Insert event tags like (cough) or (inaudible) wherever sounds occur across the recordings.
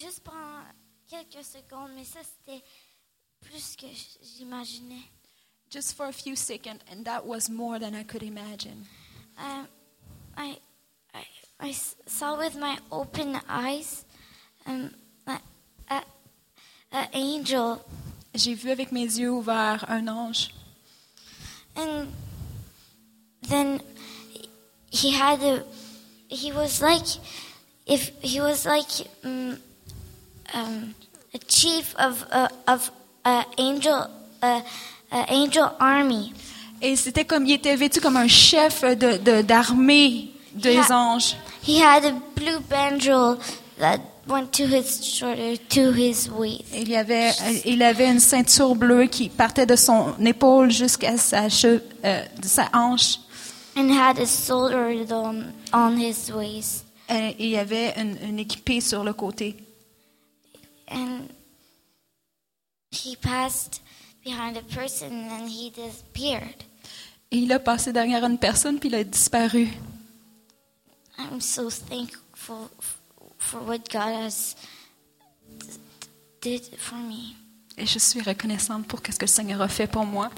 juste pendant quelques secondes, mais ça c'était plus que j'imaginais. Just for a few seconds, and that was more than I could imagine. Um, I, I, I saw with my open eyes um, a, a, a angel, J'ai vu avec mes yeux ouverts un ange. and then he had a. He was like, if he was like um, um, a chief of uh, of uh, angel uh, uh, angel army. Et c'était comme, il était vêtu comme un chef de, de- d'armée des Yeah. anges. He had a blue banjo that went to his shoulder to his waist. Il y avait, il avait une ceinture bleue qui partait de son épaule jusqu'à sa, che- euh, de sa hanche. and had a sword on, on his waist. Et il y avait une, une équipée sur le côté. And he passed behind a person and he disappeared. Et il a passé derrière une personne, puis il a disparu. I'm so thankful for what God has did for me. Et je suis reconnaissante pour ce que le Seigneur a fait pour moi.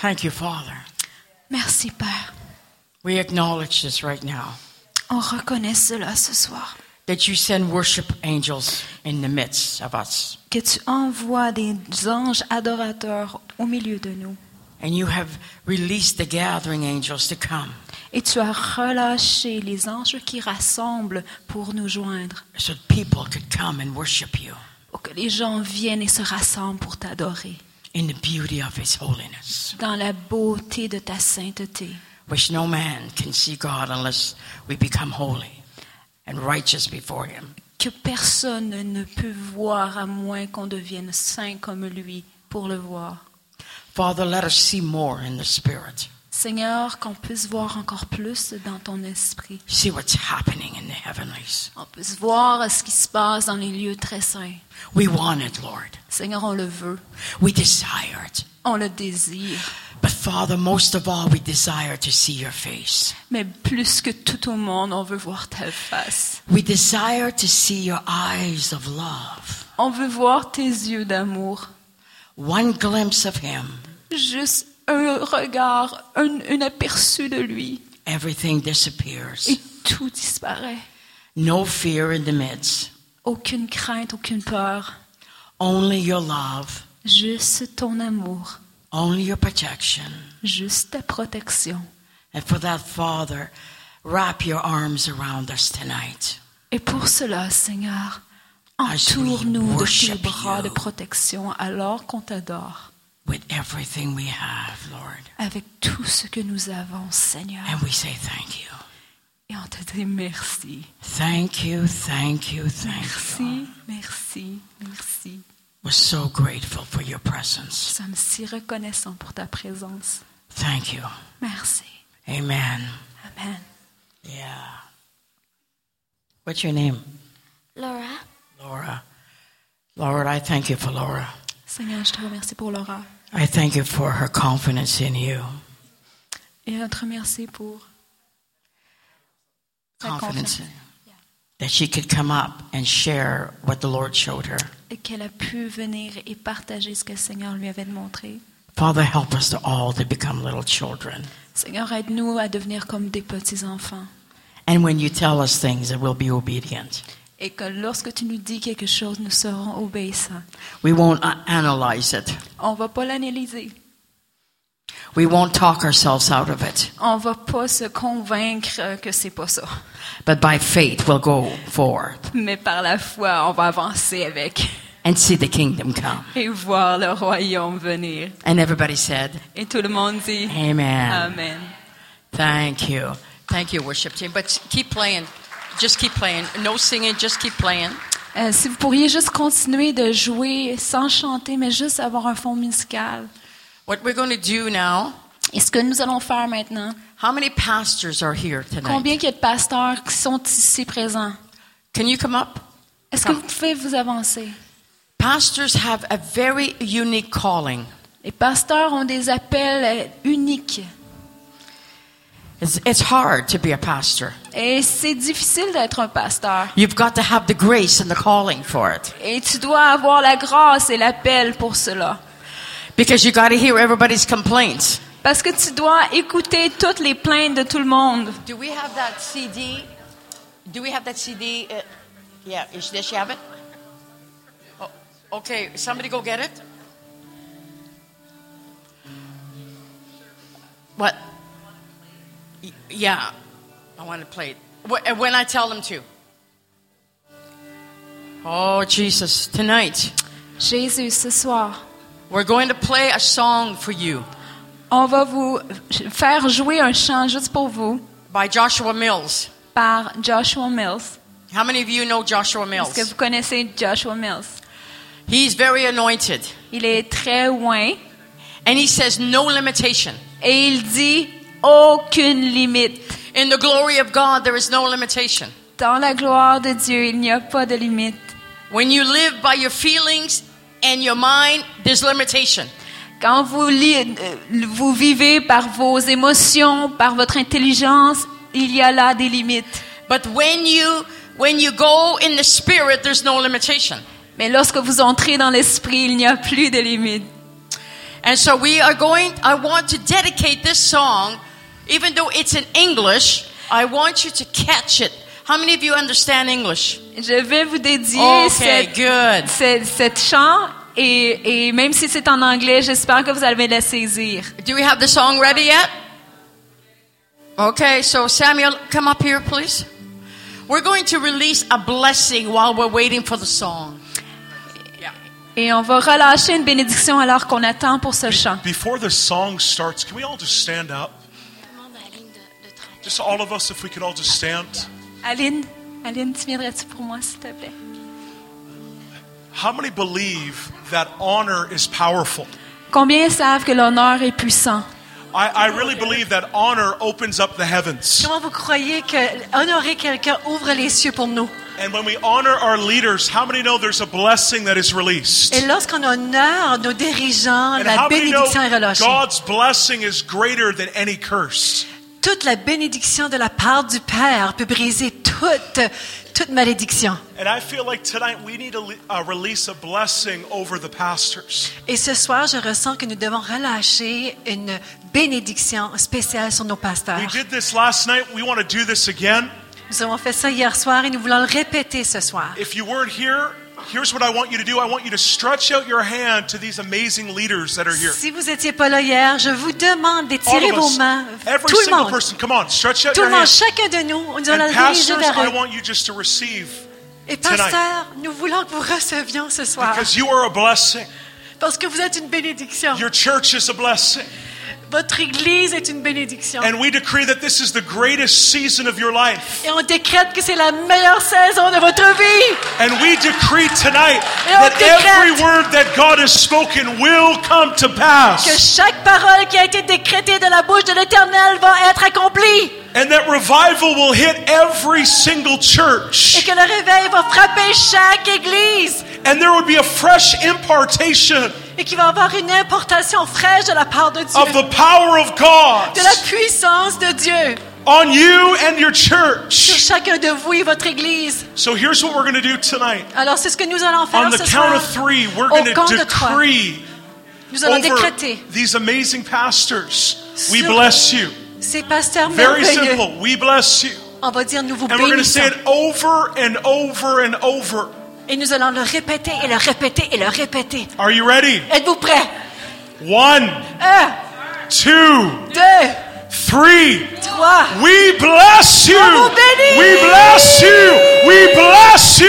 Thank you, Father. Merci, Père. We acknowledge this right now On reconnaît cela ce soir. that you send worship angels in the midst of us. Que tu envoies des anges adorateurs au milieu de nous. And you have released the gathering angels to come Et tu as relâché les anges qui rassemblent pour nous joindre. so that people could come and worship you Pour que les gens viennent et se rassemblent pour t'adorer. In the beauty of His holiness, Dans la beauté de ta sainteté. which no man can see God unless we become holy and righteous before Him. Que personne ne peut voir à moins qu'on devienne saint comme lui pour le voir. Father, let us see more in the Spirit. Seigneur, qu'on puisse voir encore plus dans ton esprit. See what's happening in the heavenlies. On puisse voir ce qui se passe dans les lieux très saints. We want it, Lord. Seigneur, on le veut. We desire it. On le désire. But Father, most of all, we desire to see your face. Mais plus que tout au monde, on veut voir ta face. We desire to see your eyes of love. On veut voir tes yeux d'amour. One glimpse of Him. Juste un regard, un, un aperçu de lui. Everything disappears. Et tout disparaît. No fear in the midst. Aucune crainte, aucune peur. Only your love. Juste ton amour. Only your protection. Juste ta protection. And for that, Father, wrap your arms around us tonight. Et pour cela, Seigneur, entoure-nous de tes bras de protection alors qu'on t'adore. With everything we have, Lord. Avec tout ce que nous avons, Seigneur. And we say thank you. Et on te dit merci. Thank you, thank you, thank you. Merci, merci, merci. We're so grateful for your Nous presence. sommes si reconnaissants pour ta présence. Thank you. Merci. Amen. Amen. Yeah. What's your name? Laura, Laura. Lord, I thank you for Laura. Seigneur, je te remercie pour Laura. I thank you for her confidence in you. Et je te remercie pour Confidence confiance. in that she could come up and share what the Lord showed her. Et qu'elle a pu venir et partager ce que le Seigneur lui avait montré. Father, help us to all to become little children. Seigneur, aide-nous à devenir comme des petits-enfants. And when you tell us things, that we'll be obedient. Et que lorsque tu nous dis quelque chose, nous serons obéissants. We won't uh, analyze it. On va pas l'analyser. We won't talk ourselves out of it. On va pas se convaincre que c'est pas ça. But by faith, we'll go forward Mais par la foi, on va avancer avec and see the kingdom come. et voir le royaume venir. And everybody said, Et tout le monde dit Amen. Amen. Thank you. Thank you, worship team. But keep playing. Just keep playing. No singing, just keep playing. Euh, si vous pourriez juste continuer de jouer sans chanter, mais juste avoir un fond musical. What we're going to do now, Et ce que nous allons faire maintenant, how many pastors are here tonight? combien il y a de pasteurs qui sont ici présents? Can you come up? Est-ce que vous pouvez vous avancer? Pastors have a very unique calling. Les pasteurs ont des appels euh, uniques. It's, it's hard to be a pastor. Et c'est difficile d'être un pasteur. You've got to have the grace and the calling for it. Et tu dois avoir la grâce et l'appel pour cela. Because you got to hear everybody's complaints. Parce que tu dois écouter toutes les plaintes de tout le monde. Do we have that CD? Do we have that CD? Uh, yeah, is, does she have it? Oh, okay, somebody go get it. What? Yeah, I want to play it. Uh, When I tell them to. Oh, Jesus, tonight Jésus, ce soir, we're going to play a song for you on va vous faire jouer un chant juste pour vous by Joshua Mills. par Joshua Mills. How many of you know Joshua Mills? Est-ce que vous connaissez Joshua Mills? He's very anointed. Il est très loin And he says, no limitation. et il dit aucune limite. In the glory of God, there is no limitation. Dans la gloire de Dieu, il n'y a pas de limite. When you live by your feelings and your mind, there's limitation. Quand vous, euh, vous vivez par vos émotions, par votre intelligence, il y a là des limites. But when you when you go in the spirit, there's no limitation. Mais lorsque vous entrez dans l'esprit, il n'y a plus de limites. And so we are going I want to dedicate this song, even though it's in English, I want you to catch it. How many of you understand English? Je vais vous dédier Okay, cette, good. cette, cette chant et, et même si c'est en anglais, j'espère que vous allez la saisir. Do we have the song ready yet? Okay, so Samuel, come up here, please. We're going to release a blessing while we're waiting for the song. Yeah. Et on va relâcher une bénédiction alors qu'on attend pour ce chant. Before the song starts, can we all just stand up? Just all of us, if we could all just stand. Aline, Aline, tu viendrais-tu pour moi, s'il te plaît? How many believe that honor is powerful? Combien savent que l'honneur est puissant? I, I really believe that honor opens up the heavens. Comment vous croyez que honorer quelqu'un ouvre les cieux pour nous? And when we honor our leaders, how many know there's a blessing that is released? Et lorsqu'on honore nos dirigeants, And la how many know bénédiction est relâchée. God's blessing is greater than any curse? Toute la bénédiction de la part du Père peut briser toute, toute malédiction. And I feel like tonight we need to le- release a blessing over the pastors. Et ce soir, je ressens que nous devons relâcher une bénédiction spéciale sur nos pasteurs. We did this last night. We want to do this again. Nous avons fait ça hier soir et nous voulons le répéter ce soir. If you weren't here, here's what I want you to do. I want you to stretch out your hand to these amazing leaders that are here. Si vous n'étiez pas là hier, je vous demande d'étirer vos mains. every Tout le single monde. person, come on, stretch out Tout your le monde, hand. chacun de nous, nous allons And le diriger pastors, vers I eux. want you just to receive Et pasteur, nous voulons que vous recevions ce soir. because you are a blessing. Parce que vous êtes une bénédiction. Your church is a blessing. Votre église est une bénédiction. And we decree that this is the greatest season of your life. Et on décrète que c'est la meilleure saison de votre vie. And we decree tonight Et on that every word that God has spoken will come to Que pass. chaque parole qui a été décrétée de la bouche de l'Éternel va être accomplie. And that revival will hit every single Et church. que le réveil va frapper chaque église. And there would be a fresh impartation Et qu'il va y avoir une importation fraîche de la part de Dieu. of the power of God De la puissance de Dieu. on you and your Sur church. chacun de vous et votre église. So here's what we're going to do tonight. Alors c'est ce que nous allons faire On the ce count soir. of three, we're going to compte de trois. decree Nous allons décréter. these amazing pastors. We Sur- bless you. Ces pasteurs Very simple. We bless you. On va dire nous vous And we're going to say bénissons. it over and over and over. Et nous allons le répéter et le répéter et le répéter. Are you ready? Êtes-vous prêts? One, Un, two, deux, three. trois. We bless you. We bless you. We bless you.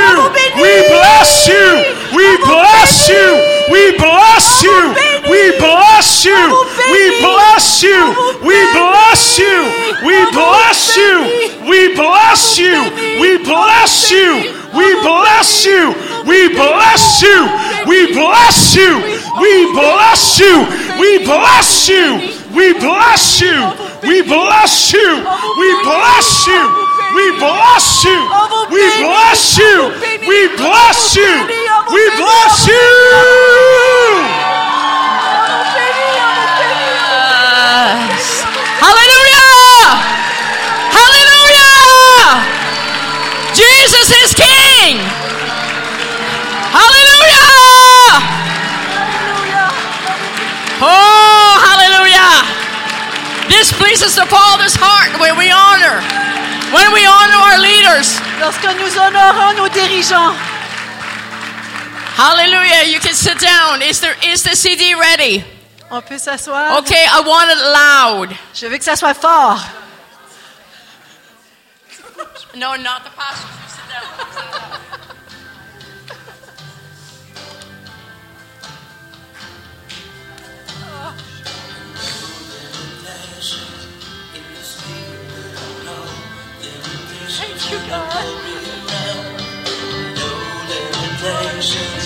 We bless you. We bless you. We bless you. We bless you. We bless you. We bless you. We bless you. We bless you. We bless you. Bénit. We On vous bless bénit. you. On vous We bénit. bless you. On vous We bénit. bless you. We bless you. We bless you. bénit. We bless you. On vous We bénit. bless you. On vous We bénit. bless you. On vous We bénit. bless you. On vous We bénit. bless you. On vous bénit. We bless On vous you. bénit. On We bless you. This pleases the Father's heart when we honor, when we honor our leaders. Lorsque nous honorons nos dirigeants, Hallelujah! You can sit down. Is there is the CD ready? on peut s'asseoir. Okay, I want it loud. Je veux que ça soit fort. No, not the pastor. Sit down. you. No limitations.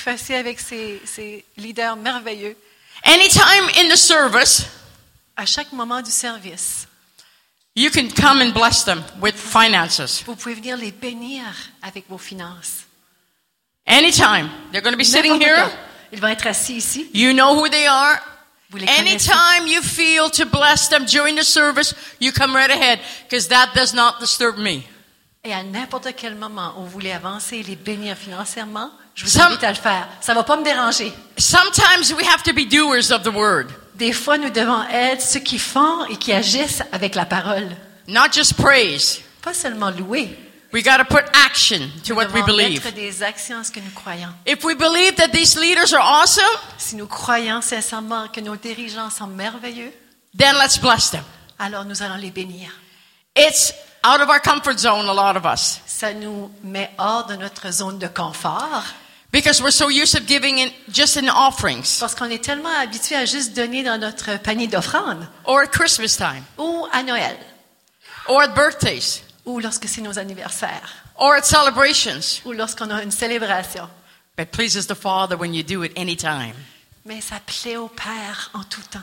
Faire avec ces, ces leaders merveilleux, Anytime in the service, à chaque moment du service, you can come and bless them with finances. vous pouvez venir les bénir avec vos finances. Anytime. They're going to be sitting here. Ils vont être assis ici. You know who they are. Vous les. Anytime you feel to bless them during the service, you come right ahead because that does not disturb me. Et à n'importe quel moment où vous voulez avancer et les bénir financièrement, je vous invite à le faire. Ça va pas me déranger. Sometimes we have to be doers of the word, Des fois, nous devons être ceux qui font et qui agissent avec la parole. not just praise. Pas seulement louer. We got to put action to Nous what we devons believe. mettre des actions à ce que nous croyons. If we believe that these leaders are awesome, Si nous croyons sincèrement que nos dirigeants sont merveilleux, then let's bless them. alors nous allons les bénir. It's out of our comfort zone, a lot of us, Ça nous met hors de notre zone de confort because we're so used to giving in just in offerings parce qu'on est tellement habitué à juste donner dans notre panier d'offrandes or at Christmas time ou à Noël or at birthdays ou lorsque c'est nos anniversaires or at celebrations. ou lorsqu'on a une célébration. But it pleases the Father when you do it anytime. Mais ça plaît au Père en tout temps.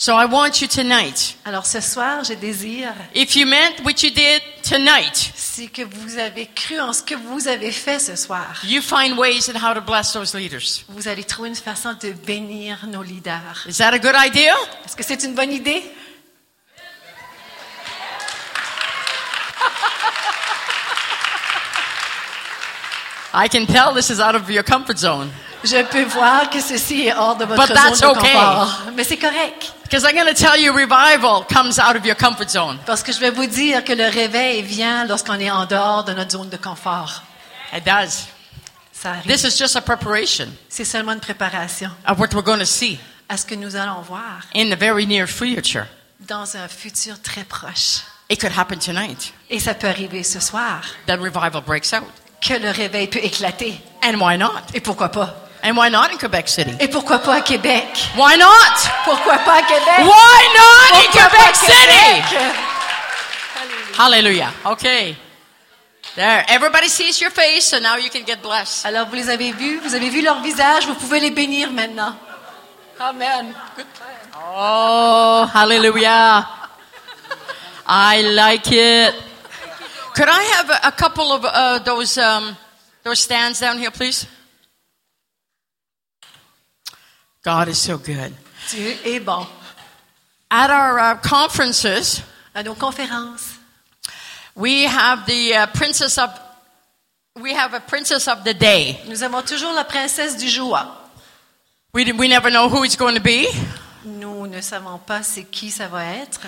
So I want you tonight, Alors ce soir, je désire, if you meant what you did tonight, si que vous avez cru en ce que vous avez fait ce soir, you find ways how to bless those leaders. vous allez trouver une façon de bénir nos leaders. Is that a good idea? Est-ce que c'est une bonne idée? I can tell this is out of your comfort zone Je peux voir que ceci est hors de votre But that's zone de okay. confort. Mais c'est correct. because I'm going to tell you revival comes out of your comfort zone. Parce que je vais vous dire que le réveil vient lorsqu'on est en dehors de notre zone de confort. It does. Ça arrive. This is just a preparation C'est seulement une préparation of what we're going to see à ce que nous allons voir in the very near future. dans un futur très proche. It could happen tonight Et ça peut arriver ce soir, that revival breaks out. Que le réveil peut éclater. And why not? Et pourquoi pas? And why not in Quebec City? Et pourquoi pas à Québec? Why not? Pourquoi pas à Québec? Why not in Pourquoi pas Quebec City? Québec? Hallelujah. Okay. There. Everybody sees your face, so now you can get blessed. Alors, vous les avez vus, vous avez vu leur visage, vous pouvez les bénir maintenant. Amen. Oh, hallelujah. I like it. Could I have a, a couple of uh, those um, those stands down here, please? God is so good. Dieu est bon. At our uh, conferences, À nos conférences, we have the uh, princess of we have a princess of the day. nous avons toujours la princesse du jour. We we never know who it's going to be. Nous ne savons pas c'est qui ça va être.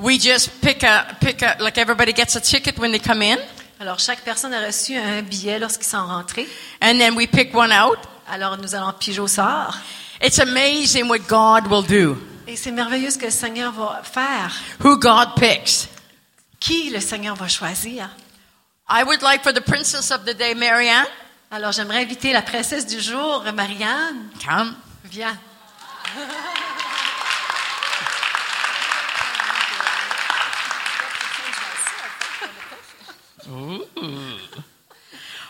We just pick a pick a like everybody gets a ticket when they come in, Alors, chaque personne a reçu un billet lorsqu'ils sont rentrés. and then we pick one out. Alors, nous allons piger au sort. It's amazing what God will do. Et c'est merveilleux ce que le Seigneur va faire. Who God picks. Qui le Seigneur va choisir? I would like for the princess of the day, Marianne. Alors, j'aimerais inviter la princesse du jour, Marianne. Come. Viens. (laughs)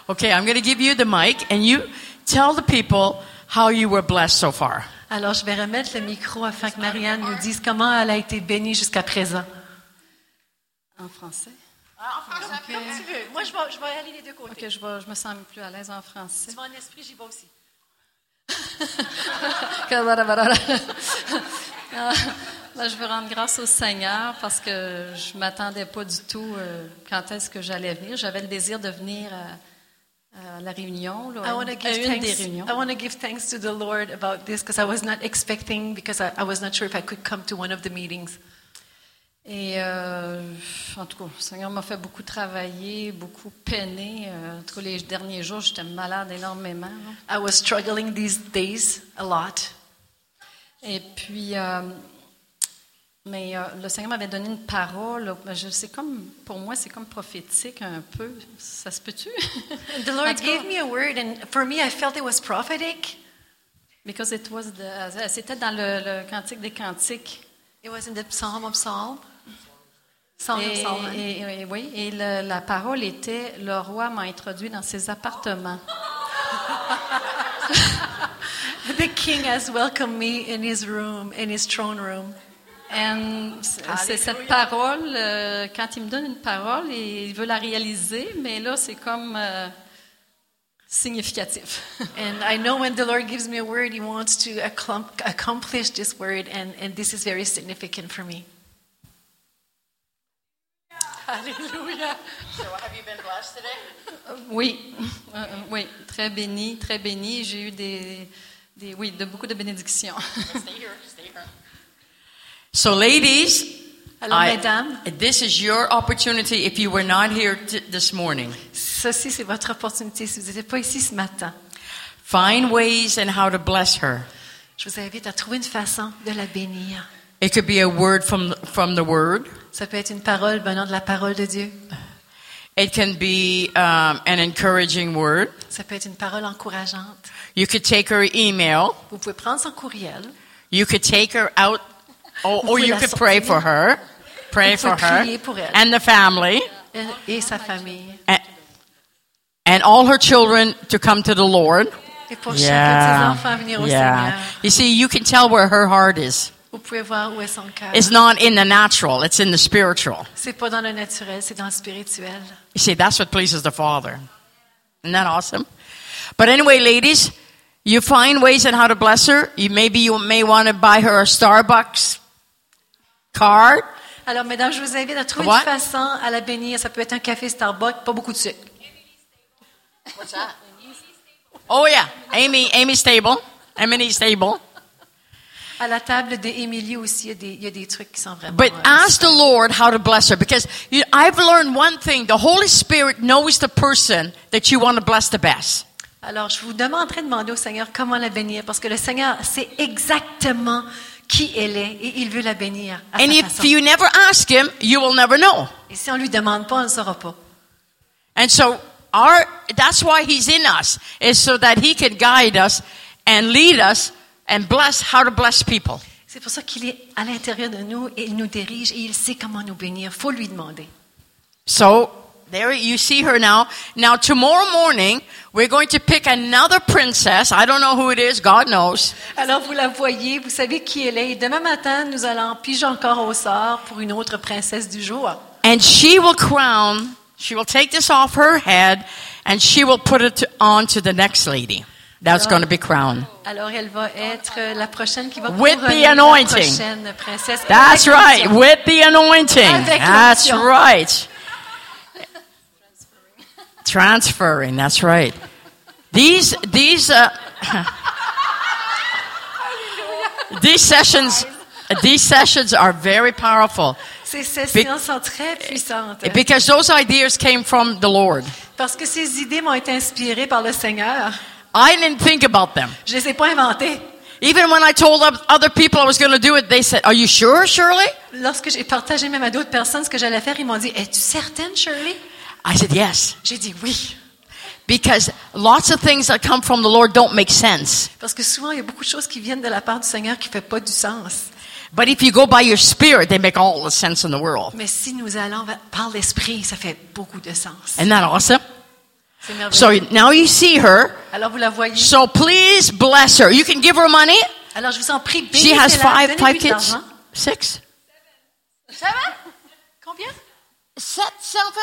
Okay, I'm going to give you the mic, and you tell the people how you were blessed so far. Alors, je vais remettre le micro afin que Marianne nous dise comment elle a été bénie jusqu'à présent. En français? Comme tu veux. Moi, je vais, je vais aller des deux côtés. Ok, je, vais- je me sens plus à l'aise en français. Tu vas en esprit, j'y vais aussi. (laughs) (laughs) Ben, je veux rendre grâce au Seigneur parce que je m'attendais pas du tout euh, quand est-ce que j'allais venir. J'avais le désir de venir à, à la réunion, là, I want to à give une des thanks. réunions. I want to give thanks to the Lord about this because I was not expecting because I, I was not sure if I could come to one of the meetings. Et euh, en tout cas, le Seigneur m'a fait beaucoup travailler, beaucoup peiner. Euh, en tout cas, les derniers jours, j'étais malade énormément. là. I was struggling these days a lot. Et puis, euh, mais euh, le Seigneur m'avait donné une parole. ben, je sais comme, pour moi, c'est comme prophétique un peu. Ça se peut-tu? (laughs) The Lord gave me a word, and for me, I felt it was prophetic. Because it was the- c'était dans le, le Cantique des Cantiques. It was in the Psalm of Psalm. Of Et, Solomon. et- et- oui, et le- la parole était le roi m'a introduit dans ses appartements. (laughs) The king has welcomed me in his room, in his throne room. And c'est cette parole, euh, quand il me donne une parole, et il veut la réaliser, mais là, c'est comme euh, significatif. (laughs) And I know when the Lord gives me a word, He wants to accom- accomplish this word, and, and this is very significant for me. Hallelujah. So have you been blessed today? Oui, euh, euh, oui, très béni, très béni. J'ai eu des, des, oui, de beaucoup de bénédictions. Stay here. Stay here. So, ladies, Alors, I- mesdames, this is your opportunity if you were not here this morning. ceci, c'est votre opportunité. Si vous n'étiez pas ici ce matin, Find ways and how to bless her. je vous invite à trouver une façon de la bénir. It could be a word from, from the Word. Ça peut être une parole venant de la parole de Dieu. It can be um, an encouraging word. Ça peut être une parole encourageante. You could take her email. Vous pouvez prendre son courriel. You could take her out, Oh, oh, or, or you la could pray for her. Pray for her prier pour elle. and the family Et sa famille. and, and all her children to come to the Lord. Et pour chacun de ses enfants venir au yeah. Seigneur. You see, you can tell where her heart is. Vous pouvez voir où est son cœur. It's not in the natural; it's in the spiritual. C'est pas dans le naturel, c'est dans le spirituel. You see, that's what pleases the Father. Isn't that awesome? But anyway, ladies, you find ways on how to bless her. You maybe you may want to buy her a Starbucks card. Alors, mesdames, je vous invite à trouver What? une façon à la bénir. Ça peut être un café Starbucks, pas beaucoup de sucre. What's that? Oh yeah, Amy, Amy Stable, Emily Stable. À la table d'Émilie aussi, il y, a des, il y a des trucs qui sont vraiment... But euh, ask the Lord how to bless her because you, I've learned one thing: the Holy Spirit knows the person that you want to bless the best. Alors, je vous demanderai de demander au Seigneur comment la bénir, parce que le Seigneur sait exactement qui elle est et il veut la bénir à And sa if façon. you never ask Him, you will never know. Et si on lui demande pas, on ne saura pas. And so our that's why he's in us is so that he can guide us and lead us and bless how to bless people. C'est pour ça qu'il est à l'intérieur de nous et il nous dirige et il sait comment nous bénir. faut lui demander. So there you see her now. Now tomorrow morning we're going to pick another princess. I don't know who it is, God knows. Alors, vous la voyez, vous savez qui elle est. Et demain matin, nous allons piger encore au sort pour une autre princesse du jour. And she will crown, she will take this off her head and she will put it on to the next lady. That's going to be crowned. Alors, elle va être la prochaine qui va With the anointing. la prochaine princesse. That's right, with the anointing. Avec That's right. Transferring, that's right. These these uh, these sessions these sessions are very powerful Ces sessions sont très puissantes. because those ideas came from the Lord. Parce que ces idées m'ont été inspirées par le Seigneur. I didn't think about them. Je ne les ai pas inventées. Even when I told oth- other people I was going to do it, they said, "Are you sure, Shirley?" Lorsque j'ai partagé même à d'autres personnes ce que j'allais faire, ils m'ont dit Es-tu certaine, Shirley? I said, "Yes." J'ai dit oui. Because lots of things that come from the Lord don't make sense. Parce que souvent, il y a beaucoup de choses qui viennent de la part du Seigneur qui ne font pas du sens. But if you go by your spirit, they make all the sense in the world. Mais si nous allons par l'esprit, ça fait beaucoup de sens. Isn't that awesome? C'est So merveilleux. now you see her. Alors, vous la voyez. So please bless her. You can give her money. Alors, je vous en prie, She has bénissez-la, five, kids. Six. Combien? Sept, seven?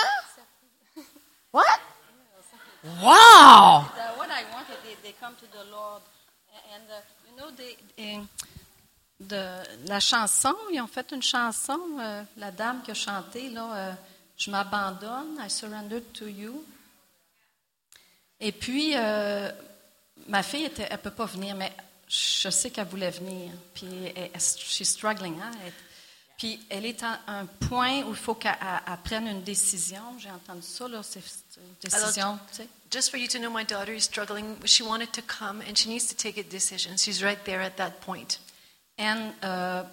What? Wow. What I want is they, they come to the Lord. And, uh, you know, they, de la chanson, ils ont fait une chanson, euh, la dame qui a chanté, là, euh, Je m'abandonne, I surrender to you. Et puis, euh, ma fille, était, elle ne peut pas venir, mais je sais qu'elle voulait venir. Puis, elle, elle- she's struggling. Hein? Elle- puis, elle est à un point où il faut qu'elle elle- elle prenne une décision. J'ai entendu ça, là, c'est une décision. tu sais. Just for you to know, my daughter is struggling. She wanted to come and she needs to take a decision. She's right there at that point. And, euh,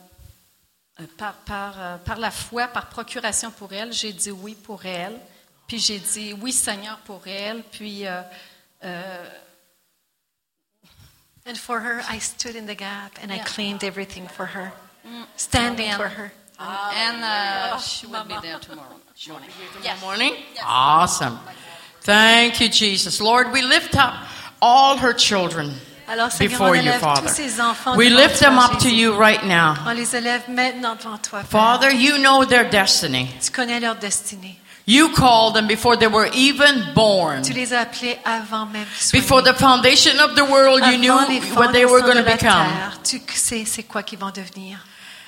euh, par, par, euh, par la foi, par procuration pour elle, j'ai dit oui pour elle. Puis j'ai dit oui Seigneur pour elle. Puis euh, euh, And for her, I stood in the gap and I Yeah. claimed everything for her, standing for her. And uh, she will be there tomorrow. morning. Tomorrow morning? Awesome. Thank you, Jesus. Lord, we lift up all her children Alors, Seigneur, before you, Father. tous ces enfants We lift them up to you right now. On les élève maintenant devant toi, Père. Father, you know their destiny. Tu connais leur destinée. You called them before they were even born. Tu les as appelés avant même Before the foundation of the world, you knew what they were going to become. terre, tu sais c'est quoi qu'ils vont devenir.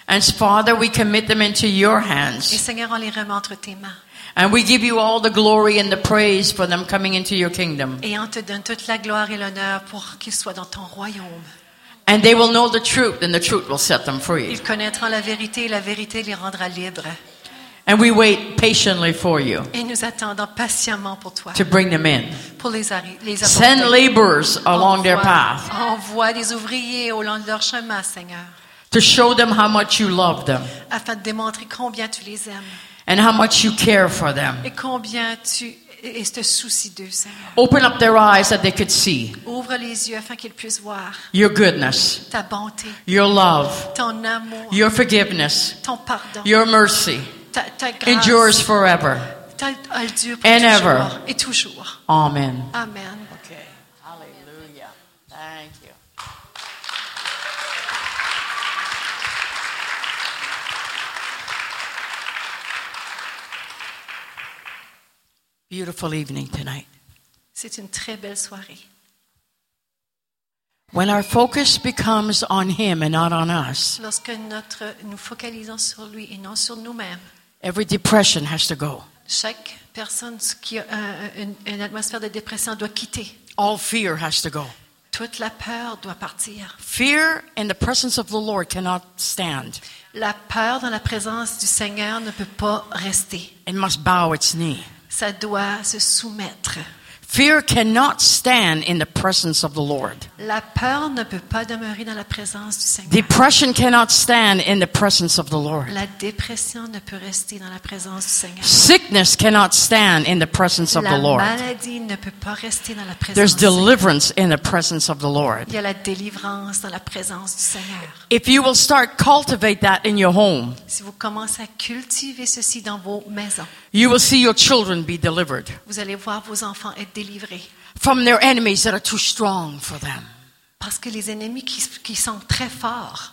And Father, we commit them into your Et hands. Seigneur, on les remet entre tes mains. And we give you all the glory and the praise for them coming into your kingdom. Et on te donne toute la gloire et l'honneur pour qu'ils soient dans ton royaume. And they will know the truth, and the truth will set them free. Ils connaîtront la vérité et la vérité les rendra libres. And we wait patiently for you Et nous attendons patiemment pour toi, to bring them in. pour les, les Send laborers along their path envoie des ouvriers au long de leur chemin, Seigneur, to show them how much you love them afin de démontrer combien tu les aimes and how much you care for them. et combien tu et te soucies d'eux, Seigneur. Open up their eyes that they could see Ouvre les yeux afin qu'ils puissent voir your goodness, ta bonté, your love, ton amour, your forgiveness, ton pardon, your mercy ta, ta grâce. endures forever. Ta, elle dure pour And toujours ever. et toujours. Amen. Amen. Beautiful evening tonight. C'est une très belle soirée. When our focus becomes on Him and not on us, Lorsque notre, nous focalisons sur lui et non sur nous-mêmes, every depression has to go. chaque personne qui a un- une, une atmosphère de dépression doit quitter. All fear has to go. Toute la peur doit partir. Fear in the presence of the Lord cannot stand. La peur dans la présence du Seigneur ne peut pas rester. It must bow its knee. Ça doit se soumettre. Fear cannot stand in the presence of the Lord. La peur ne peut pas demeurer dans la présence du Seigneur. Depression cannot stand in the presence of the Lord. La dépression ne peut rester dans la présence du Seigneur. Sickness cannot stand in the presence of La the Lord. maladie ne peut pas rester dans la présence There's du Seigneur. deliverance in the presence of the Lord. Il y a la délivrance dans la présence du Seigneur. If you will start cultivate that in your home, Si vous commencez à cultiver ceci dans vos maisons, you will see your children be delivered vous allez voir vos enfants être délivrés. From their enemies that are too strong for them. Parce que les ennemis qui, qui sont très forts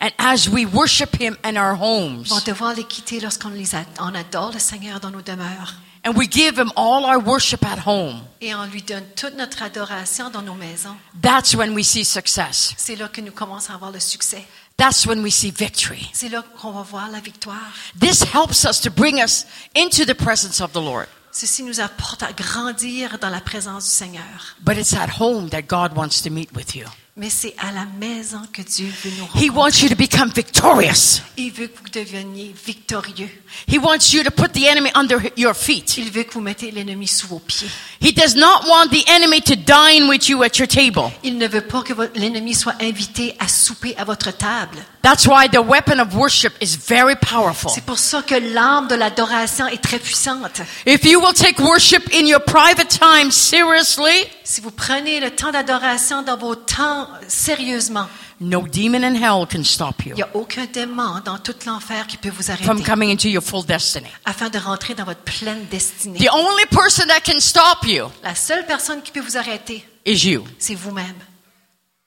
And as we worship him in our homes vont devoir les quitter lorsqu'on les on adore le Seigneur dans nos demeures. and we give him all our worship at home, Et on lui donne toute notre adoration dans nos maisons. that's when we see success. C'est là que nous commençons à avoir le succès. That's when we see victory. C'est là qu'on va voir la victoire. This helps us to bring us into the presence of the Lord. Ceci nous apporte à grandir dans la présence du Seigneur. But it's at home that God wants to meet with you. Mais c'est à la maison que Dieu veut nous He rencontrer. wants you to become victorious. Il veut que vous deveniez victorieux. He wants you to put the enemy under your feet. Il veut que vous mettez l'ennemi sous vos pieds. He does not want the enemy to dine with you at your table. Il ne veut pas que l'ennemi soit invité à souper à votre table. That's why the weapon of worship is very powerful. C'est pour ça que l'arme de l'adoration est très puissante. If you will take worship in your private time seriously, Si vous prenez le temps d'adoration dans vos temps sérieusement, no demon in hell can stop il you n'y a aucun démon dans tout l'enfer qui peut vous from arrêter coming into your full destiny. afin de rentrer dans votre pleine destinée. The only person that can stop you La seule personne qui peut vous arrêter, is you. c'est vous-même.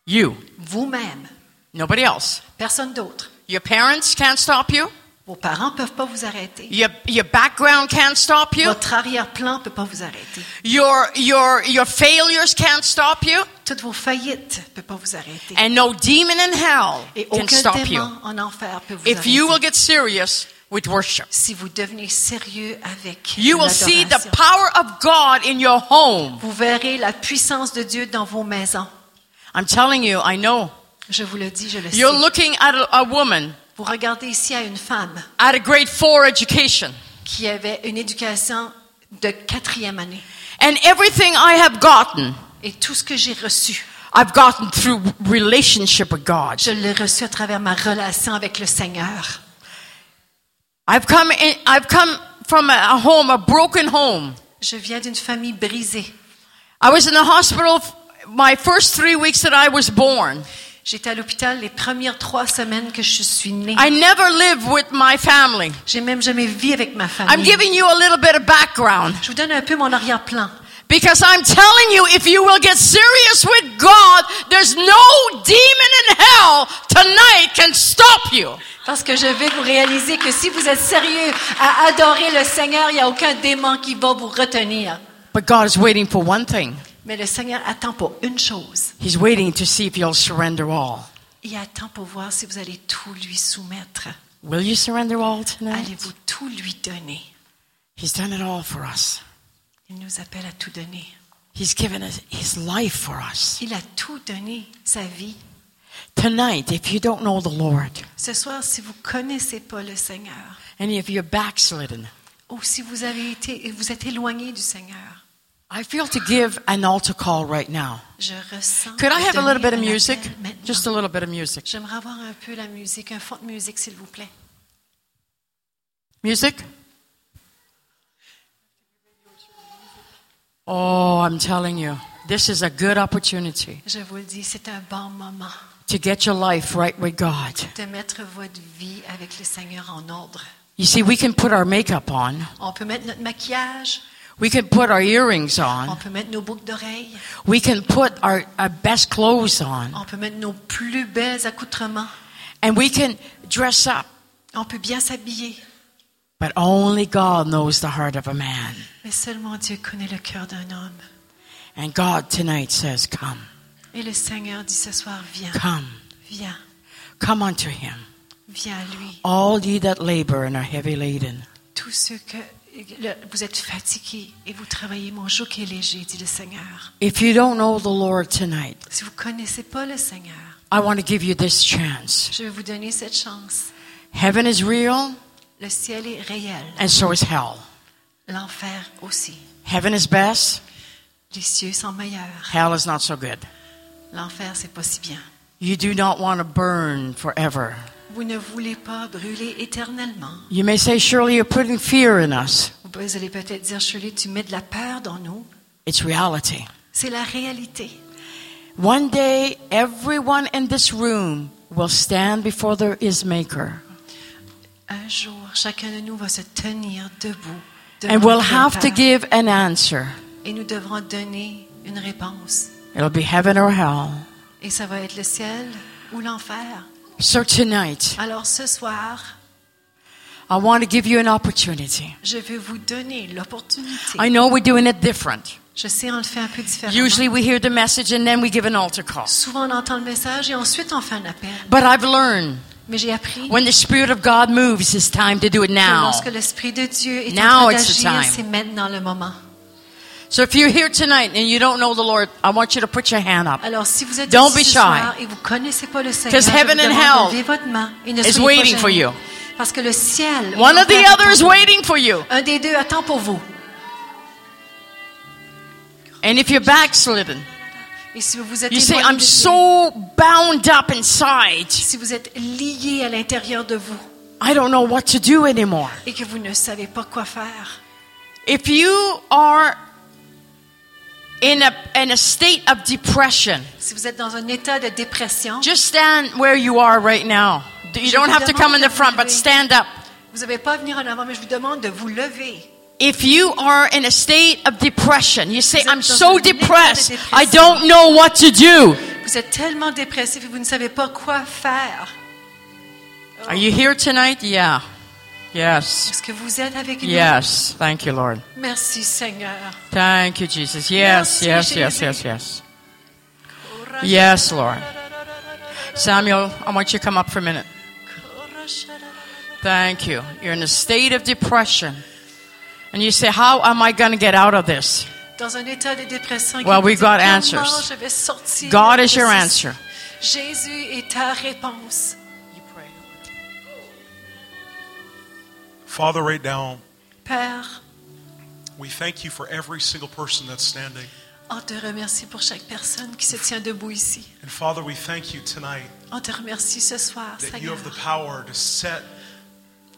You. Vous-même. Nobody else. Personne d'autre. Your parents can't stop you. Vos parents peuvent pas vous arrêter. Your, your background can't stop you. Votre arrière-plan peut pas vous arrêter. Your, your, your failures can't stop you. Toutes vos faillites peuvent pas vous arrêter. And no demon in hell Et can aucun stop you. démon en enfer peut vous If you will get serious with worship. Si vous devenez sérieux avec You will see the power of God in your home. vous verrez la puissance de Dieu dans vos maisons. I'm telling you, I know. Je vous le dis, je le You're sais. looking at a, a woman Vous regardez ici à une femme at a grade four education. qui avait une éducation de quatrième année. And everything I have gotten, Et tout ce que j'ai reçu, I've gotten through relationship with God. je l'ai reçu à travers ma relation avec le Seigneur. I've come in, I've come from a, a home, a broken home. Je viens d'une famille brisée. I was in the hospital f- my first three weeks that I was born. J'étais à l'hôpital les premières trois semaines que je suis née. I never lived with my family. J'ai même jamais vécu avec ma I'm famille. giving you a little bit of background Je vous donne un peu mon arrière-plan. because I'm telling you, if you will get serious with God, there's no demon in hell tonight can stop you. Parce que je vais vous réaliser que si vous êtes sérieux à adorer le Seigneur, il n'y a aucun démon qui va vous retenir. But God is waiting for one thing. Mais le Seigneur attend pour une chose. He's waiting to see if you'll surrender all. Il attend pour voir si vous allez tout lui soumettre. Will you surrender all tonight? Allez-vous tout lui donner? He's done it all for us. Il nous appelle à tout donner. He's given us his life for us. Il a tout donné, sa vie. Tonight, if you don't know the Lord, Ce soir, si vous connaissez pas le Seigneur, and if you're backslidden, ou si vous avez été, vous êtes éloigné du Seigneur, I feel to give an altar call right now. je ressens. Could I have a little bit of music? Just a little bit of music. J'aimerais avoir un peu la musique, un fond de musique, s'il vous plaît. Music? Oh, I'm telling you, this is a good opportunity Je vous le dis, c'est un bon moment to get your life right with God. de mettre votre vie avec le Seigneur en ordre. You see, we can put our makeup on, On peut mettre notre maquillage, we can put our earrings on on, peut mettre nos boucles d'oreilles, we can put our, our best clothes on, on peut mettre nos plus belles accoutrements, and we can dress up. on peut bien s'habiller. But only God knows the heart of a man. Mais seulement Dieu connaît le cœur d'un homme. And God tonight says, Come, Et le Seigneur dit ce soir, viens, come, viens, come unto him. viens à lui. All ye that labor and are heavy laden. Tous ceux que vous êtes fatigués et vous travaillez, mon joug est léger, dit le Seigneur. If you don't know the Lord tonight, Si vous connaissez pas le Seigneur, I want to give you this chance. je vais vous donner cette chance. Heaven is real, Le ciel est réel, and so is hell. l'enfer aussi. Heaven is best, Les cieux sont meilleurs. hell is not so good. L'enfer, c'est pas si bien. You do not want to burn forever. Vous ne voulez pas brûler éternellement. You may say, Surely you're putting fear in us. Vous allez peut-être dire, Shirley, tu mets de la peur dans nous. It's reality. C'est la réalité. One day, everyone in this room will stand before their is maker. Un jour, chacun de nous va se tenir debout. And we'll have to give an answer. Et nous devrons donner une réponse. It'll be heaven or hell. Et ça va être le ciel ou l'enfer. So tonight, Alors ce soir, I want to give you an opportunity. je vais vous donner l'opportunité. I know we're doing it different. Je sais, on le fait un peu différemment. Usually we hear the message and then we give an altar call. Souvent, on entend le message et ensuite on fait un appel. But I've learned Mais j'ai appris when the Spirit of God moves, it's time to do it que now. lorsque l'Esprit de Dieu est Now en train it's the d'agir, time. c'est maintenant le moment. So if you're here tonight and you don't know the Lord, I want you to put your hand up. Alors, si vous êtes Don't be shy. soir et vous connaissez pas le Seigneur, 'Cause je vous heaven and hell de lever votre main et ne is waiting for you. Parce que le ciel, One of the l'enfer other is waiting for you. un des deux attend pour vous. And if you're backslidden, Et si vous êtes you say, I'm so bound up inside. si vous êtes lié à l'intérieur de vous I don't know what to do anymore. et que vous ne savez pas quoi faire, If you are in a, in a state of depression, si vous êtes dans un état de dépression, just stand where you are right now. You don't have to come in the front, but stand up. vous n'avez pas à venir en avant, mais je vous demande de vous lever. If you are in a state of depression, you say, I'm so un état de depressed. I don't know what to do. Vous êtes tellement dépressif et vous ne savez pas quoi faire. Are you here tonight? Yeah. Yes. Est-ce que vous êtes avec nous? Yes. Thank you, Lord. Merci Seigneur. Thank you, Jesus. Yes, Merci, yes, yes, yes, yes. Yes, Lord. Samuel, I want you to come up for a minute. Thank you. You're in a state of depression. And you say, How am I going to get out of this? Dans un état de dépression. Well, we got answers. je vais sortir God is your answer. Jésus est ta réponse. Father, right now, Père, we thank you for every single person that's standing. on te remercie pour chaque personne qui se tient debout ici. And Father, we thank you tonight On te remercie ce soir, that you Seigneur. have the power to set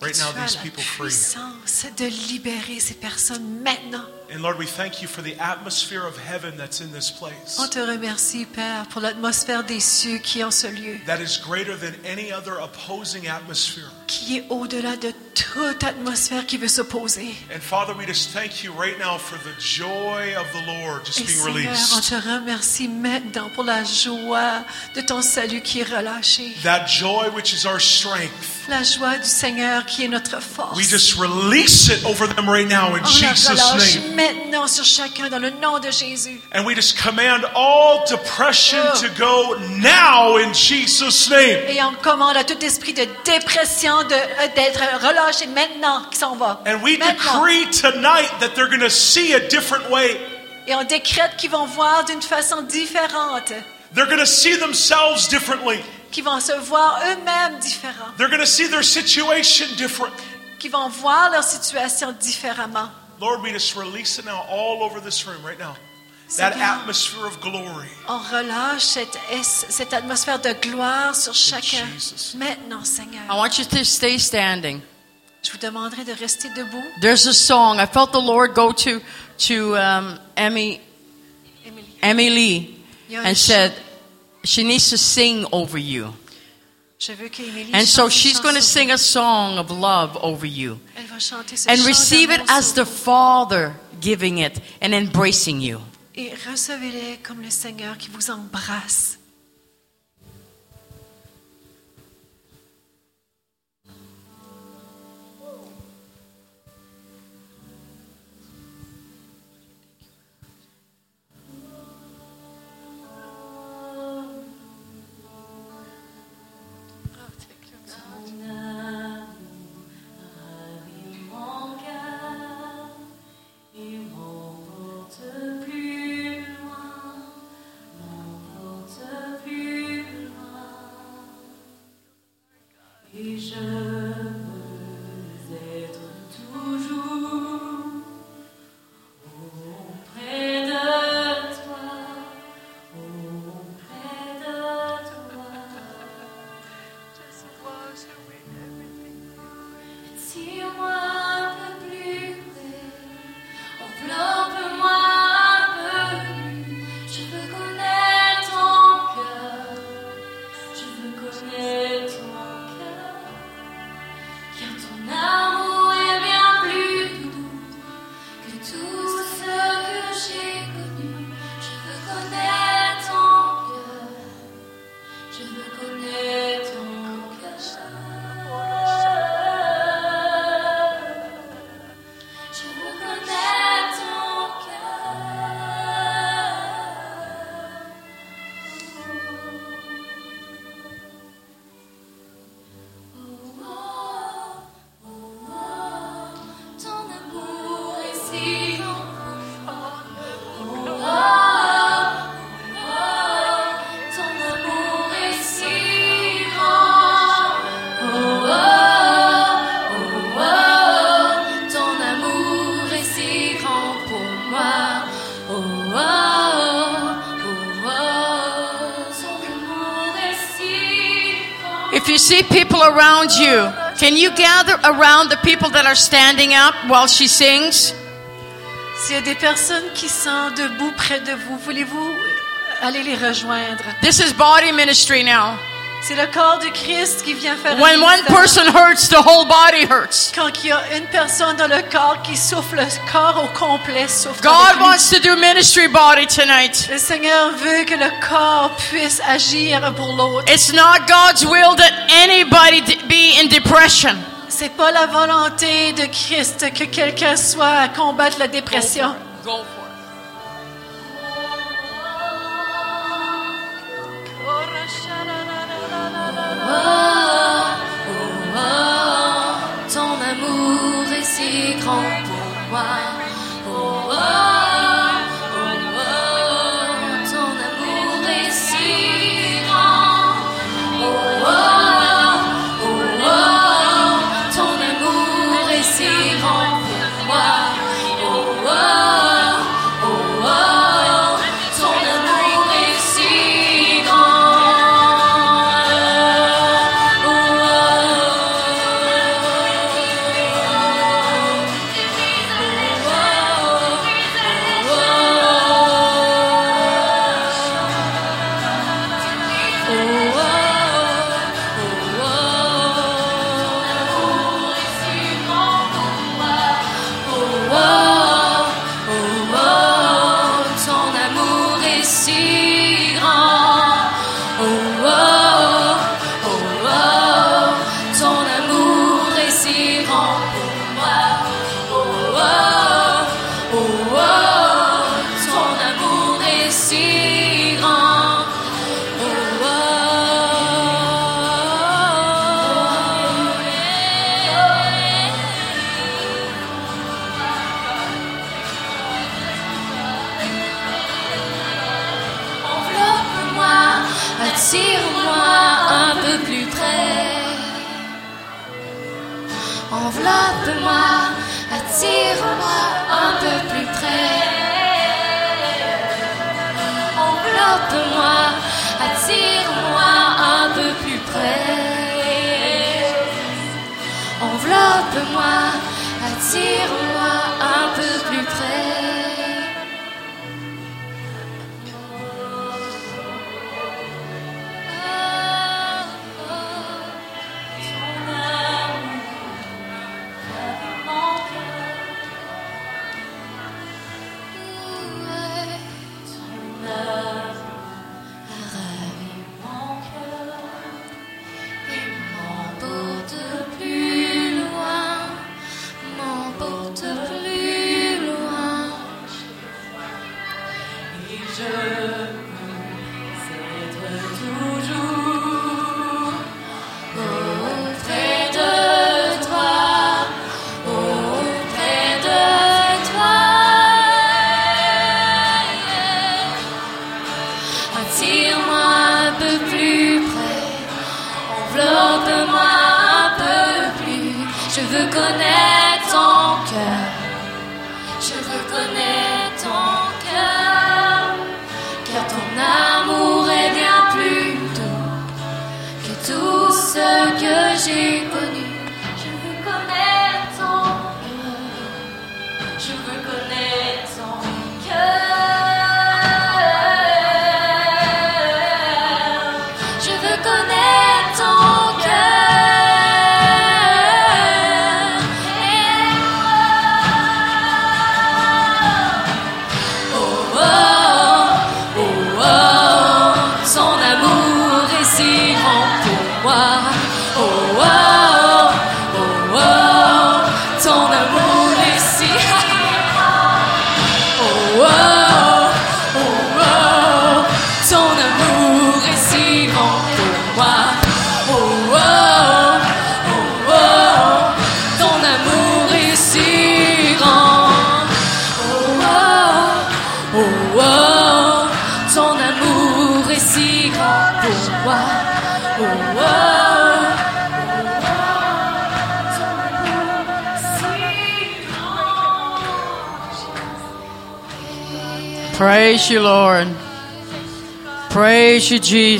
right Tu now as these la people free. puissance de libérer ces personnes maintenant. And Lord, we thank you for the atmosphere of heaven that's in this place. On te remercie, Père, pour l'atmosphère des cieux qui est en ce lieu, That is greater than any other opposing atmosphere. qui est au-delà de toute atmosphère qui veut s'opposer. And Father, we just thank you right now for the joy of the Lord just Et being Seigneur, on released. te remercie maintenant pour la joie de ton salut qui est relâché. That joy which is our strength. La joie du Seigneur qui est notre force. We just release it over them right now in on Jesus' name. Maintenant sur chacun dans le nom de Jésus. And we just command all depression Oh. to go now in Jesus' name. Et on commande à tout esprit de dépression de- euh, d'être relâché maintenant qui s'en va. And we Maintenant. decree tonight that they're going to see a different way. Et on décrète qu'ils vont voir d'une façon différente, They're going to see themselves differently. qu'ils vont se voir eux-mêmes différents, They're going to see their situation different. qu'ils vont voir leur situation différemment. Lord, we just release it now all over this room right now. That atmosphere of glory. On relâche cette, cette atmosphère de gloire sur chacun. Maintenant, Seigneur, I want you to stay standing. je vous demanderai de rester debout. There's a song. I felt the Lord go to to um, Emmy Émilie. Emmy Lee Il y a un and said she needs to sing over you. Je veux qu'Émilie And so she's going to sing a song of love over you Elle va chanter ce and receive it as the. Father giving it and embracing you. Et recevez-les comme le Seigneur qui vous embrasse. Around the people that are standing up while she sings? S'il y a des personnes qui sont debout près de vous, voulez-vous aller les rejoindre? This is body ministry now. C'est le corps de Christ qui vient faire When one person hurts, the whole body hurts. Quand il y a une personne dans le corps qui le corps au complet souffre. God wants to do ministry body tonight. Le Seigneur veut que le corps puisse agir pour l'autre. It's not God's will that anybody be in depression. C'est pas la volonté de Christ que quelqu'un soit à combattre la dépression. Go for it. Ton amour est si grand pour moi.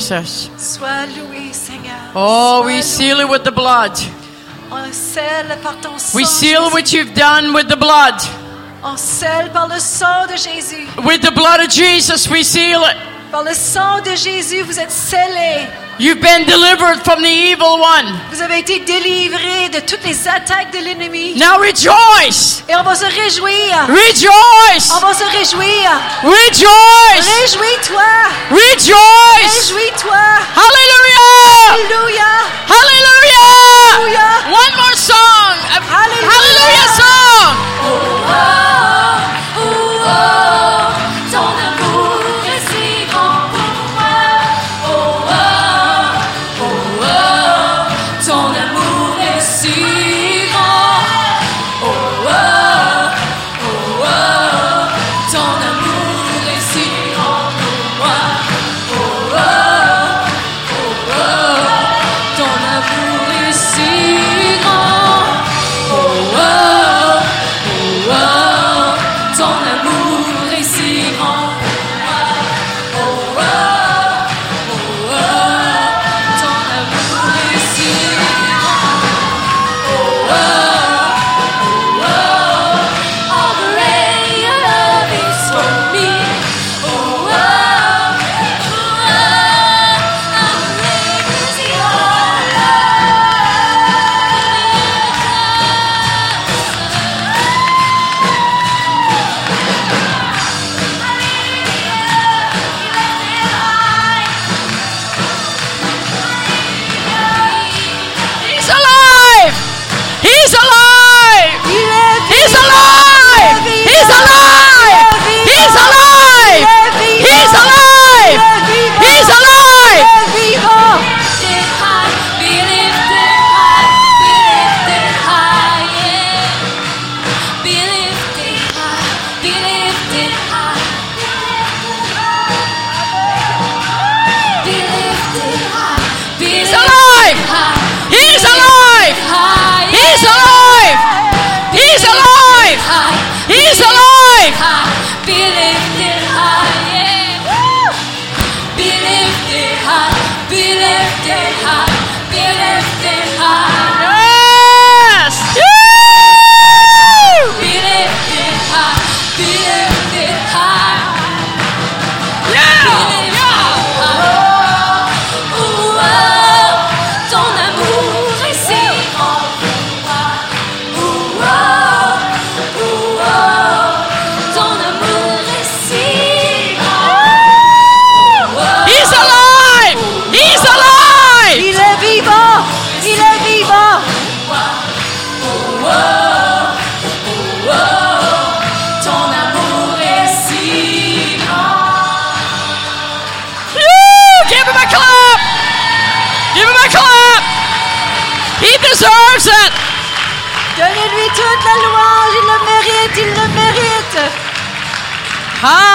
Jesus. Oh, we seal it with the blood. We seal what you've done with the blood. With the blood of Jesus, we seal it. Par le sang de Jésus, vous êtes scellés. You've been delivered from the evil one. Vous avez été délivré de toutes les attaques de l'ennemi. Now rejoice. Et on va se réjouir. Rejoice. On va se réjouir. Rejoice. Réjouis-toi. Rejoice. Réjouis-toi. Hallelujah. Hallelujah. Hallelujah. One more song. Hallelujah, Hallelujah song.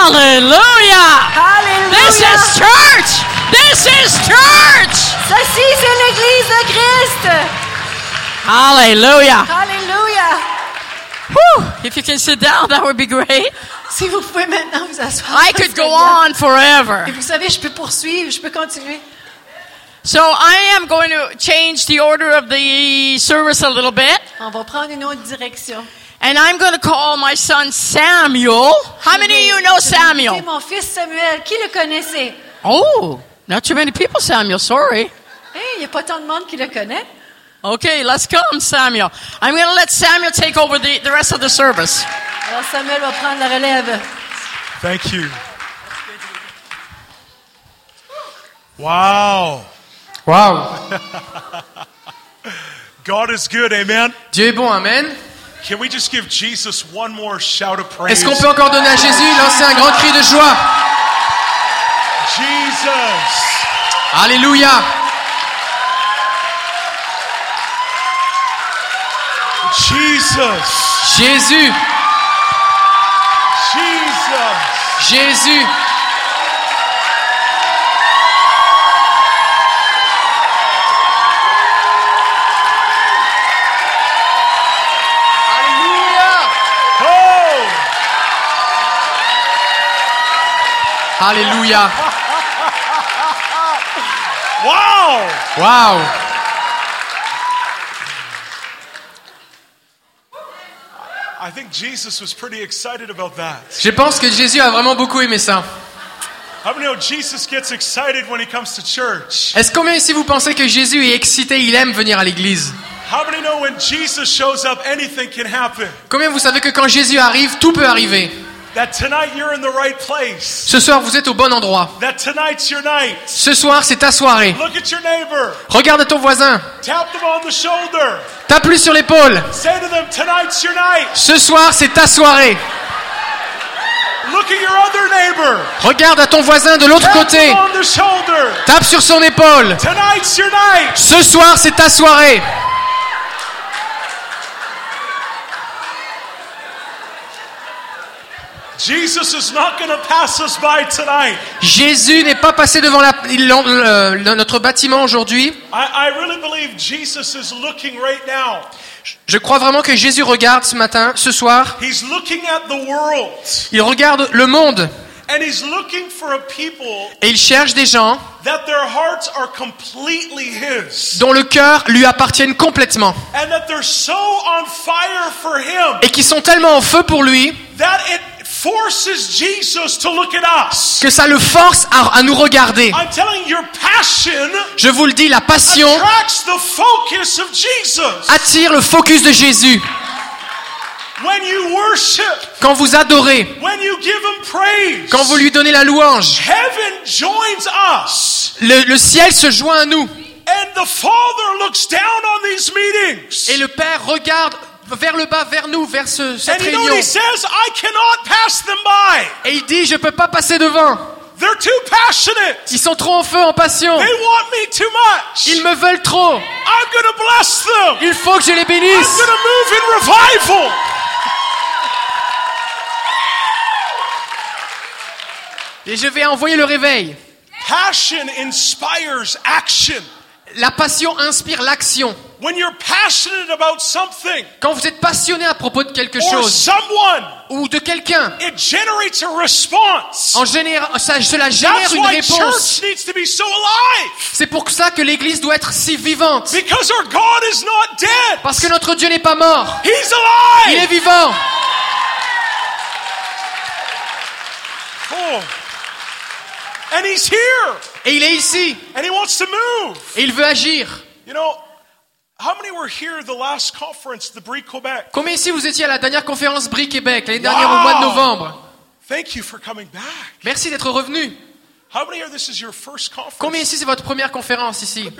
Hallelujah. This is church. This is church. Ceci, c'est l'Église de Christ! Hallelujah. Alléluia! Whew. If you can sit down, that would be great. Si vous pouvez maintenant vous asseoir. I could go on forever. Et vous savez, je peux poursuivre, je peux continuer. So I am going to change the order of the service a little bit. On va prendre une autre direction. And I'm going to call my son Samuel. How many of you know Samuel? inviter mon fils Samuel, qui le connaissait? Oh, not too many people, Samuel. Sorry. Hey, il n'y a pas tant de monde qui le connaît. Okay, let's come, Samuel. I'm going to let Samuel take over the, the rest of the service. Alors Samuel va prendre la relève. Thank you. Wow. Wow. (laughs) God is good, amen. Dieu est bon, Amen. Can we just give Jesus one more shout of praise? Est-ce qu'on peut encore donner à Jésus, lancer un grand cri de joie? Jesus. Alléluia Jesus. Jésus Jesus. Jésus excited about that. Je pense que Jésus a vraiment beaucoup aimé ça. How many know Jesus gets excited when he comes to church? Est-ce combien ici vous pensez que Jésus est excité, il aime venir à l'église? How many know when Jesus shows up, anything can happen? Combien vous savez que quand Jésus arrive, tout peut arriver? Ce soir, vous êtes au bon endroit. That tonight's your night. Ce soir, c'est ta soirée. Look at your neighbor. Regarde ton voisin. Tap them on the shoulder. Tape-lui sur l'épaule. Say to them, tonight's your night. Ce soir, c'est ta soirée. Look at your other neighbor. Regarde à ton voisin de l'autre côté. them on the shoulder. Tape sur son épaule. Tonight's your night. Ce soir, c'est ta soirée. Jesus is not going to pass us by tonight. Jésus n'est pas passé devant la- notre bâtiment aujourd'hui. I, I really believe Jesus is looking right now. Je crois vraiment que Jésus regarde ce matin, ce soir. He's looking at the world Il regarde le monde and he's looking for a people et il cherche des gens that their hearts are completely his dont le cœur lui appartienne complètement and that they're so on fire for him et qui sont tellement en feu pour lui that it forces Jesus to look at us. que ça le force à, à nous regarder. I'm telling you, your passion Je vous le dis, la passion attracts the focus of Jesus. attire le focus de Jésus. When you worship, Quand vous adorez, when you give him praise, quand vous lui donnez la louange, heaven joins us. le, le ciel se joint à nous And the Father looks down on these meetings. et le Père regarde vers le bas, vers nous, vers ce- cette And you know what réunion. he says? I cannot pass them by. Et il dit, je peux pas passer devant. They're too passionate. Ils sont trop en feu, en passion. They want me too much. Ils me veulent trop. I'm bless them. Il faut que je les bénisse. going to move in revival. Et je vais envoyer le réveil. Passion inspires action. La passion inspire l'action. When you're passionate about something Quand vous êtes passionné à propos de quelque chose someone, ou de quelqu'un, it generates a response. en général, ça, cela génère That's une réponse. C'est pour ça que l'église doit être si vivante. Because our God is not dead. Parce que notre Dieu n'est pas mort. He's Il est vivant. Oh. And he's here. Et il est ici. And he wants to move. Et il veut agir. You know, Combien ici vous étiez à la dernière conférence Brie Québec, l'année dernière Wow. au mois de novembre? Thank you for coming back. Merci d'être revenu. Combien ici c'est votre première conférence ici?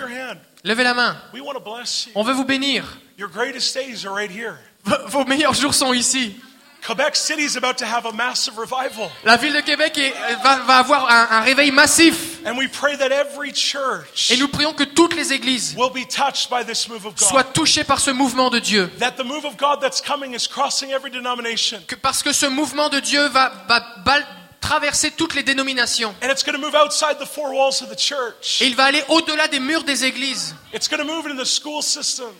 Levez la main. On veut vous bénir. Your greatest days are right here. V- Vos meilleurs jours sont ici. Quebec City is about to have a massive revival. La ville de Québec est- va, va avoir un, un réveil massif. And we pray that every church Et nous prions que toutes les églises will be touched by this move of God. soient touchées par ce mouvement de Dieu. That the move of God that's coming is crossing every denomination. Que- parce que ce mouvement de Dieu va, va traverser toutes les dénominations. And it's going to move outside the four walls of the church. Et il va aller au-delà des murs des églises.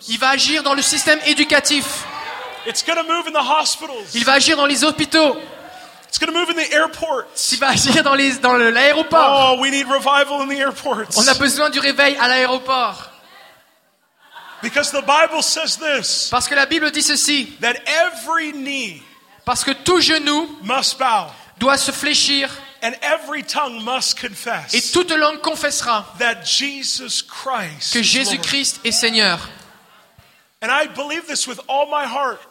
Il va agir dans le système éducatif. It's going to move in the hospitals. Il va agir dans les hôpitaux. It's going to move in the airports. Il va agir dans les- dans le- l'aéroport. Oh, we need revival in the airports. On a besoin du réveil à l'aéroport. Because the Bible says this Parce que la Bible dit ceci. that every knee Parce que tout genou must bow doit se fléchir and every tongue must et confess toute langue confessera that Jesus Christ que is Lord. Jésus-Christ est Seigneur.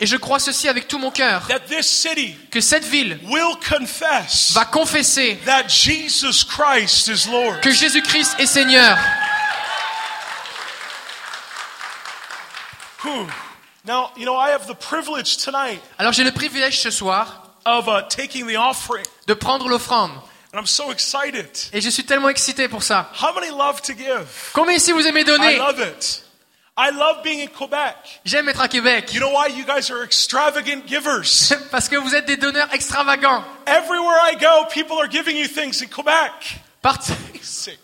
Et je crois ceci avec tout mon cœur. that this city Que cette ville will confess va confesser that Jesus Christ is Lord. que Jésus-Christ est Seigneur. Whew. Now, you know, I have the privilege tonight Alors j'ai le privilège ce soir of uh, taking the offering, de prendre l'offrande. and I'm so excited. Et je suis tellement excité pour ça. How many love to give? Combien ici vous aimez I donner? love it. I love being in Quebec. J'aime être à Québec. You know why? You guys are extravagant givers. (laughs) Parce que vous êtes des donneurs extravagants. Everywhere I go, people are giving you things in Quebec. Partout,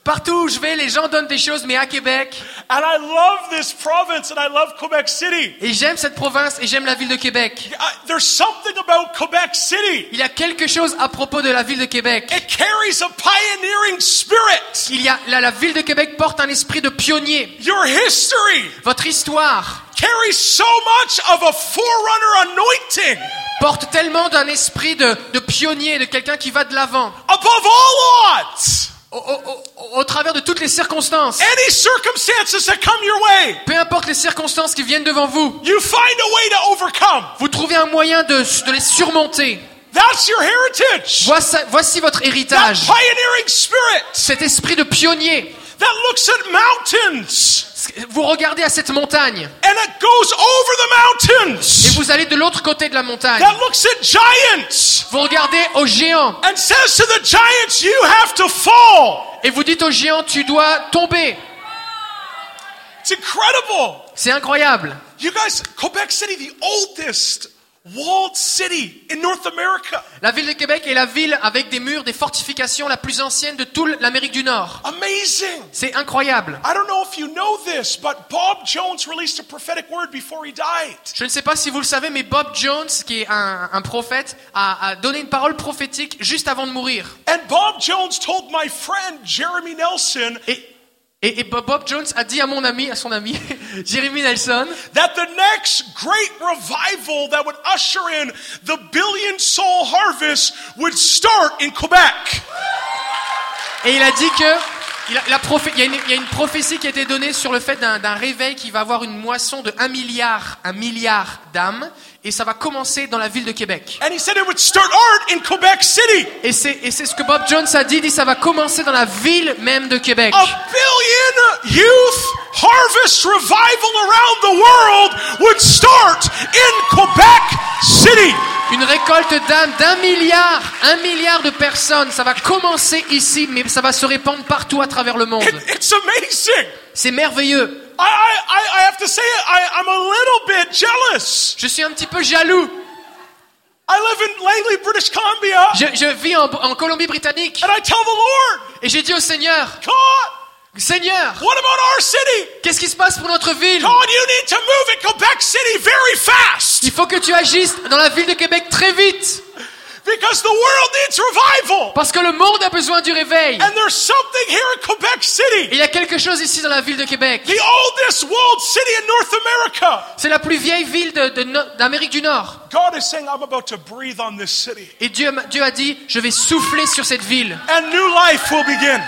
partout où je vais, les gens donnent des choses, mais à Québec. And I love this province and I love Quebec City. Et j'aime cette province et j'aime la ville de Québec. I, there's something about Quebec City. Il y a quelque chose à propos de la ville de Québec. It carries a pioneering spirit. Il y a, la, la ville de Québec porte un esprit de pionnier. Your history Votre histoire carries so much of a forerunner anointing porte tellement d'un esprit de, de pionnier, de quelqu'un qui va de l'avant. above all odds. Au, au- au- travers de toutes les circonstances. Any circumstances that come your way, Peu importe les circonstances qui viennent devant vous, you find a way to overcome. vous trouvez un moyen de, de les surmonter. That's your heritage. Voici, voici votre That héritage. pioneering spirit Cet esprit de pionnier. that looks at mountains Vous regardez à cette montagne and it goes over the et mountains. vous allez de l'autre côté de la montagne. That looks at giants Vous regardez aux géants and says to the giants, you have to fall. et vous dites aux géants, tu dois tomber. It's incredible. C'est incroyable. You guys, Quebec City, the oldest walled city in North America. La ville de Québec est la ville avec des murs, des fortifications la plus ancienne de toute l'Amérique du Nord. Amazing. C'est incroyable. I don't know if you know this, but Bob Jones released a prophetic word before he died. Je ne sais pas si vous le savez, mais Bob Jones, qui est un, un prophète, a, a donné une parole prophétique juste avant de mourir. And Bob Jones told my friend Jeremy Nelson Et, et, et Bob Jones a dit à mon ami, à son ami, (laughs) Jeremy Nelson, that the next great revival that would usher in the billion soul harvest would start in Quebec. et il a dit que il, a, la prophé- il, y a une, il y a une prophétie qui a été donnée sur le fait d'un d'un réveil qui va avoir une moisson de 1 milliard, un milliard d'âmes, et ça va commencer dans la ville de Québec. And he said it would start art in Quebec City. Et c'est et c'est ce que Bob Jones a dit, dit ça va commencer dans la ville même de Québec. A billion youth harvest revival around the world would start in Quebec City. Une récolte d'âmes d'un milliard, un milliard de personnes, ça va commencer ici, mais ça va se répandre partout à travers le monde. It, it's amazing. C'est merveilleux. I, I, I- I have to say it, I, I'm a little bit jealous. Je suis un petit peu jaloux. I live in Langley, British Columbia, Je, je vis en, en Colombie-Britannique and I tell the Lord, et j'ai dit au Seigneur, God, Seigneur, What about our city? qu'est-ce qui se passe pour notre ville? God, you need to move in Quebec City very fast Il faut que tu agisses dans la ville de Québec très vite. Because the world needs revival. Parce que le monde a besoin du réveil. And there's something here in Quebec Et City, il y a quelque chose ici dans la ville de Québec. the oldest walled city in North America. C'est la plus vieille ville de- de d'Amérique du Nord. God is saying, I'm about to breathe on this city. Et Dieu, Dieu a dit, je vais souffler sur cette ville. And new life will begin.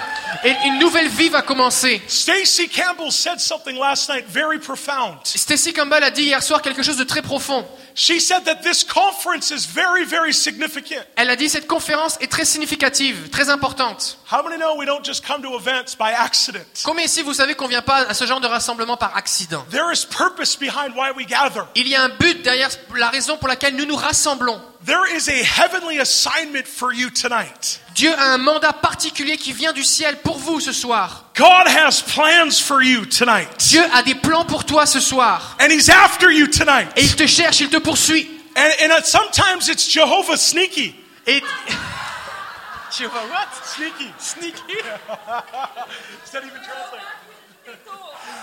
Et une nouvelle vie va commencer. Stacy Campbell said something last night very profound. Stacy Campbell a dit hier soir quelque chose de très profond. She said that this conference is very, very significant. Elle a dit cette conférence est très significative, très importante. How many know we don't just come to events by accident? Combien ici vous savez qu'on vient pas à ce genre de rassemblement par accident? There is purpose behind why we gather. Il y a un but derrière la raison pour laquelle nous nous rassemblons. There is a heavenly assignment for you tonight. Dieu a un mandat particulier qui vient du ciel pour vous ce soir. God has plans for you tonight. Dieu a des plans pour toi ce soir. And He's after you tonight. Et il te cherche, il te poursuit. And, and sometimes it's Jehovah sneaky. Et (laughs) Jehovah what? Sneaky. Sneaky? (laughs) Does that even translate?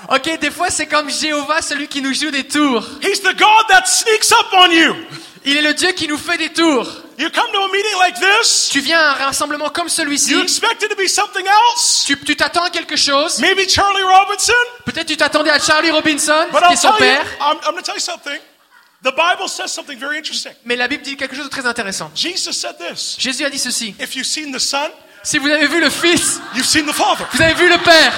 ok, des fois c'est comme Jéhovah, celui qui nous joue des tours. He's the God that sneaks up on you. Il est le Dieu qui nous fait des tours. You come to a meeting like this, Tu viens à un rassemblement comme you celui-ci. expect it to be something else. Tu tu t'attends à quelque chose. Maybe Charlie Robinson. Peut-être tu t'attendais à Charlie Robinson, qui est son tell you, père. I'm, I'm The Bible says something very interesting. Mais la Bible dit quelque chose de très intéressant. Jesus said this Jésus a dit ceci. If you've seen the Son, Si vous avez vu le Fils, you've seen the Father. vous avez vu le Père.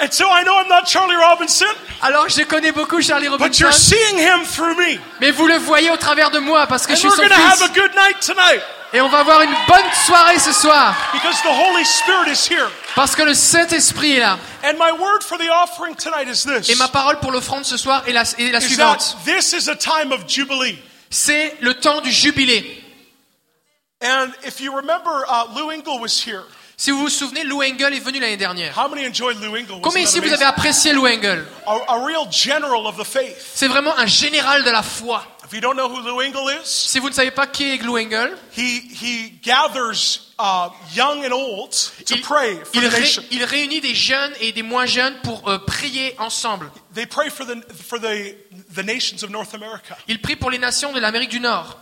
And so I know I'm not Charlie Robinson, Alors je connais beaucoup Charlie but Robinson, you're seeing him through me. mais vous le voyez au travers de moi parce que And je suis son have fils. a good night tonight Et on va avoir une bonne soirée ce soir because the Holy Spirit is here. parce que le Saint-Esprit est là. And my word for the offering tonight is this. Et ma parole pour l'offrande ce soir est la, est la is suivante. that this is a time of jubilee. C'est le temps du jubilé. And if you remember, uh, Lou Engle was here. Si vous vous souvenez, Lou Engel est venu l'année dernière. Combien ici vous avez apprécié Lou Engel? A, a real general of the faith. C'est vraiment un général de la foi. If you don't know who Lou Engle is, Si vous ne savez pas qui est Lou Engel, he he gathers uh, young and old to il, pray for il the ré- nation. il réunit des jeunes et des moins jeunes pour euh, prier ensemble. They pray for the for the the nations of North America. Il prie pour les nations de l'Amérique du Nord.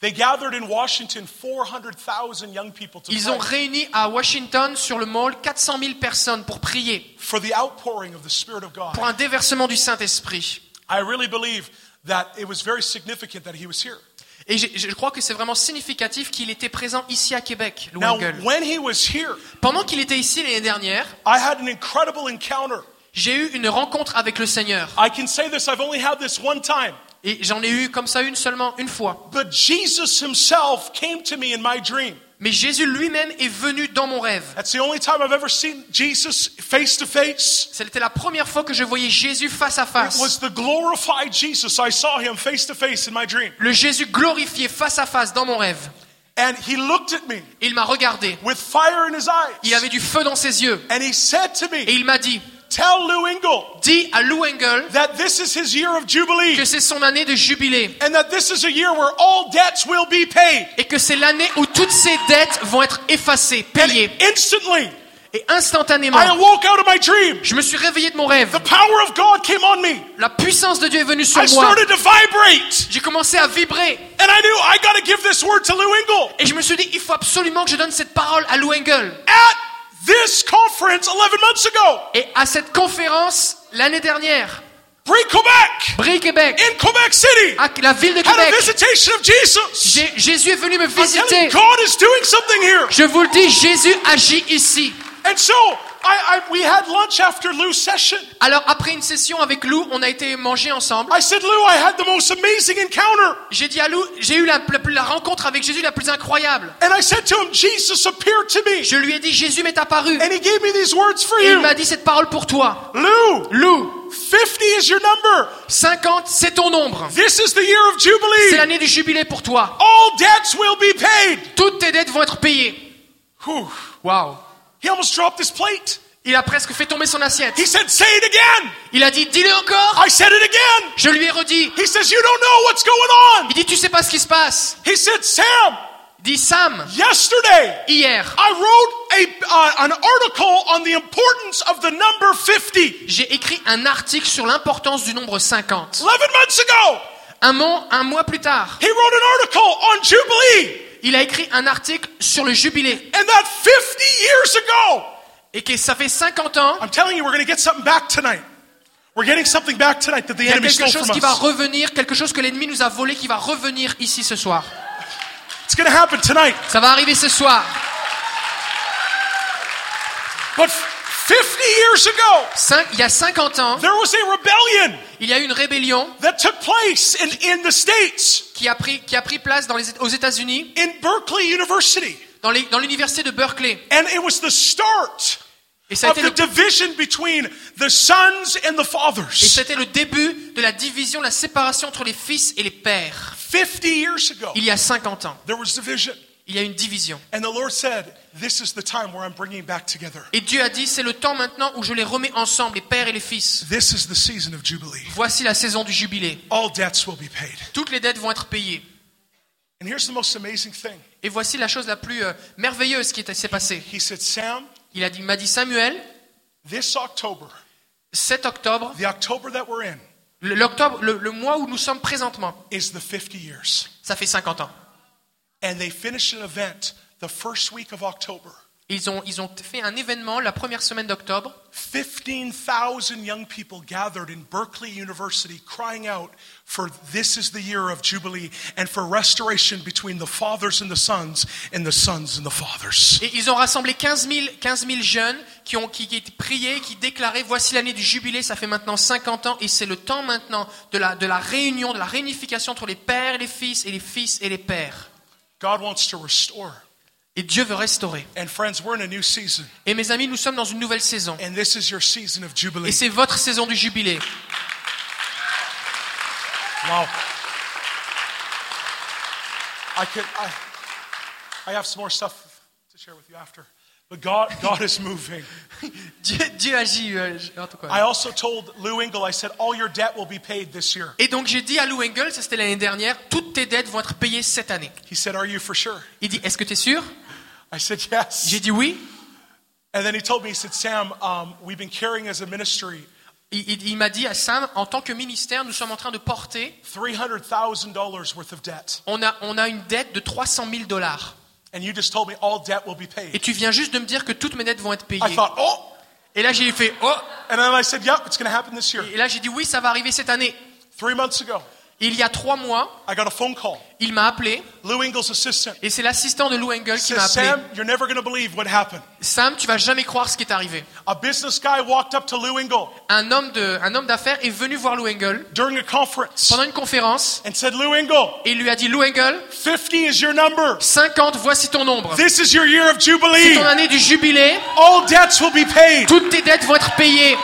They gathered in Washington 400,000 young people to Ils ont pray réuni à Washington sur le mall 400 000 personnes pour prier, for the outpouring of the Spirit of God. pour un déversement du Saint-Esprit. I really believe that it was very significant that he was here. Et je, je crois que c'est vraiment significatif qu'il était présent ici à Québec, Lou Now, Engel. when he was here, Pendant qu'il était ici l'année dernière, I had an incredible encounter. j'ai eu une rencontre avec le Seigneur. I can say this, I've only had this one time. Et j'en ai eu comme ça une seulement, une fois. But Jesus himself came to me in my dream. Mais Jésus lui-même est venu dans mon rêve. C'était la première fois que je voyais Jésus face à face. the glorified Jesus. I saw him face to face in my dream. Le Jésus glorifié face à face dans mon rêve. And he looked at me Il m'a regardé. with fire in his Il eyes. avait du feu dans ses yeux. And he said to Et me, il m'a dit, Tell Lou Engle dis à Lou Engel that this is his year of Jubilee que c'est son année de jubilé. and that this is a year where all debts will be paid. Et que c'est l'année où toutes ses dettes vont être effacées, And payées. instantly, Et instantanément, I awoke out of my dream. je me suis réveillé de mon rêve. The power of God came on me. La puissance de Dieu est venue sur I moi. started to vibrate. J'ai commencé à vibrer. And I knew I got to give this word to Lou Engle. Et je me suis dit, il faut absolument que je donne cette parole à Lou Engel. At this conference 11 months ago, Et à cette conférence, l'année dernière, Brie Quebec, Brie Québec, in Quebec City, à la ville de Québec, visitation of Jesus. Jésus est venu me visiter. God is doing something here. Je vous le dis, Jésus agit ici. And so, I, I, we had lunch after Lou's session. Alors après une session avec Lou, on a été manger ensemble. I said, Lou, I had the most amazing encounter. J'ai dit à Lou, j'ai eu la, la- la rencontre avec Jésus la plus incroyable. And I said to him, Jesus appeared to me. Je lui ai dit, Jésus m'est apparu. And he gave me these words for Et il you. m'a dit cette parole pour toi. Lou, Lou, 50 is your number. 50, c'est ton nombre. This is the year of C'est Jubilee. l'année du jubilé pour toi. All debts will be paid. Toutes tes dettes vont être payées. Whew. Waouh. He almost dropped his plate. Il a presque fait tomber son assiette. He said, Say it again. Il a dit, dis-le encore. I said it again. Je lui ai redit. He says, You don't know what's going on. Il dit, tu sais pas ce qui se passe. He said, Sam, Il dit, Sam, yesterday hier, I wrote a, uh, an article on the importance of the number 50. j'ai écrit un article sur l'importance du nombre 50. 11 months ago, Un mois, un mois plus tard, he wrote an article on Jubilee. Il a écrit un article sur le jubilé. And that 50 years ago, Et que ça fait 50 ans, I'm telling you, we're going to get something back tonight. We're getting something back tonight that the il y a enemy quelque stole chose from qui va revenir, quelque chose que l'ennemi nous a volé qui va revenir ici ce soir. It's going to happen tonight. Ça va arriver ce soir. But 50 years ago, Cinq- il y a 50 ans, there was a rebellion il y a eu une rébellion that took place in, in the States, qui a pris, qui a pris place dans les, aux États-Unis, in Berkeley University. dans les- dans l'université de Berkeley. And it was the start Et ça a of été the le, division between the sons and the et fathers. c'était le début de la division, la séparation entre les fils et les pères. 50 years ago, Il y a 50 ans, there was division. il y a une division. And the Lord said, This is the time where I'm bringing back together. Et Dieu a dit, c'est le temps maintenant où je les remets ensemble, les pères et les fils. This is the season of Jubilee. Voici la saison du jubilé. All debts will be paid. Toutes les dettes vont être payées. And here's the most amazing thing. Et voici la chose la plus euh, merveilleuse qui est- s'est passée. He said, Sam, Il a dit- m'a dit, Samuel, this October, 7 octobre, the October that we're in, le, l'octobre, le, le mois où nous sommes présentement, is the 50 years. ça fait 50 ans. And they finished an event the first week of October. Ils ont, ils ont fait un événement la première semaine d'octobre. 15,000 young people gathered in Berkeley University crying out for this is the year of Jubilee and for restoration between the fathers and the sons and the sons and the fathers. Et ils ont rassemblé 15 000, 15 000 jeunes qui ont qui, qui priaient, qui déclaraient voici l'année du jubilé, ça fait maintenant 50 ans et c'est le temps maintenant de la, de la réunion, de la réunification entre les pères et les fils et les fils et les pères. God wants to restore. Et Dieu veut restaurer. And friends, we're in a new season. Et mes amis, nous sommes dans une nouvelle saison. And this is your season of Et Jubilee. c'est votre saison du jubilé. Wow. I could I, I have some more stuff to share with you after. But God God is moving. (laughs) Dieu, Dieu agit. euh. I also told Lou Engle, I said, all your debt will be paid this year. Et donc j'ai dit à Lou Engel, ça c'était l'année dernière, toutes tes dettes vont être payées cette année. He said, Are you for sure? Il dit, est-ce que tu es sûr? I said, Yes. J'ai dit oui? And then he told me, he said, Sam, um, we've been carrying as a ministry Il, il- il m'a dit à Sam, en tant que ministère, nous sommes en train de porter, $300,000 worth of debt. on a, on a une dette de 300 000 dollars. And you just told me all debt will be Et paid. tu viens juste de me dire que toutes mes dettes vont être I payées. thought, Oh. Et là j'ai fait, oh And then I said, Yep, it's going to happen this year. Et là j'ai dit oui, ça va arriver cette année. Three months ago, Il y a trois mois, I got a phone call. il m'a appelé, Lou assistant et c'est l'assistant de Lou Engel qui m'a appelé. Sam, you're never going to believe what happened. Sam, tu vas jamais croire ce qui est arrivé. A business guy walked up to Lou Engle Un homme de, un homme d'affaires est venu voir Lou Engel during a conference pendant une conférence and said, Lou Engle, et il lui a dit Lou Engel, 50 is your number. 50, voici ton nombre. This is your year of C'est Jubilee. ton année du jubilé. All debts will be paid. Toutes tes dettes vont être payées.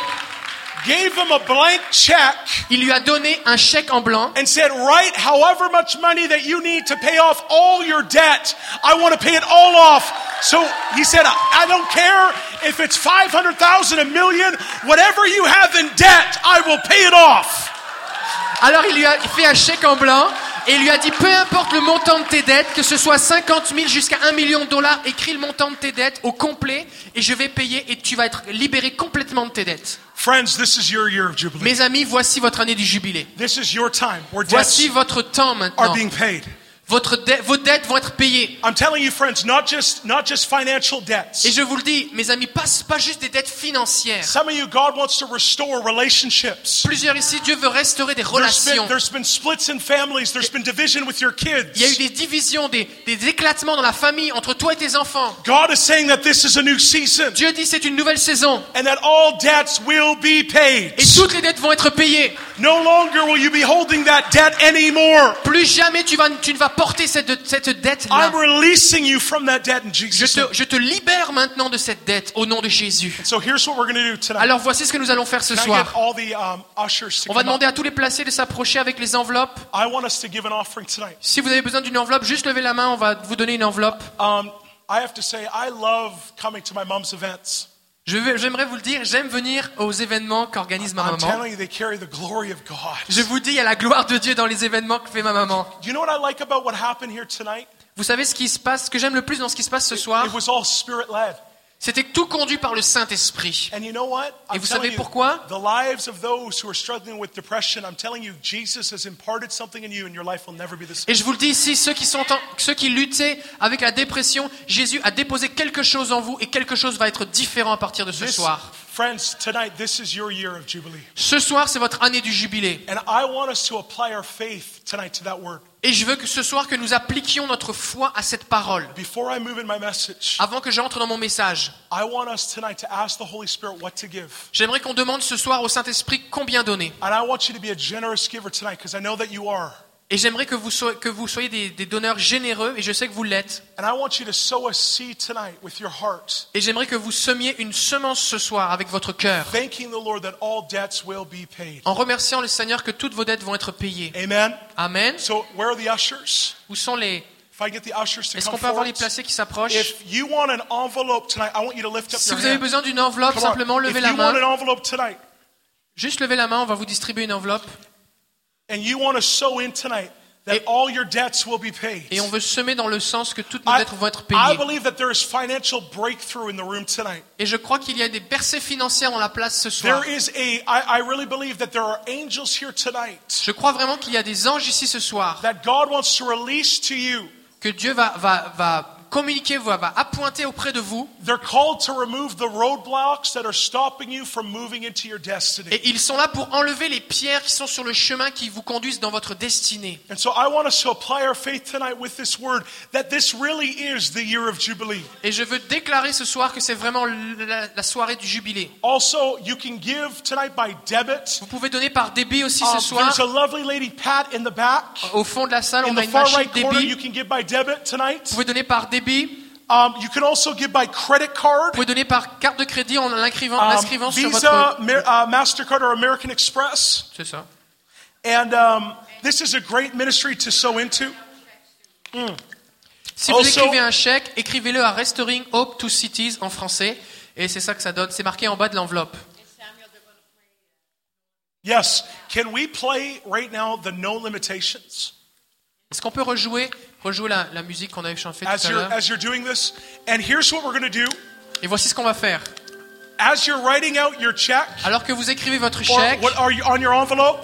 Gave him a blank check Il lui a donné un chèque en blanc and said, write however much money that you need to pay off all your debt. I want to pay it all off. So he said, I don't care if it's 500,000, a million, whatever you have in debt, I will pay it off. Alors il lui a fait un chèque en blanc et il lui a dit peu importe le montant de tes dettes, que ce soit 50 000 jusqu'à 1 million de dollars, écris le montant de tes dettes au complet et je vais payer et tu vas être libéré complètement de tes dettes. Friends, this is your year of Jubilee. Mes amis, voici votre année du jubilé. This is your time where Voici votre temps are maintenant. being paid. Votre de- vos dettes vont être payées. I'm telling you, friends, not just, not just financial debts. Et je vous le dis, mes amis, pas, pas juste des dettes financières. Some of you, God wants to restore relationships. Plusieurs ici, Dieu veut restaurer des There's been, relations. there's been splits in families. There's been division with your kids. Il y a eu des divisions, des, des éclatements dans la famille entre toi et tes enfants. God is saying that this is a new season Dieu dit c'est une nouvelle saison and that all debts will be paid. et toutes les dettes vont être payées. No longer will you be holding that debt anymore. Plus jamais tu, vas, tu ne vas porter cette, cette dette-là. I'm releasing you from that debt in Je Jesus' te, je te libère maintenant de cette dette au nom de Jésus. Alors voici ce que nous allons faire ce soir. um, On va demander à tous les placés de s'approcher avec les enveloppes. I want us to give an offering tonight. Si vous avez besoin d'une enveloppe, juste levez la main, on va vous donner une enveloppe. Um, I have to say, I love coming to my mom's events. J'aimerais vous le dire, j'aime venir aux événements qu'organise ma maman. Je vous dis, il y a la gloire de Dieu dans les événements que fait ma maman. Vous savez ce qui se passe, ce que j'aime le plus dans ce qui se passe ce soir, C'était tout conduit par le Saint-Esprit. And you know what? Et I'm vous savez pourquoi? The lives of those who are struggling with depression, I'm telling you, Jesus has imparted something in you, and your life will never be the same. Et je vous le dis ici, ceux qui, sont en- ceux qui luttaient avec la dépression, Jésus a déposé quelque chose en vous et quelque chose va être différent à partir de ce This- soir. Friends, tonight, this is your year of Jubilee. Ce soir, c'est votre année du jubilé. And I want us to apply our faith tonight to that word. Et je veux que ce soir, que nous appliquions notre foi à cette parole. Before I move in my message, Avant que j'entre dans mon message, I want us tonight to ask the Holy Spirit what to give. j'aimerais qu'on demande ce soir au Saint-Esprit combien donner. And I want you to be a generous giver tonight because I know that you are. Et j'aimerais que vous soyez, que vous soyez des, des donneurs généreux, et je sais que vous l'êtes. Et j'aimerais que vous semiez une semence ce soir avec votre cœur, en remerciant le Seigneur que toutes vos dettes vont être payées. Amen. Amen. So, where are the ushers? Où sont les... Est-ce qu'on peut avoir les placés qui s'approchent? Si vous avez besoin d'une enveloppe, simplement levez la main. Juste levez la main, on va vous distribuer une enveloppe. And you want to sow in tonight, that Et- all your debts will be paid. Et on veut semer dans le sens que toutes nos I, dettes vont être payées. believe that there is financial breakthrough in the room tonight. Et je crois qu'il y a des percées financières dans la place ce soir. There is a, I, I really believe that there are angels here tonight Je crois vraiment qu'il y a des anges ici ce soir, that God wants to release to you. que Dieu va, va, va communiquer, va, va appointer auprès de vous. They're called to remove the roadblocks that are stopping you from moving into your destiny. Et ils sont là pour enlever les pierres qui sont sur le chemin qui vous conduisent dans votre destinée. And so I want us to apply our faith tonight with this word that this really is the year of Jubilee. Et je veux déclarer ce soir que c'est vraiment la, la soirée du jubilé. Also, you can give tonight by debit. Vous pouvez donner par débit aussi Um, ce soir. there's a lovely lady Pat in the back. Au fond de la salle, In on a une machine right corner, you débit. can give by debit tonight. Vous pouvez donner par débit. Um, you can also give by credit Vous card. pouvez donner par carte de crédit en l'inscrivant Um, l'inscrivant sur Visa, votre... Uh, MasterCard, or American Express. C'est ça. And um, this is a great ministry to sow into. Si vous Also- écrivez un chèque, écrivez-le à Restoring Hope to Cities en français. Et c'est ça que ça donne. C'est marqué en bas de l'enveloppe. Yes. Can we play right now the No Limitations? Est-ce qu'on peut rejouer, rejouer la, la musique qu'on avait chantée As tout à you're, l'heure as you're doing this. And here's what we're going to do. Et voici ce qu'on va faire. As you're writing out your check, Alors que vous écrivez votre or chèque what are you on your envelope,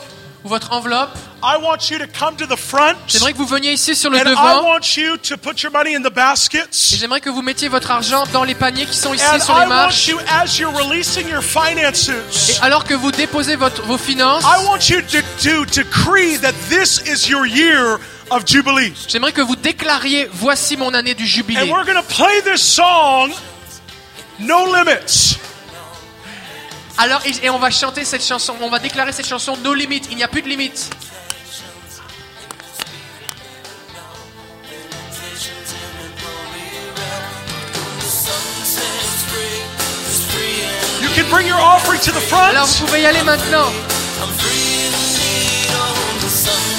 ou votre enveloppe, I want you to come to the front. j'aimerais que vous veniez ici sur le And I devant. want you to put your money in the Et baskets. j'aimerais que vous mettiez votre argent dans les paniers qui sont ici And sur les I want marches. you, as you're releasing your Et alors que vous déposez votre, vos finances, I want you to, to decree that this is your year of Jubilee. j'aimerais que vous déclariez voici mon année du And jubilé. we're going to play this song, No Limits. Alors et et on va chanter cette chanson, on va déclarer cette chanson No Limit, il n'y a plus de limites. You can bring your offering to the front. Alors vous pouvez y aller maintenant. in the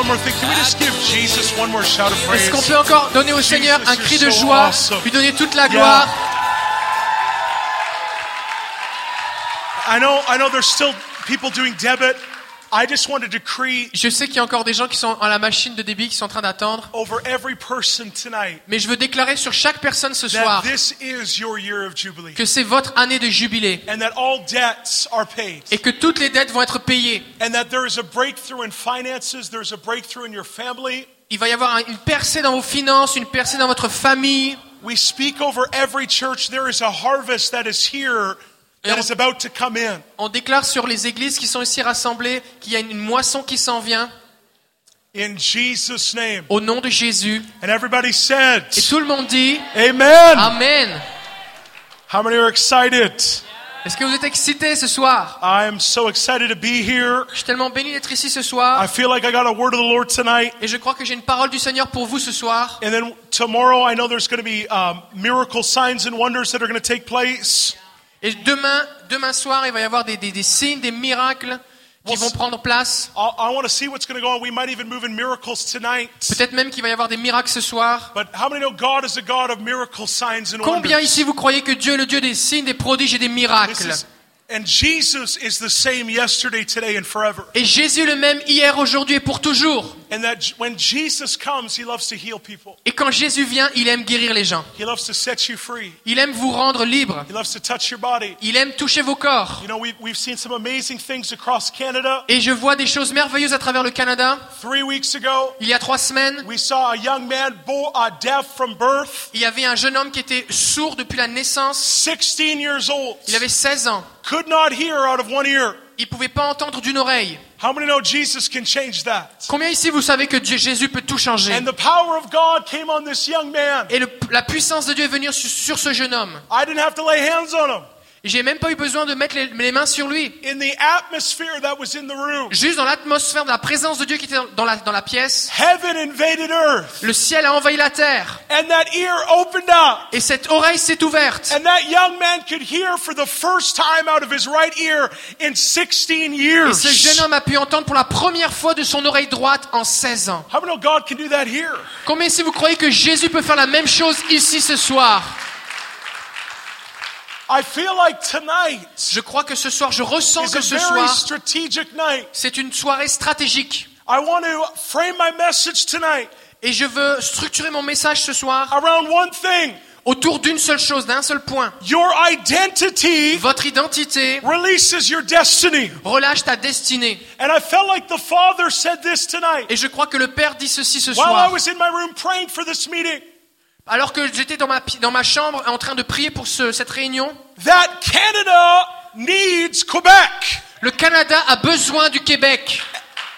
one more thing? Can we just give Jesus one more shout of praise? Est-ce qu'on peut encore donner au Seigneur un Jesus, cri you're de so joie, awesome. lui donner toute la Yeah. gloire I know, I know there's still people doing debit. I just want to decree Je sais qu'il y a encore des gens qui sont à la machine de débit, qui sont en train d'attendre. over every person tonight Mais je veux déclarer sur chaque personne ce that soir this is your year of Jubilee que c'est votre année de jubilé and that all debts are paid et que toutes les dettes vont être payées. and that there is a breakthrough in finances, there's a breakthrough in your family. Il va y avoir un- une percée dans vos finances, une percée dans votre famille. We speak over every church. There is a harvest that is here that is about to come in. On déclare sur les églises qui sont ici rassemblées qu'il y a une moisson qui s'en vient In Jesus' name. au nom de Jésus. And everybody said, Et tout le monde dit Amen. Amen. How many are excited? Est-ce que vous êtes excités ce soir? I am so excited to be here. Je suis tellement béni d'être ici ce I soir feel like I got a word of the Lord tonight. et je crois que j'ai une parole du Seigneur pour vous ce soir. And then tomorrow, I know there's going to be um, miracle signs and wonders that are going to take place. Et demain, demain soir, il va y avoir des, des- des signes, des miracles qui vont prendre place. Peut-être même qu'il va y avoir des miracles ce soir. But how many know God is a God of miracle signs and Combien ici vous croyez que Dieu est le Dieu des signes, des prodiges et des miracles? And Jesus is the same yesterday, today, and forever. Et Jésus le même hier, aujourd'hui et pour toujours. And that when Jesus comes, he loves to heal people. Et quand Jésus vient, il aime guérir les gens. He loves to set you free. Il aime vous rendre libre. He loves to touch your body. Il aime toucher vos corps. You know, we've, we've seen some amazing things across Canada. Et je vois des choses merveilleuses à travers le Canada. Three weeks ago, Il y a trois semaines, we saw a young man bo- uh, deaf from birth, il y avait un jeune homme qui était sourd depuis la naissance. 16 years old, Il avait 16 ans. Could not hear out of one ear. Il pouvait pas entendre d'une oreille. How many know Jesus can change that? Combien ici vous savez que Dieu, Jésus peut tout changer? And the power of God came on this young man. Et le- la puissance de Dieu est venue sur, sur ce jeune homme. I didn't have to lay hands on him. J'ai même pas eu besoin de mettre les, les mains sur lui. In the atmosphere that was in the room, Juste dans l'atmosphère de la présence de Dieu qui était dans la, dans la pièce, heaven invaded earth, le ciel a envahi la terre. and that ear opened up. Et cette oreille s'est ouverte. And that young man could hear for the first time out of his right ear in 16 Et years. ce jeune homme a pu entendre pour la première fois de son oreille droite en 16 ans. How God can do that here? Combien ici vous croyez que Jésus peut faire la même chose ici ce soir I feel like tonight Je crois que ce soir, je ressens que a ce soir, c'est une soirée stratégique. I want to frame my message tonight Et je veux structurer mon message ce soir around one thing. autour d'une seule chose, d'un seul point. Your identity Votre identité releases your destiny. relâche ta destinée. And I felt like the Father said this tonight Et je crois que le Père dit ceci ce while I soir. was in my room praying for this meeting Alors que j'étais dans ma, dans ma chambre en train de prier pour ce- cette réunion, that Canada needs Quebec. le Canada a besoin du Québec.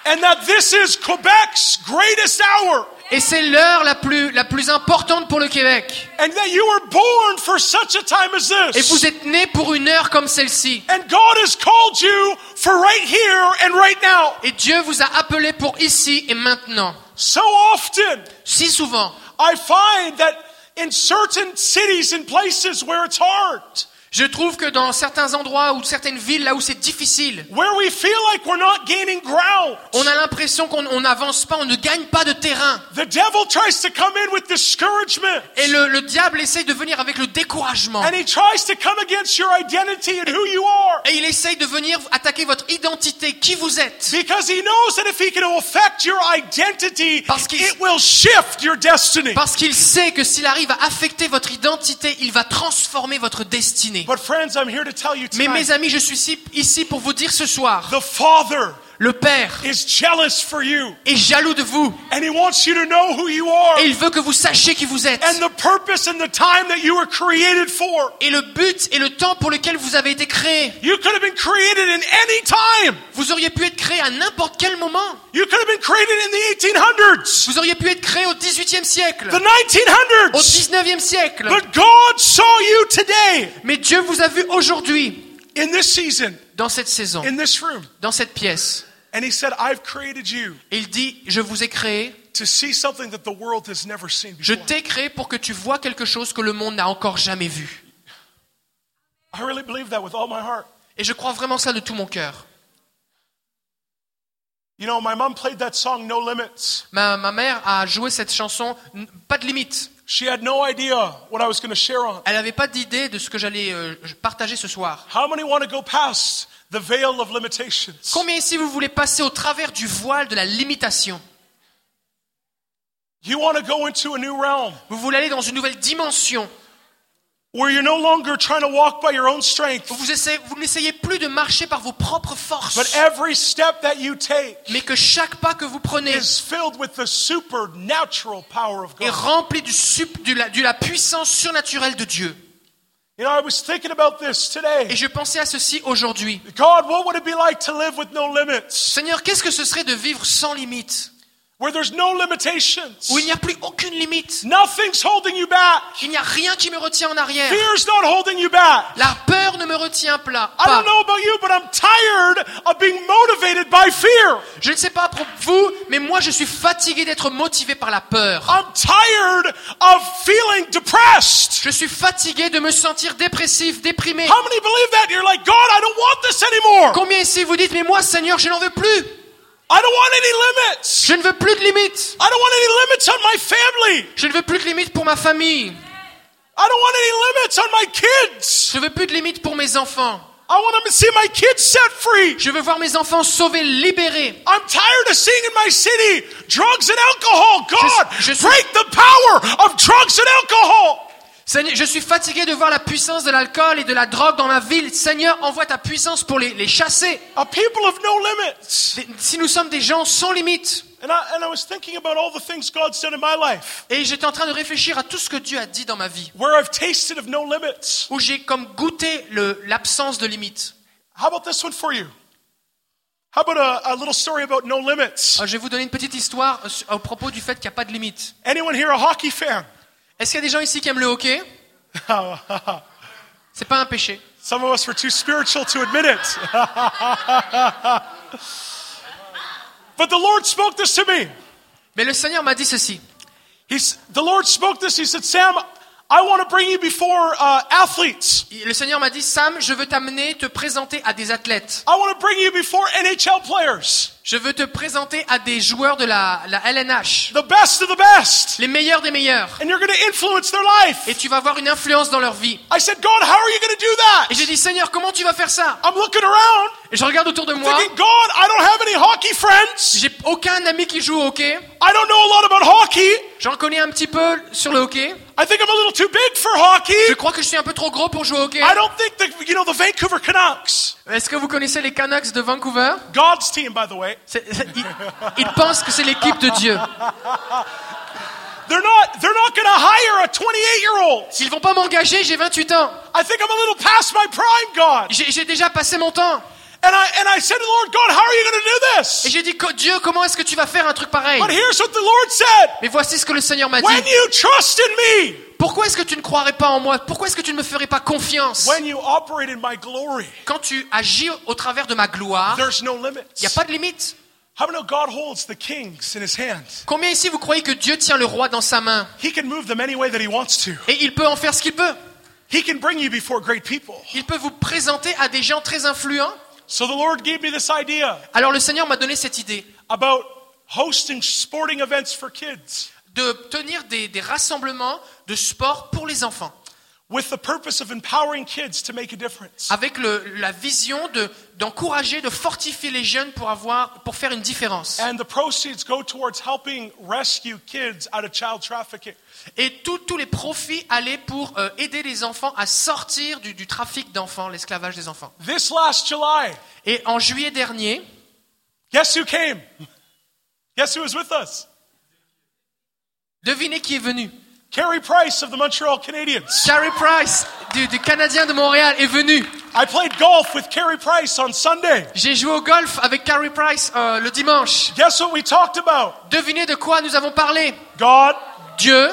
And that this is Quebec's greatest hour. Et c'est l'heure la plus, la plus importante pour le Québec. And that you were born for such a time as Et this. vous êtes nés pour une heure comme celle-ci. And God has called you for right here and right now. Et Dieu vous a appelé pour ici et maintenant. So often, Si souvent, I find that in certain cities and places where it's hard, Je trouve que dans certains endroits ou certaines villes, là où c'est difficile, where we feel like we're not gaining ground, on a l'impression qu'on on n'avance pas, on ne gagne pas de terrain. the devil tries to come in with discouragement. Et le, le diable essaye de venir avec le découragement. And he tries to come against your identity and who you are. Et il essaye de venir attaquer votre identité, qui vous êtes. Because he knows that if he can affect your identity, Parce qu'il- it will shift your destiny. Parce qu'il sait que s'il arrive à affecter votre identité, il va transformer votre destinée. But friends, I'm here to tell you Mais mes amis, je suis ici, ici pour vous dire ce soir, the Father le Père is jealous for you. est jaloux de vous. And he wants you to know who you are Et il veut que vous sachiez qui vous êtes. and the purpose and the time that you were created for. Et le but et le temps pour lequel vous avez été créé. You could have been created in any time. Vous auriez pu être créé à n'importe quel moment. You could have been created in the 1800s, Vous auriez pu être créé au 18e siècle, the au 1900s. 19e siècle. But God saw you today Mais Dieu vous a vu aujourd'hui, in this season, dans cette saison, in this room. dans cette pièce. And he said, I've created you Et il dit, je vous ai créé, to see something that the world has never seen je before. t'ai créé pour que tu vois quelque chose que le monde n'a encore jamais vu. I really believe that with all my heart. Et je crois vraiment ça de tout mon cœur. You know, my mom played that song, No Limits. Ma, ma mère a joué cette chanson, pas de limite. She had no idea what I was going to share on. Elle n'avait pas d'idée de ce que j'allais euh, partager ce soir. How many want to go past the veil of limitations? Combien ici vous voulez passer au travers du voile de la limitation? You want to go into a new realm? Vous voulez aller dans une nouvelle dimension? Where you're no longer trying to walk by your own strength, vous, essayez- vous n'essayez plus de marcher par vos propres forces, but every step that you take mais que chaque pas que vous prenez is filled with the supernatural power of est God. rempli du sup- de, la, de la puissance surnaturelle de Dieu. You know, I was thinking about this Et today. je pensais à ceci aujourd'hui. God, what would it be like to live with no limits? Seigneur, qu'est-ce que ce serait de vivre sans limite Where there's no limitations. Où il n'y a plus aucune limite Nothing's holding you back. Il n'y a rien qui me retient en arrière. Fear's not holding you back. La peur ne me retient pla- I pas. don't know about you, but I'm tired of being motivated by fear. Je ne sais pas pour vous, mais moi je suis fatigué d'être motivé par la peur. I'm tired of feeling depressed. Je suis fatigué de me sentir dépressif, déprimé. How many believe that? You're like, God, I don't want this anymore. Combien ici vous dites, mais moi Seigneur, je n'en veux plus. I don't want any limits. Je ne veux plus de limites. I don't want any limits on my family. Je ne veux plus de limites pour ma famille. I don't want any limits on my kids. Je veux plus de limites pour mes enfants. I want to see my kids set free. Je veux voir mes enfants sauvés, libérés. I'm tired of seeing in my city drugs and alcohol. God, je suis- break the power of drugs and alcohol. Seigneur, je suis fatigué de voir la puissance de l'alcool et de la drogue dans ma ville. Seigneur, envoie ta puissance pour les, les chasser. A people of no limits. Si nous sommes des gens sans limites. And I, and I was thinking about all the things God's done in my life, Et j'étais en train de réfléchir à tout ce que Dieu a dit dans ma vie. where I've tasted of no limits. Où j'ai comme goûté l'absence de limites. How about this one for you? How about a, a little story about no limits? Alors, je vais vous donner une petite histoire euh, au propos du fait qu'il n'y a pas de limites. Anyone here a hockey fan? Est-ce qu'il y a des gens ici qui aiment le hockey? (laughs) C'est pas un péché. Some of us were too spiritual to admit it. (laughs) but the Lord spoke this to me. Mais le Seigneur m'a dit ceci. He's, the Lord spoke this. He said, Sam, I want to bring you before uh, athletes. Le Seigneur m'a dit, Sam, je veux t'amener, te présenter à des athlètes. I want to bring you before NHL players, Je veux te présenter à des joueurs de la, la LNH. the best of the best. Les meilleurs des meilleurs. And you're influence their life. Et tu vas avoir une influence dans leur vie. I said, God, how are you do that? Et j'ai dit, Seigneur, comment tu vas faire ça? I'm looking around, Et je regarde autour de moi. thinking, God, I don't have any hockey friends. J'ai aucun ami qui joue au hockey. I don't know a lot about hockey. J'en connais un petit peu sur le hockey. I think I'm a little too big for hockey. Je crois que je suis un peu trop gros pour jouer au hockey. I don't think that, you know, the Vancouver Canucks, Est-ce que vous connaissez les Canucks de Vancouver? God's team, by the way, C'est- c'est- ils, ils pensent que c'est l'équipe de Dieu. they're not, they're not going to hire a 28 year old. Vont pas m'engager, j'ai 28 ans. I think I'm a little past my prime, God. J'ai j'ai déjà passé mon temps. And I, and I said to the Lord, God, how are you going to do Et this? j'ai dit, Co- Dieu, comment est-ce que tu vas faire un truc pareil? But here's what the Lord said. Mais voici ce que le Seigneur m'a When dit. you trust in me, Pourquoi est-ce que tu ne croirais pas en moi? Pourquoi est-ce que tu ne me ferais pas confiance? When you operate in my glory, Quand tu agis au travers de ma gloire, there's no il n'y a pas de limite. How many God holds the kings in his hand? Combien ici vous croyez que Dieu tient le roi dans sa main? He can move them any way that he wants to. Et il peut en faire ce qu'il peut He can bring you before great people. Il peut vous présenter à des gens très influents. So the Lord gave me this idea Alors le Seigneur m'a donné cette idée about hosting sporting events for kids de tenir des, des rassemblements de sport pour les enfants, with the purpose of empowering kids to make a difference. avec le- la vision de- d'encourager, de, fortifier les jeunes pour, avoir, pour faire une différence. And the proceeds go towards helping rescue kids out of child trafficking. Et tous- tous les profits allaient pour euh, aider les enfants à sortir du, du trafic d'enfants, l'esclavage des enfants. This last July, Et en juillet dernier, guess who came? Guess who was with us? Devinez qui est venu Carrie Price of the Montreal Canadiens. Carey Price du, du Canadien de Montréal est venu. I played golf with Carrie Price on Sunday. J'ai joué au golf avec Carey Price euh, le dimanche. Guess what we talked about? Devinez de quoi nous avons parlé? God, Dieu,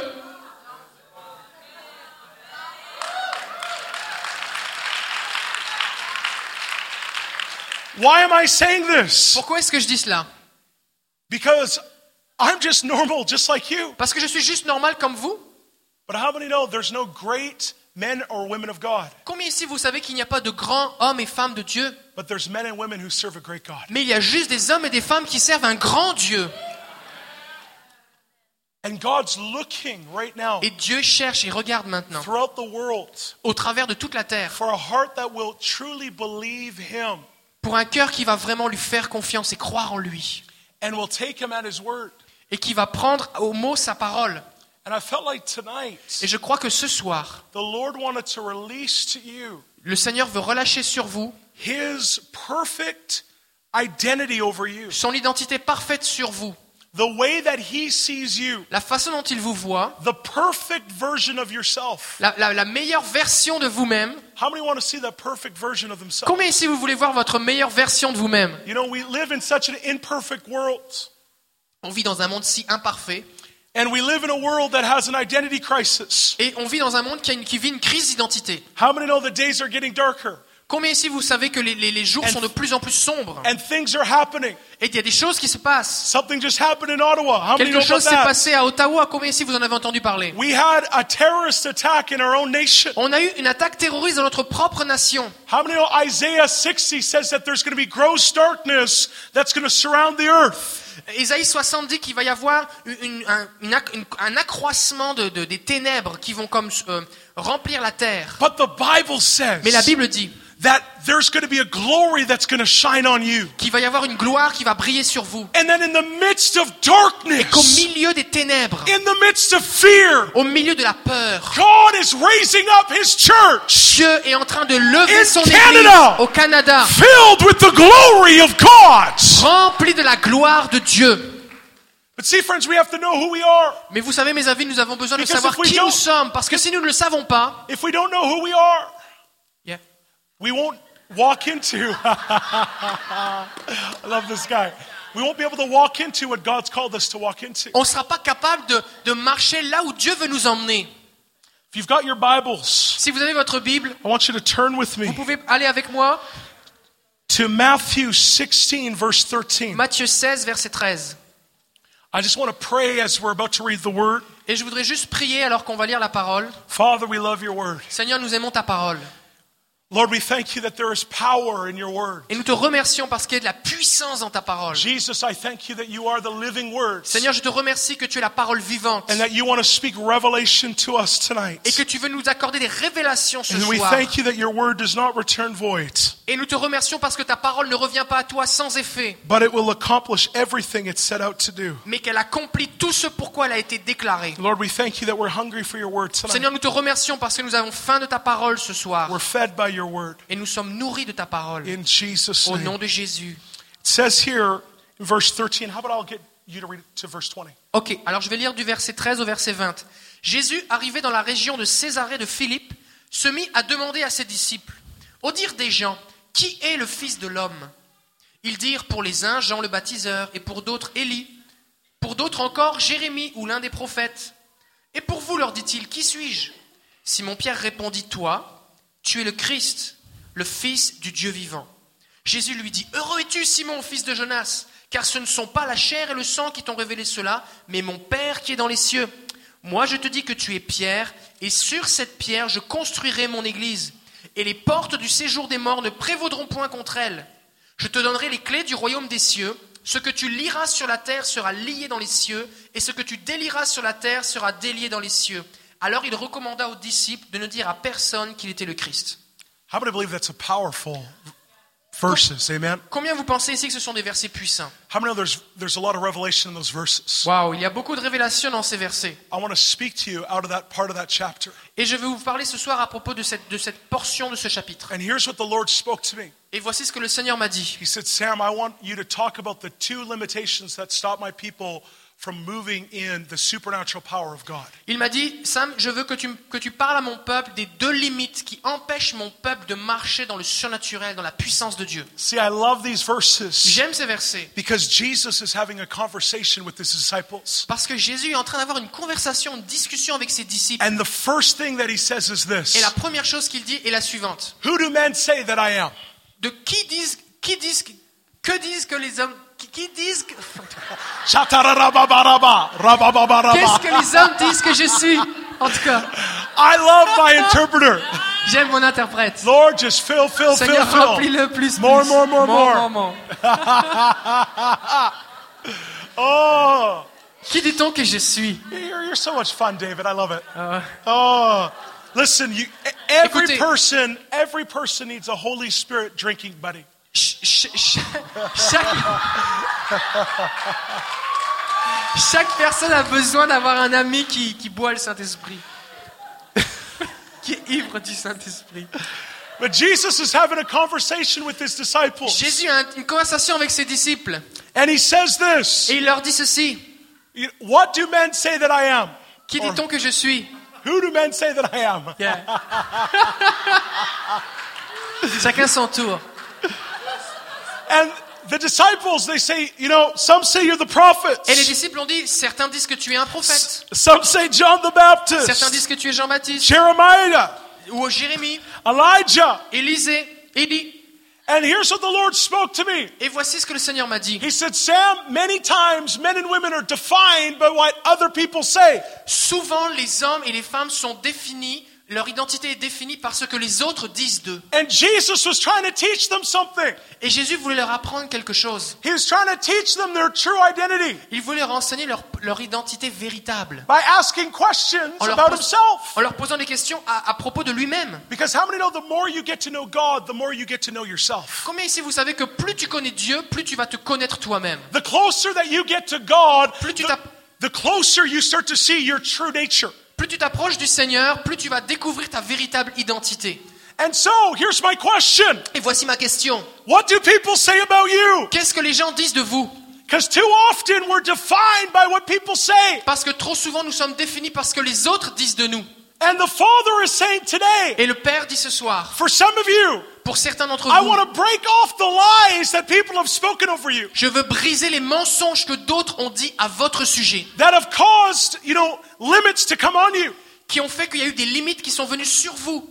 why am I saying this? pourquoi est-ce que je dis cela? Because I'm just normal, just like you. Parce que je suis juste normal comme vous. But how many know there's no great men or women of God? Combien ici vous savez qu'il n'y a pas de grands hommes et femmes de Dieu? But there's men and women who serve a great God. Mais il y a juste des hommes et des femmes qui servent un grand Dieu. And God's looking right now Et Dieu cherche et regarde maintenant, throughout the world au travers de toute la terre, for a heart that will truly believe Him pour un cœur qui va vraiment lui faire confiance et croire en lui. and will take Him at His word. Et qui va prendre au mot sa parole. And I felt like tonight Et je crois que ce soir, the Lord wanted to release to you le Seigneur veut relâcher sur vous son identité parfaite sur vous. The way that He sees you, La façon dont il vous voit, the perfect version of yourself. la, la- la meilleure version de vous-même. Combien ici vous voulez voir votre meilleure version de vous-même? You know, we live in such an imperfect world. On vit dans un monde si imparfait. And we live in a world that has an identity crisis. Et on vit dans un monde qui, a une- qui vit une crise d'identité. How many know the days are getting darker? Combien ici vous savez que les, les- les jours sont de plus en plus sombres? And things are happening. Et il y a des choses qui se passent. Something just happened in Ottawa. How many Quelque about chose s'est passé à Ottawa. Combien ici vous en avez entendu parler? We had a terrorist attack in our own nation. On a eu une attaque terroriste dans notre propre nation. How many know Isaiah 60 says that there's going to be gross darkness that's going to surround the earth? Isaïe 60 dit qu'il va y avoir une- un, une- accroissement de, de- des ténèbres qui vont comme euh, remplir la terre. But the Bible says Mais la Bible dit that there's going to be a glory that's going to shine on you. qu'il va y avoir une gloire qui va briller sur vous. And then in the midst of Qu'au darkness, milieu des ténèbres, in the midst of fear, au milieu de la peur, God is raising up his church Dieu est en train de lever In son Canada. église au Canada, filled with the glory of God. rempli de la gloire de Dieu. But see, friends, we have to know who we are. Mais vous savez, mes amis, nous avons besoin de Because savoir if we qui nous sommes, parce que si nous ne le savons pas, If we don't know who we are, Yeah. We won't walk into. (laughs) I love this guy. We won't be able to walk into what God's called us to walk into. on ne sera pas capable de, de marcher là où Dieu veut nous emmener. If you've got your Bibles, Si vous avez votre Bible, I want you to turn with vous me pouvez aller avec moi, to Matthew 16, verse 13. Matthieu 16, verset 13. I just want to pray as we're about to read the word. Et je voudrais juste prier alors qu'on va lire la parole. Father, we love your word. Seigneur, nous aimons ta parole. Lord, we thank you that there is power in your word. Et nous te remercions parce qu'il y a de la puissance dans ta parole. Jesus, I thank you that you are the living word Seigneur, je te remercie que tu es la parole vivante and that you want to speak revelation to us tonight. et que tu veux nous accorder des révélations ce And we soir. thank you that your word does not return void, Et nous te remercions parce que ta parole ne revient pas à toi sans effet, but it will accomplish everything it's set out to do. mais qu'elle accomplit tout ce pourquoi elle a été déclarée. Lord, we thank you that we're hungry for your word tonight. Seigneur, nous te remercions parce que nous avons faim de ta parole ce soir We're fed by your word. et nous sommes nourris de ta parole. In Jesus' Au name. nom de Jésus. It says here in verse 13, how about I'll get you to read it to verse 20? Ok, alors je vais lire du verset 13 au verset 20. Jésus, arrivé dans la région de Césarée de Philippe, se mit à demander à ses disciples, au dire des gens, qui est le Fils de l'homme? Ils dirent pour les uns Jean le baptiseur, et pour d'autres Élie, pour d'autres encore Jérémie ou l'un des prophètes. Et pour vous, leur dit-il, qui suis-je? Simon-Pierre répondit, toi, tu es le Christ, le Fils du Dieu vivant. Jésus lui dit, Heureux es-tu, Simon, fils de Jonas, car ce ne sont pas la chair et le sang qui t'ont révélé cela, mais mon Père qui est dans les cieux. Moi je te dis que tu es Pierre, et sur cette pierre je construirai mon église, et les portes du séjour des morts ne prévaudront point contre elle. Je te donnerai les clés du royaume des cieux. Ce que tu liras sur la terre sera lié dans les cieux, et ce que tu délieras sur la terre sera délié dans les cieux. Alors il recommanda aux disciples de ne dire à personne qu'il était le Christ. How many believe that's a powerful verses? Amen. Combien vous pensez ici que ce sont des versets puissants? How many know there's there's a lot of revelation in those verses? Il y a beaucoup de révélations dans ces versets. I want to speak to you out of that part of that chapter. Et je vais vous parler ce soir à propos de cette, de cette portion de ce chapitre. And here's what the Lord spoke to me. Et voici ce que le Seigneur m'a dit. He said, Sam, I want you to talk about the two limitations that stop my people from moving in the supernatural power of God. Il m'a dit, Sam, je veux que tu, que tu parles à mon peuple des deux limites qui empêchent mon peuple de marcher dans le surnaturel, dans la puissance de Dieu. See, I love these verses J'aime ces versets because Jesus is having a conversation with his disciples. parce que Jésus est en train d'avoir une conversation, une discussion avec ses disciples. And the first thing that he says is this Et la première chose qu'il dit est la suivante. Who do men say that I am? De qui disent, qui disent, que disent que les hommes, qui, qui disent, que- (laughs) qu'est-ce que les hommes disent que je suis En tout cas, I love my interpreter. j'aime mon interprète. Lord, just fill, fill, fill, Seigneur, fill. remplis-le plus, More, plus. more, more, more. more, more. (laughs) Oh, Qui dit-on que je suis? You're, you're so much fun, David. I love it. Euh, Oh, listen, you, every Écoutez. person, every person needs a Holy Spirit drinking buddy. Ch- ch- ch- chaque... chaque personne a besoin d'avoir un ami qui, qui boit le Saint-Esprit. qui est ivre du Saint-Esprit. But Jesus is having a conversation with his disciples. Jésus a une conversation avec ses disciples And he says this et il leur dit ceci. What do men say that I am? Qui dit-on que je suis? Who do men say that I am? (laughs) Chacun son tour. And the disciples, they say, you know, some say you're the prophet. Et les disciples ont dit, certains disent que tu es un prophète, Some say John the certains Baptist, disent que tu es Jean-Baptiste, Jeremiah, ou Jérémie, Elijah. Élisée, Élie. And here's what the Lord spoke to me. Et voici ce que le Seigneur m'a dit. He said, Sam, many times men and women are defined by what other people say. Souvent, les hommes et les femmes sont définis, leur identité est définie par ce que les autres disent d'eux. And Jesus was trying to teach them something. Et Jésus voulait leur apprendre quelque chose. He was trying to teach them their true identity Il voulait leur enseigner leur, leur identité véritable. by asking questions En leur, about pos- himself. en leur posant des questions à, à propos de lui-même. Combien ici vous savez que plus tu connais Dieu, plus tu vas te connaître toi-même? Plus tu the, the closer you start to see your true nature. Plus tu t'approches du Seigneur, plus tu vas découvrir ta véritable identité. And so, here's my question. Et voici ma question. What do people say about you? Qu'est-ce que les gens disent de vous? Because too often we're defined by what people say. Parce que trop souvent nous sommes définis par ce que les autres disent de nous. And the Father is saying today, Et le Père dit ce soir, for some of you, pour certains d'entre I vous, want to break off the lies that people have spoken over you je veux briser les mensonges que d'autres ont dit à votre sujet, that have caused, you know, limits to come on you. qui ont fait qu'il y a eu des limites qui sont venues sur vous.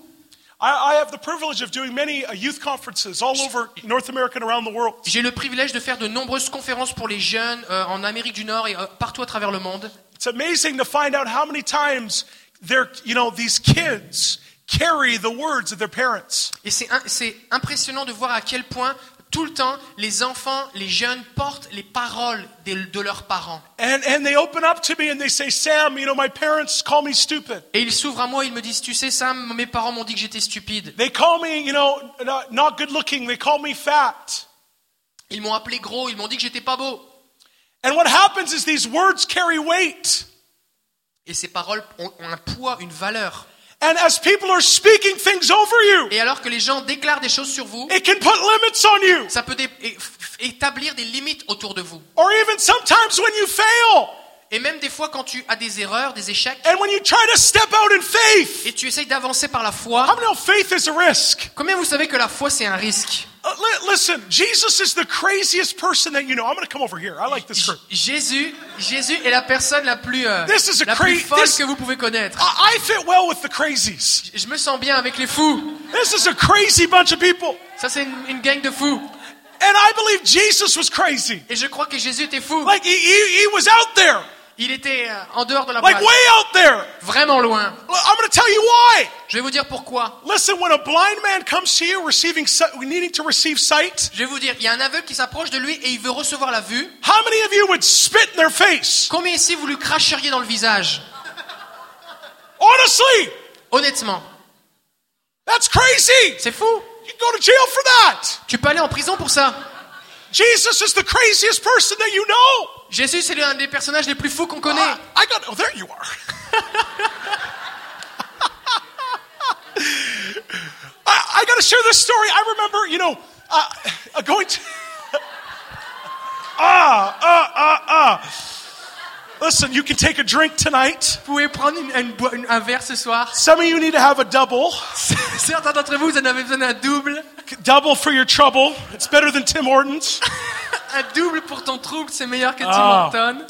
I, I have the privilege of doing many uh, youth conferences all over North America and around the world. J'ai le privilège de faire de nombreuses conférences pour les jeunes euh, en Amérique du Nord et euh, partout à travers le monde. It's amazing to find out how many times they're, you know, these kids carry the words of their parents. Et c'est impressionnant de voir à quel point tout le temps les enfants, les jeunes portent les paroles de, de leurs parents. And, and they open up to me and they say, Sam, you know, my parents call me stupid. Et ils s'ouvrent à moi, ils me disent, tu sais Sam, mes parents m'ont dit que j'étais stupide. They call me, you know, not, not good looking. They call me fat. Ils m'ont appelé gros, ils m'ont dit que j'étais pas beau. And what happens is these words carry weight. Et ces paroles ont, ont un poids, une valeur. And as people are speaking things over you, Et alors que les gens déclarent des choses sur vous, it can put limits on you. ça peut établir des limites autour de vous. Or even sometimes when you fail Et même des fois quand tu as des erreurs, des échecs, and when you try to step out in faith. et tu essayes d'avancer par la foi, many know faith is a risk? combien vous savez que la foi c'est un risque? Uh, listen, Jesus is the craziest person that you know. I'm going to come over here. I like this group. Jésus, Jésus est la personne la plus, euh, This is a la plus folle this- que vous pouvez connaître. I, I fit well with the crazies. Je me sens bien avec les fous. This is a crazy bunch of people. Ça c'est une, une gang de fous. And I believe Jesus was crazy. Et je crois que Jésus était fou. Like he, he, he was out there. Il était euh, en dehors de la like way out there. vraiment loin. I'm going to tell you why. Je vais vous dire pourquoi. Listen, when a blind man comes to you receiving needing to receive sight, Je vais vous dire, il y a un aveugle qui s'approche de lui et il veut recevoir la vue. how many of you would spit in their face? Combien ici vous lui cracheriez dans le visage? Honestly, Honnêtement, that's crazy. c'est fou. You go to jail for that. Tu peux aller en prison pour ça. Jesus is the craziest person that you know. Jésus, c'est l'un des personnages les plus fous qu'on connaît. I, I got. Oh, there you are. (laughs) I, I got to share this story. I remember, you know, uh, uh, going to. (laughs) ah, ah, ah, ah. Listen, you can take a drink tonight. Vous pouvez prendre une- une- un verre ce soir. (laughs) Some of you need to have a double. Certains d'entre vous, vous en avez besoin d'un double. Double for your trouble. It's better than Tim Hortons. Un double pour ton trouble, c'est meilleur que Tim Ah. Horton.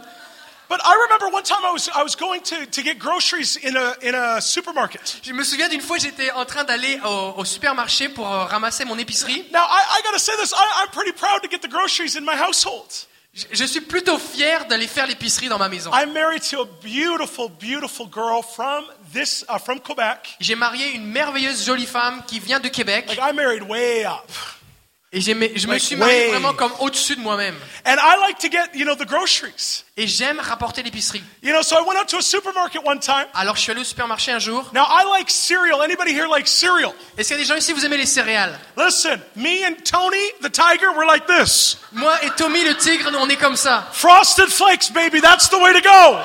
But I remember one time I was I was going to, to get groceries in a in a supermarket. Je me souviens d'une fois, j'étais en train d'aller au, au supermarché pour euh, ramasser mon épicerie. Now I, I got to say this. I, I'm pretty proud to get the groceries in my household. Je, je suis plutôt fier d'aller faire l'épicerie dans ma maison. I'm married to a beautiful, beautiful girl from this uh, from Quebec. J'ai marié une merveilleuse jolie femme qui vient de Québec Like I married way up, et je me Like suis marié way. vraiment comme au-dessus de moi-même. and I like to get you know the groceries. Et j'aime rapporter l'épicerie. You know, so I went out to a supermarket one time. Alors je suis allé au supermarché un jour. Now I like cereal. Anybody here like cereal? Est-ce qu'il y a des gens ici, vous aimez les céréales? Listen, me and Tony the tiger, we're like this. Moi et Tommy le tigre, on est comme ça. Frosted Flakes, baby, that's the way to go.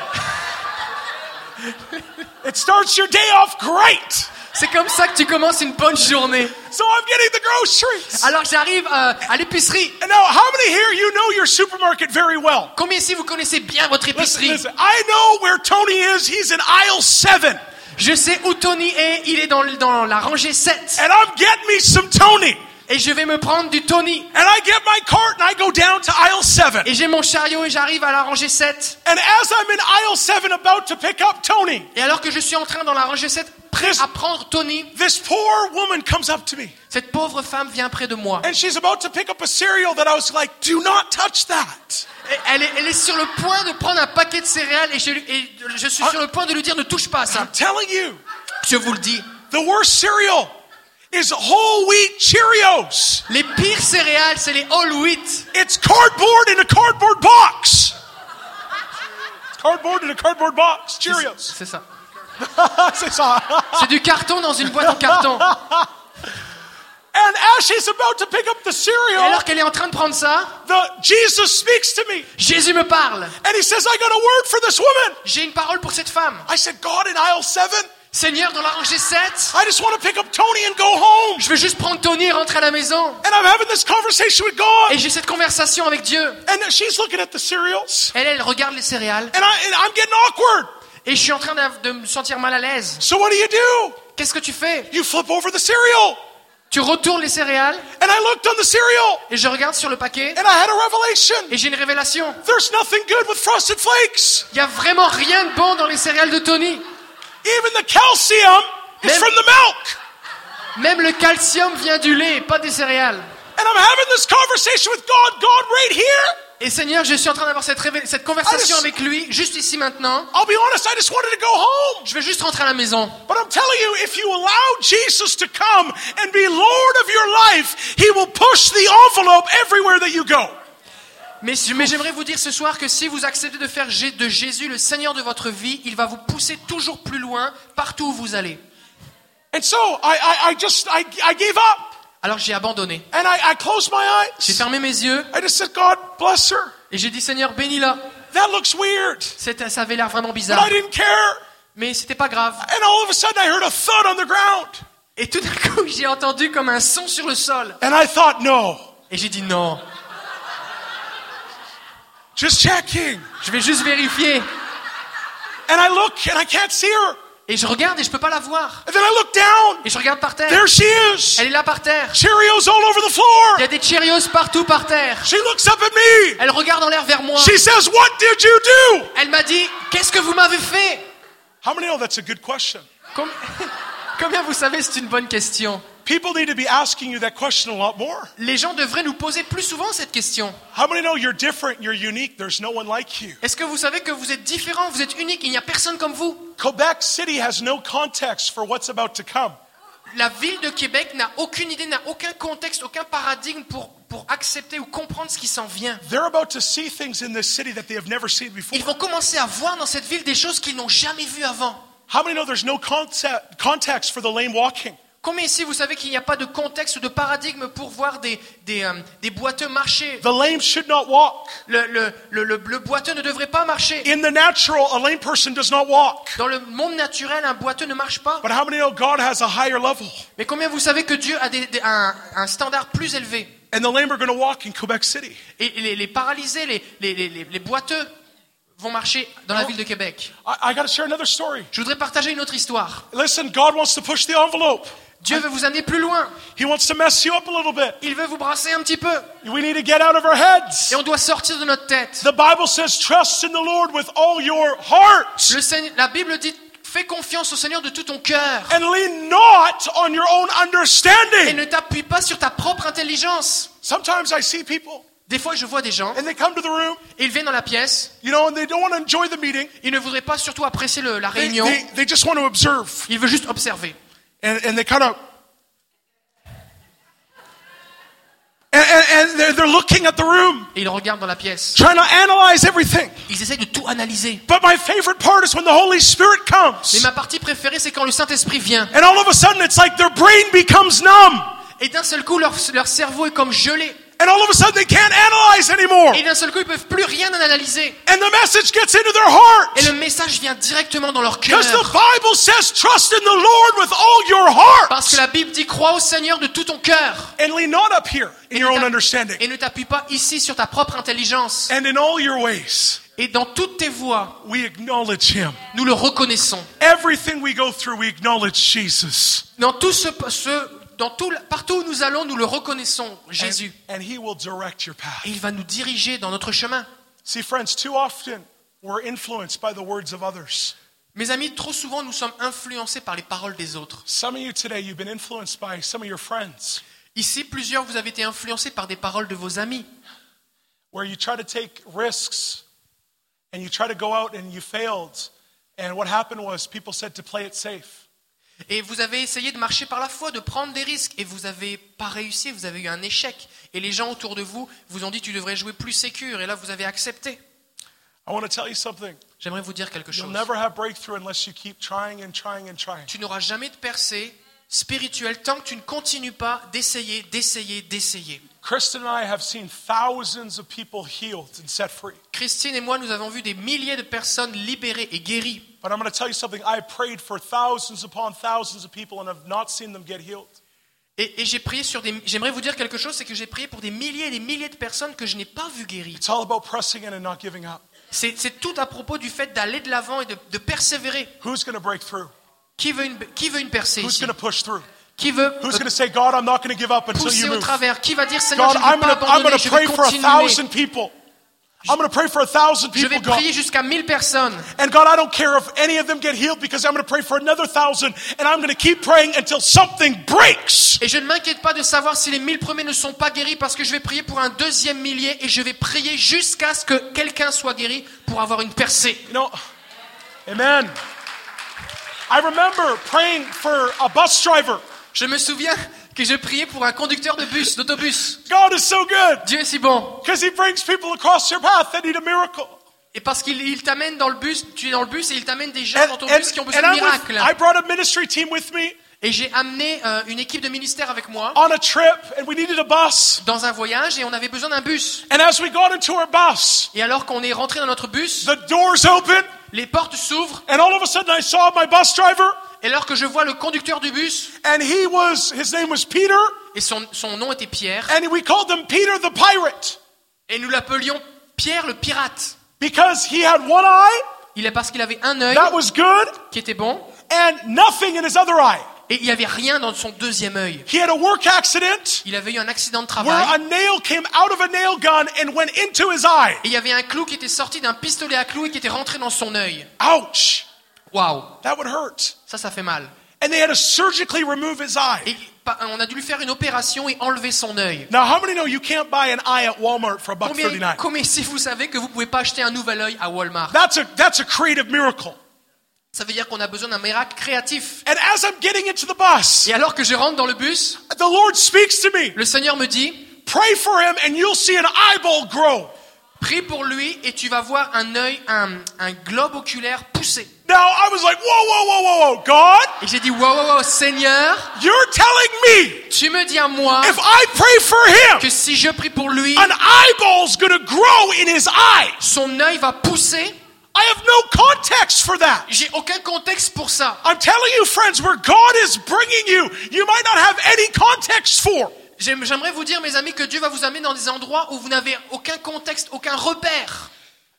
it starts your day off great. C'est comme ça que tu commences une bonne journée. So I'm getting the groceries. Alors j'arrive euh, à l'épicerie. And now, how many here you know your supermarket very well? Combien ici vous connaissez bien votre Listen, épicerie? listen, I know where Tony is. He's in aisle seven. Je sais où Tony est, il est dans, dans la rangée 7. And I'm getting me some Tony. Et je vais me prendre du Tony. And I get my cart and I go down to aisle seven. Et j'ai mon chariot et j'arrive à la rangée 7. And as I'm in aisle seven about to pick up Tony, Et alors que je suis en train dans la rangée 7, prêt This- à prendre Tony, this poor woman comes up to me. cette pauvre femme vient près de moi. And she's about to pick up a cereal that I was like, do not touch that. Et elle, est, elle est sur le point de prendre un paquet de céréales et je, lui- et je suis sur le point de lui dire ne touche pas à ça. I'm telling you, Je vous le dis. the worst cereal is whole wheat Cheerios. Les pires céréales, c'est les all wheat. It's cardboard in a cardboard box. It's cardboard in a cardboard box. Cheerios. C'est ça. (laughs) C'est ça. C'est du carton dans une boîte en carton. (laughs) And as she's about to pick up the Et cereal, alors qu'elle est en train de prendre ça, the Jesus speaks to me. Jésus me parle. And he says, I got a word for this woman. J'ai une parole pour cette femme. I said, God, in aisle seven, Seigneur, dans la rangée 7, I just want to pick up Tony and go home. je veux juste prendre Tony et rentrer à la maison. And I'm having this conversation with God. Et j'ai cette conversation avec Dieu. And she's looking at the cereals. Elle, elle regarde les céréales. And, I, and I'm getting awkward. Et je suis en train de, de me sentir mal à l'aise. So what do you do? Qu'est-ce que tu fais? You flip over the cereal. Tu retournes les céréales And I looked on the cereal et je regarde sur le paquet and I had a revelation. et j'ai une révélation. There's nothing good with frosted flakes. Il y a vraiment rien de bon dans les céréales de Tony. Even the calcium is Même- from the milk. Même le calcium vient du lait, pas des céréales. And I'm having this conversation with God, God right here. Et Seigneur, je suis en train d'avoir cette, cette conversation avec lui, juste ici maintenant. I'll be honest, I just wanted to go home. Je vais juste rentrer à la maison. Mais, mais j'aimerais vous dire ce soir que si vous acceptez de faire de Jésus le Seigneur de votre vie, il va vous pousser toujours plus loin partout où vous allez. And so I, I, I just, I, I gave up. Alors j'ai abandonné. And I, I closed my J'ai eyes. fermé mes yeux I just said, God, bless her. et j'ai dit Seigneur, bénis-la. That looks weird. C'était- Ça avait l'air vraiment But bizarre. I didn't care. Mais c'était pas grave. And all of a sudden I heard a thud on the ground. Et tout d'un coup, (laughs) j'ai entendu comme un son sur le sol. And I thought, no, Et j'ai dit non, just checking. je vais juste vérifier. And I look and I can't see her. Et je regarde et je peux pas la voir. And then I look down. Et je regarde par terre. There she is. Elle est là par terre. Cheerios all over the Il y a des Cheerios partout par terre. She looks up at me. Elle regarde en l'air vers moi. She says, What did you do? Elle m'a dit Qu'est-ce que vous m'avez fait? How many know that's a good question? Com- (laughs) Combien vous savez c'est une bonne question People need to be asking you that question a lot more. Les gens devraient nous poser plus souvent cette question. How many know you're different, you're unique, there's no one like you? Est-ce que vous savez que vous êtes différent, vous êtes unique, il n'y a personne comme vous? Quebec City has no context for what's about to come. La ville de Québec n'a aucune idée, n'a aucun contexte, aucun paradigme pour, pour accepter ou comprendre ce qui s'en vient. They're about to see things in this city that they have never seen before. Ils vont commencer à voir dans cette ville des choses qu'ils n'ont jamais vues avant. How many know there's no context for the lame walking? Combien ici vous savez qu'il n'y a pas de contexte ou de paradigme pour voir des, des, euh, des boiteux marcher? The lame should not walk. le, le, le, le- le boiteux ne devrait pas marcher. In the natural, a lame person does not walk. Dans le monde naturel, un boiteux ne marche pas. But how many know God has a higher level? Mais combien vous savez que Dieu a des- des- un, un standard plus élevé? And the lame are going to walk in Quebec City. Et les, les paralysés, les, les, les, les- boiteux vont marcher dans la ville de Québec. I, I share another story. Je voudrais partager une autre histoire. Listen, God wants to push the envelope. Dieu veut vous amener plus loin. He wants to mess you up a little bit. Il veut vous brasser un petit peu. We need to get out of our heads. Et on doit sortir de notre tête. The Bible says, trust in the Lord with all your heart Le Seigneur- la Bible dit fais confiance au Seigneur de tout ton cœur. and lean not on your own Et ne t'appuie pas sur ta propre intelligence. Sometimes I see people Des fois, je vois des gens, and they come to the room, et ils viennent dans la pièce, you know, and they don't want to enjoy the meeting. ils ne voudraient pas surtout apprécier le- la They, réunion, they, they just want to observe. ils veulent juste observer. And, and they kind of. And, and, and they're, looking at the room, Et ils regardent dans la pièce. trying to analyze everything. Ils essayent de tout analyser. But my favorite part is when the Holy Spirit Mais comes. ma partie préférée, c'est quand le Saint-Esprit vient. And all of a sudden, it's like their brain becomes numb. Et d'un seul coup, leur, leur cerveau est comme gelé. And all of a sudden, they can't analyze anymore. Et d'un seul coup, ils peuvent plus rien analyser. And the message gets into their heart. Et le message vient directement dans leur cœur. Because the Bible says, trust in the Lord with all your heart. Parce que la Bible dit crois au Seigneur de tout ton cœur. And lean not up here in Et your ne own t'a- understanding. Et ne t'appuie pas ici sur ta propre intelligence. And in all your ways, Et dans toutes tes voies, we acknowledge Him. nous le reconnaissons. Everything we go through, we acknowledge Jesus. Dans tout ce, ce- dans tout, partout où nous allons, nous le reconnaissons, Jésus. And He will direct your path. Et il va nous diriger dans notre chemin. See, friends, too often we're influenced by the words of others. Mes amis, trop souvent, nous sommes influencés par les paroles des autres. Ici, plusieurs, vous avez été influencés par des paroles de vos amis. where you try to take risks and you try to go out and you failed. And what happened was people said to play it safe. Et vous avez essayé de marcher par la foi, de prendre des risques, et vous n'avez pas réussi, vous avez eu un échec. Et les gens autour de vous vous ont dit tu devrais jouer plus sécure, et là vous avez accepté. J'aimerais vous dire quelque chose. Tu n'auras jamais de percée spirituelle tant que tu ne continues pas d'essayer, d'essayer, d'essayer. Christine et moi, nous avons vu des milliers de personnes libérées et guéries. But I'm going to tell you something. I prayed for thousands upon thousands of people and have not seen them get healed. Et, et j'ai prié sur des. J'aimerais vous dire quelque chose, c'est que j'ai prié pour des milliers et des milliers de personnes que je n'ai pas vues guéries. It's all about pressing in and not giving up. C'est c'est tout à propos du fait d'aller de l'avant et de, de persévérer. Who's going to break through? Qui veut une, qui veut une percée Who's ici going to push through? Qui veut Who's euh, going to say, God, I'm not going to give up until pousser you au move? travers? Qui va dire Seigneur, God, je ne vais I'm pas I'm abandonner, je pray for a continuer. thousand people. I'm going to pray for a thousand Je people, vais God. prier jusqu'à 1000 personnes. And God, I don't care if any of them get healed because I'm going to pray for another thousand and I'm going to keep praying until something breaks. Et je ne m'inquiète pas de savoir si les 1000 premiers ne sont pas guéris parce que je vais prier pour un deuxième millier et je vais prier jusqu'à ce que quelqu'un soit guéri pour avoir une percée. You know, amen. I remember praying for a bus driver. Je me souviens que je priais pour un conducteur de bus, d'autobus. God is so good Dieu est si bon. because he brings people across your path that need a miracle. Et parce qu'il il t'amène dans le bus, tu es dans le bus et il t'amène des gens And, dans ton and- bus qui ont besoin de miracles. I brought a ministry team with me Et j'ai amené euh, une équipe de ministère avec moi on a trip and we needed a bus. dans un voyage et on avait besoin d'un bus. And as we got into our bus, Et alors qu'on est rentré dans notre bus, the doors open les portes s'ouvrent and all of a sudden I saw my bus driver et alors que je vois le conducteur du bus, and he was, his name was Peter et son, son nom était Pierre, and we called him Peter the pirate et nous l'appelions Pierre le pirate. because he had one eye Il est parce qu'il avait un œil that was good qui était bon and nothing in his other eye. et il n'y avait rien dans son deuxième œil. He had a work accident Il avait eu un accident de travail et il y avait un clou qui était sorti d'un pistolet à clous et qui était rentré dans son œil. Ouch. Waouh, That would hurt. ça, ça fait mal. And they had to surgically remove his eye. Et on a dû lui faire une opération et enlever son œil. Now, how many know you can't buy an eye at Walmart for a buck Combien, 39? combien si vous savez que vous pouvez pas acheter un nouvel œil à Walmart? That's a, that's a creative miracle. Ça veut dire qu'on a besoin d'un miracle créatif. And as I'm getting into the bus, Et alors que je rentre dans le bus, the Lord speaks to me. le Seigneur me dit, Pray for him and you'll see an eyeball grow. Prie pour lui et tu vas voir un œil, un, un globe oculaire poussé. Now, I was like, whoa, whoa, whoa, whoa, whoa. God, Et j'ai dit, wow, wow, wow, Seigneur, you're telling me tu me dis à moi if I pray for him, que si je prie pour lui, an eyeball's gonna grow in his eye. son œil va pousser. I have no context for that. J'ai aucun contexte pour ça. I'm telling you, friends, where God is bringing you, you might not have any context for. J'aime- J'aimerais vous dire, mes amis, que Dieu va vous amener dans des endroits où vous n'avez aucun contexte, aucun repère.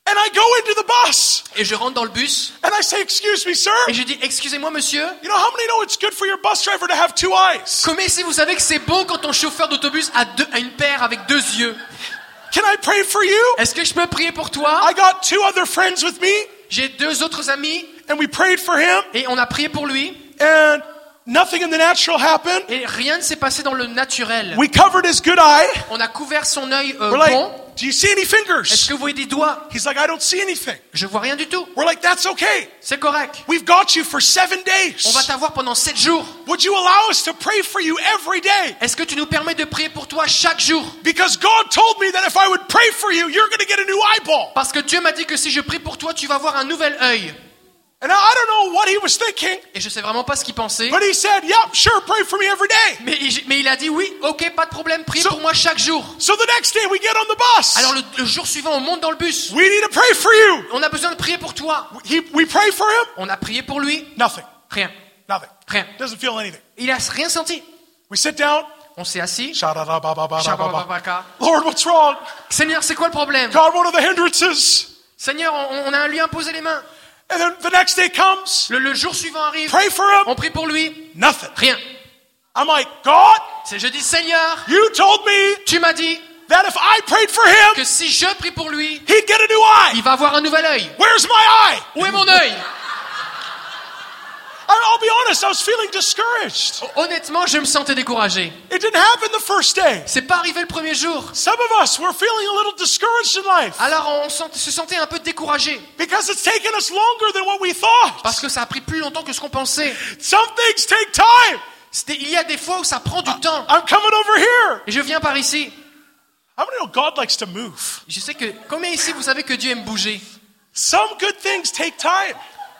And I go into the bus Et je rentre dans le bus and I say, Excuse me, sir. et je dis, excusez-moi, monsieur, You know how many know it's good for your bus driver to have two eyes? Combien ici vous savez que c'est bon quand ton chauffeur d'autobus a, deux- a une paire avec deux yeux? Can I pray for you? Est-ce que je peux prier pour toi? I got two other friends with me J'ai deux autres amis and we prayed for him et on a prié pour lui and nothing in the natural happened. et rien ne s'est passé dans le naturel. We covered his good eye. On a couvert son œil euh, We're like, bon. Do you see any Est-ce fingers? que vous voyez des doigts? He's like, I don't see anything. Je vois rien du tout. We're like, That's okay. C'est correct. We've got you for seven On va days. t'avoir pendant sept jours. Would you allow us to pray for you every day? Est-ce que tu nous permets de prier pour toi chaque jour? Because God told me that if I would pray for you, you're going to get a new eyeball. Parce que Dieu m'a dit que si je prie pour toi, tu vas avoir un nouvel œil. Et je sais vraiment pas ce qu'il pensait. but he said, Yep, sure, pray for me every day. Mais, il- mais il a dit oui, ok, pas de problème, prie So- pour moi chaque jour. So the next day we get on the bus. Alors le, le jour suivant, on monte dans le bus. We need to pray for you. On a besoin de prier pour toi. He, we pray for him? On a prié pour lui. Nothing. Rien. Nothing. Rien. Doesn't feel anything. Il a rien senti. We sit down. On s'est assis. Sha-da-da-ba-ba-ba-ba-ba. Shabababaka. Lord, what's wrong? Seigneur, c'est quoi le problème? God, what are the hindrances? Seigneur, on, on a lui imposé les mains. And then the next day comes. Le, le jour suivant arrive. Pray for him. On prie pour lui. Nothing. Rien. I'm like, God, C'est je dis Seigneur, you told me tu m'as dit that if I prayed for him, que si je prie pour lui, he'd get a new eye. il va avoir un nouvel œil. Where's my eye? Où est mon œil? I'll be honest, I was feeling discouraged. Honnêtement, je me sentais découragé. It didn't happen the first day. C'est pas arrivé le premier jour. Some of us were feeling a little discouraged in life Alors on se sentait un peu découragé because it's taken us longer than what we thought. parce que ça a pris plus longtemps que ce qu'on pensait. Some things take time. Il y a des fois où ça prend du temps. I'm coming over here. Et je viens par ici. How many know God likes to move? Je sais que combien ici vous savez que Dieu aime bouger? Some good things take time.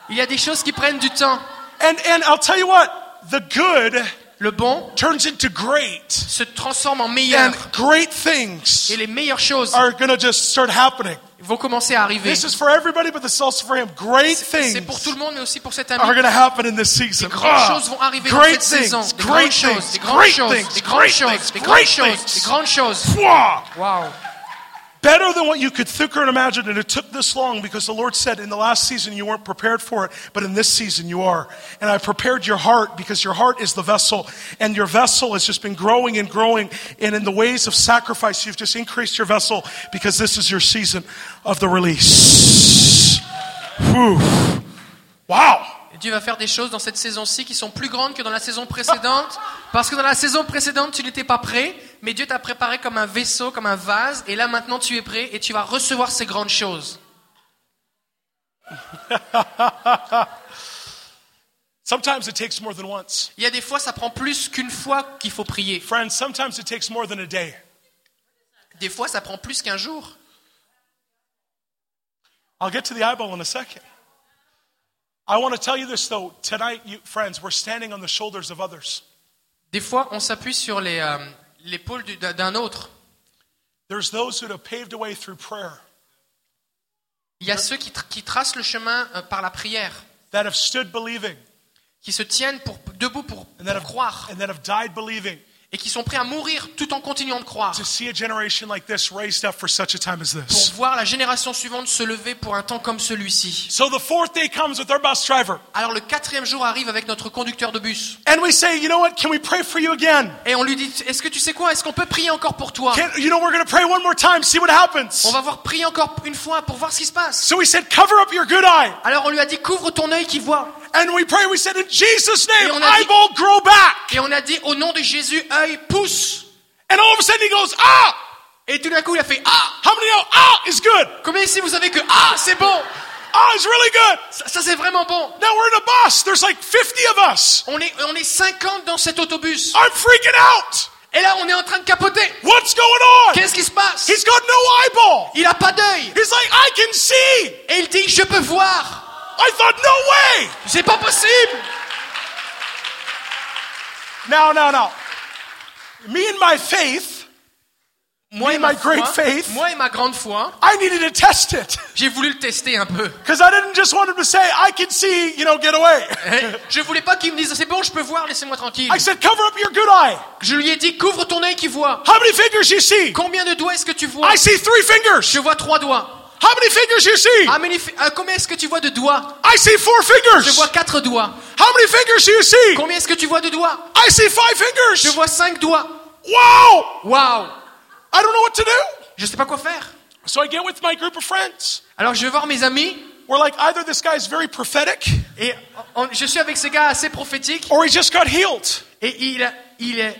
Il y a des choses qui prennent du temps. And and I'll tell you what, the good Le bon turns into great. se transforme en meilleur And great things et les meilleures choses are going to just start happening. vont commencer à arriver. This is for everybody, but this is also for him. Great things. C'est pour tout le monde, mais aussi pour cet are ami. going to happen in this season. Des grandes Ah, choses vont arriver dans great cette saison. things, Des great grandes choses, things, des grandes great choses, things, des grandes great choses, things, des great grandes choses, things. des grandes choses. Wow. Better than what you could think or imagine, and it took this long because the Lord said in the last season you weren't prepared for it, but in this season you are. And I prepared your heart because your heart is the vessel, and your vessel has just been growing and growing. And in the ways of sacrifice, you've just increased your vessel because this is your season of the release. Whew. Wow. Et Dieu va faire des choses dans cette saison-ci qui sont plus grandes que dans la saison précédente. Parce que dans la saison précédente, tu n'étais pas prêt, mais Dieu t'a préparé comme un vaisseau, comme un vase, et là maintenant tu es prêt et tu vas recevoir ces grandes choses. (laughs) Sometimes it takes more than once. Il y a des fois, ça prend plus qu'une fois qu'il faut prier. Friends, sometimes it takes more than a day. Des fois, ça prend plus qu'un jour. I'll get to the eyeball in a second. I want to tell you this though. Tonight, you, friends, we're standing on the shoulders of others. Des fois, on s'appuie sur les, euh, l'épaule du- d'un autre. There's those who have paved a way through prayer, Il y a ceux qui, tr- qui tracent le chemin euh, par la prière, that have stood believing, qui se tiennent pour, debout pour, and that pour have, croire, and that have died believing et qui sont prêts à mourir tout en continuant de croire, pour voir la génération suivante se lever pour un temps comme celui-ci. Alors le quatrième jour arrive avec notre conducteur de bus. Et on lui dit, est-ce que tu sais quoi? Est-ce qu'on peut prier encore pour toi? On va voir prier encore une fois pour voir ce qui se passe. Alors on lui a dit, couvre ton œil qui voit. And we pray, we said, in Jesus' name, Et on a dit- eyeball grow back. Et on a dit, au nom de Jésus, œil, pousse. And all of a sudden he goes, ah! Et tout d'un coup, il a fait Ah How many know ah is good? Combien ici vous savez que Ah, c'est bon Ah is really good. Ça, ça, c'est vraiment bon. Now we're in a bus. There's like 50 of us. On est, on est 50 dans cet autobus. I'm freaking out. Et là, on est en train de capoter. What's going on? Qu'est-ce qui se passe? He's got no eyeball. Il a pas d'œil. He's like, I can see. Et il dit Je peux voir. I thought, no way. C'est pas possible. Now, now, now. Me and my faith, Moi et, Me, ma my great foi, faith. moi et ma grande foi, I needed to test it. j'ai voulu le tester un peu. Because I didn't just want him to say, I can see, you know, get away. Je voulais pas qu'il me dise C'est bon, je peux voir, laissez-moi tranquille. I said, cover up your good eye. Je lui ai dit Couvre ton œil qui voit. How many fingers you see? Combien de doigts est-ce que tu vois? I see three fingers. Je vois trois doigts. How many fingers you see? Euh, combien est-ce que tu vois de doigts? I see four Je fingers. vois quatre doigts. How many fingers do you see? Combien est-ce que tu vois de doigts? I see five Je fingers. vois cinq doigts. Wow! Waouh I don't know what to do. Je sais pas quoi faire. So I get with my group of friends. Alors je vais voir mes amis We're like, either this guy's very prophetic et on- je suis avec ces gars assez prophétiques or he just got healed. et il, il est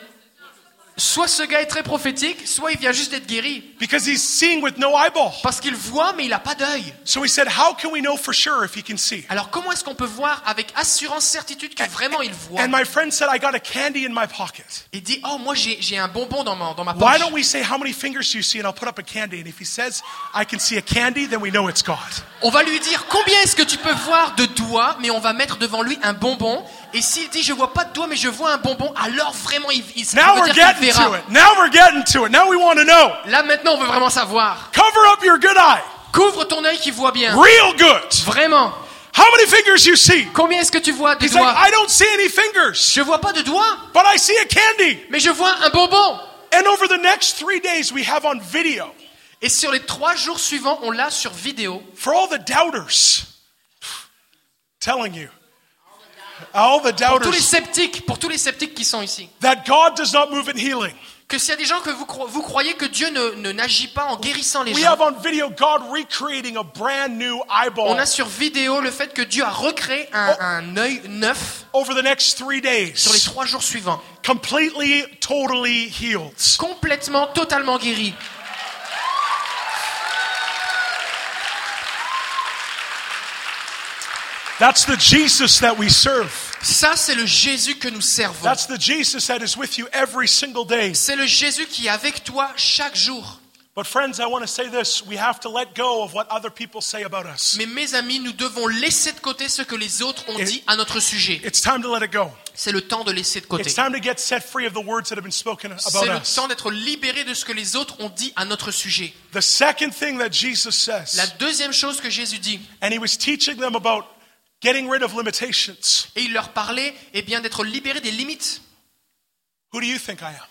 soit ce gars est très prophétique, soit il vient juste d'être guéri Because he's seeing with no eyeball. parce qu'il voit mais il a pas d'œil. So we said, how can we know for sure if he can see? Alors comment est-ce qu'on peut voir avec assurance certitude que vraiment il voit? And my friend said, I got a candy in my pocket. Il dit oh moi j'ai un bonbon dans ma dans ma Why poche. don't we say, how many fingers do you see? And I'll put up a candy. And if he says, I can see a candy, then we know it's God. On va lui dire combien est-ce que tu peux voir de doigts, mais on va mettre devant lui un bonbon. Et s'il dit je vois pas de doigts, mais je vois un bonbon, alors vraiment il, il, ça Now veut dire verra. Now we're getting to it. Now we want to know. Là maintenant on veut vraiment savoir. Cover up your good eye. Couvre ton œil qui voit bien. Real good. Vraiment. How many fingers you see? Combien est-ce que tu vois de He's like, doigts? I don't see any fingers, Je vois pas de doigts, but I see a candy. mais je vois un bonbon. And over the next three days, we have on video Et sur les trois jours suivants, on l'a sur vidéo. for all the doubters. Telling you, all the Pour tous les doubters, sceptiques, pour tous les sceptiques qui sont ici. that God does not move in healing? Que s'il y a des gens que vous, vous croyez que Dieu ne, n'agit pas en guérissant les We gens, have on video God recreating a brand new eyeball on a sur vidéo le fait que Dieu a recréé un, un œil neuf over the next three sur les days, trois jours suivants. completely, totally healed. Complètement, totalement guéri. That's the Jesus that we serve. Ça, c'est le Jésus que nous servons. That's the Jesus that is with you every single day. C'est le Jésus qui est avec toi chaque jour. But friends, I want to say this. We have to let go of what other people say about us. Mais mes amis, nous devons laisser de côté ce que les autres ont dit à notre sujet. It's time to let it go. C'est le temps de laisser de côté. It's time to get set free of the words that have been spoken C'est le us. temps d'être libéré de ce que les autres ont dit à notre sujet. The second thing that Jesus La says, deuxième chose que Jésus dit, and he was teaching them about getting rid of limitations. et il leur parlait, eh bien d'être libéré des limites. Who do you think I am?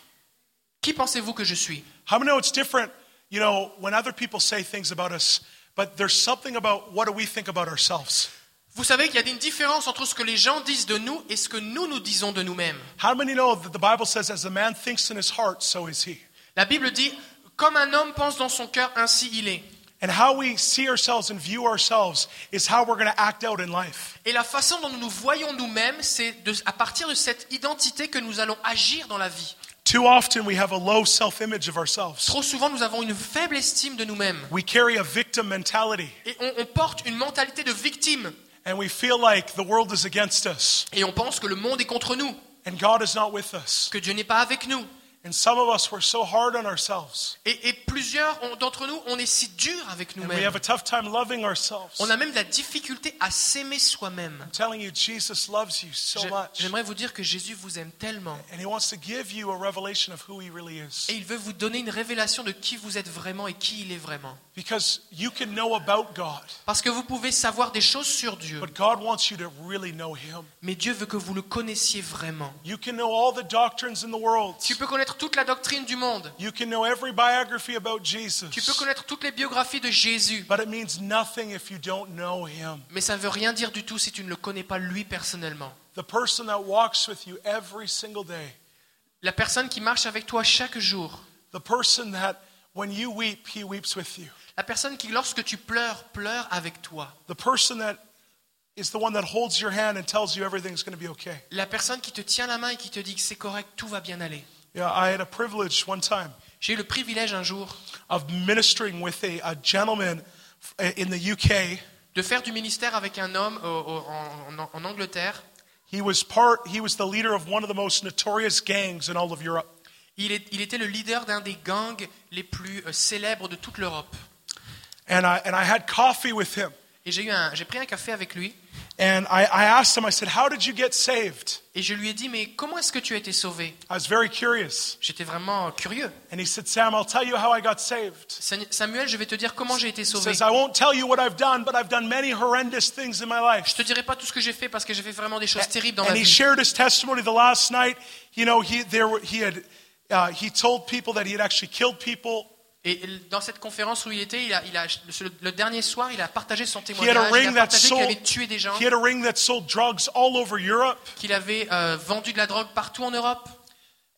Qui pensez-vous que je suis? How many know it's different, you know, when other people say things about us, but there's something about what do we think about ourselves? Vous savez qu'il y a une différence entre ce que les gens disent de nous et ce que nous nous disons de nous-mêmes. How many know that the Bible says, as a man thinks in his heart, so is he? La Bible dit, comme un homme pense dans son cœur, ainsi il est. And how we see ourselves and view ourselves is how we're going to act out in life. Et la façon dont nous nous voyons nous-mêmes, c'est à partir de cette identité que nous allons agir dans la vie. Too often we have a low self image of ourselves. Trop souvent, nous avons une faible estime de nous-mêmes. We carry a victim mentality, Et on, on porte une mentalité de victime. and we feel like the world is against us, Et on pense que le monde est contre nous, and God is not with us. que Dieu n'est pas avec nous. And some of us, we're so hard on ourselves, Et, et plusieurs d'entre nous, on est si dur avec nous-mêmes. have a tough time loving ourselves. On a même de la difficulté à s'aimer soi-même. I'm telling you, Jesus loves you so J'ai- much, J'aimerais vous dire que Jésus vous aime tellement. and He wants to give you a revelation of who He really is. Et il veut vous donner une révélation de qui vous êtes vraiment et qui il est vraiment. Because you can know about God, Parce que vous pouvez savoir des choses sur Dieu, but God wants you to really know Him. mais Dieu veut que vous le connaissiez vraiment. You can know all the doctrines in the world. Tu peux connaître toute la doctrine du monde. You can know every biography about Tu peux Jesus. connaître toutes les biographies de Jésus. But it means nothing if you don't know Him. Mais ça ne veut rien dire du tout si tu ne le connais pas lui personnellement. The person that walks with you every single day. La personne qui marche avec toi chaque jour. The person that when you weep, He weeps with you. La personne qui, lorsque tu pleures, pleure avec toi. The person that is the one that holds your hand and tells you everything's going to be okay. La personne qui te tient la main et qui te dit que c'est correct, tout va bien aller. Yeah, I had a privilege one time J'ai eu le privilège un jour of ministering with a, a gentleman in the UK. de faire du ministère avec un homme au- au- en, en- en Angleterre. He was part. He was the leader of one of the most notorious gangs in all of Europe. Il, est- il était le leader d'un des gangs les plus euh, célèbres de toute l'Europe. And I and I had coffee with him. Et j'ai eu un- j'ai pris un café avec lui And I, I asked him. I said, "How did you get saved?" et je lui ai dit mais comment est-ce que tu as été sauvé? I was very curious. J'étais vraiment curieux. And he said, "Sam, I'll tell you how I got saved." Sa- Samuel, je vais te dire comment j'ai été He sauvé. says, "I won't tell you what I've done, but I've done many horrendous things in my life." Je te dirai pas tout ce que j'ai fait parce que j'ai fait vraiment des choses terribles dans ma and he vie. shared his testimony the last night. You know, he there were, he had uh, he told people that he had actually killed people. Et dans cette conférence où il était, il a, il a- le, le dernier soir, il a partagé son He had a témoignage. Il ring a that partagé qu'il sold. avait tué des gens, He had a ring that sold drugs all over Europe. qu'il avait euh, vendu de la drogue partout en Europe.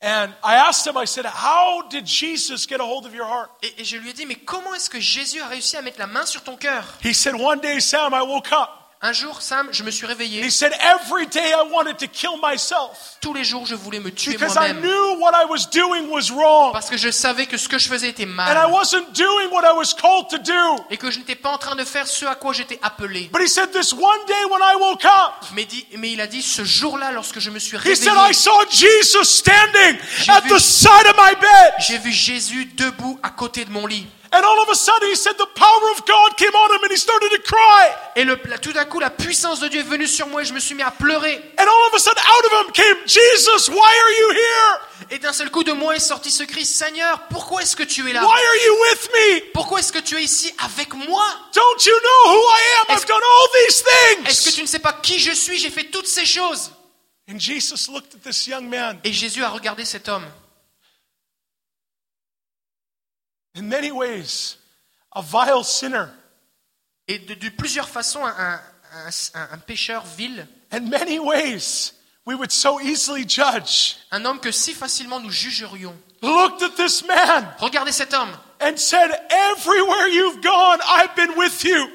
And I asked him. I said, "How did Jesus get a hold of your heart?" Et, et je lui ai dit, mais comment est-ce que Jésus a réussi à mettre la main sur ton cœur? He said, "One day, Sam, I woke up." Un jour, Sam, je me suis réveillé. He said, "Every day, I wanted to kill myself Tous les jours, je voulais me tuer because I moi-même. knew what I was doing was wrong, Parce que je savais que ce que je faisais était and I mal. wasn't doing what I was called to do." Et que je n'étais pas en train de faire ce à quoi j'étais appelé. But he said, "This one day when I woke up." Mais, dit- mais il a dit, ce jour-là, lorsque je me suis He said, réveillé, I saw Jesus standing J'ai at vu- the side of my bed. j'ai vu Jésus debout à côté de mon lit. And all of a sudden, he said, the power of God came on him and he started to cry. Et le, tout d'un coup, la puissance de Dieu est venue sur moi et je me suis mis à pleurer. And all of a sudden, out of him came, Jesus, why are you here? Et d'un seul coup de moi est sorti ce cri, Seigneur, pourquoi est-ce que tu es là? Why are you with me? Pourquoi est-ce que tu es ici avec moi? Don't you know who I am? Est-ce- I've done all these Est-ce que tu ne sais pas qui je suis? J'ai fait toutes ces choses. And Jesus looked at this young man. Et Jésus a regardé cet homme. In many ways, a vile sinner. Et de, de plusieurs façons, un, un- un- un pécheur vil, In many ways, we would so easily judge. un homme que si facilement nous jugerions. Looked at this man Regardez cet homme. and said, Everywhere you've gone, I've been with you.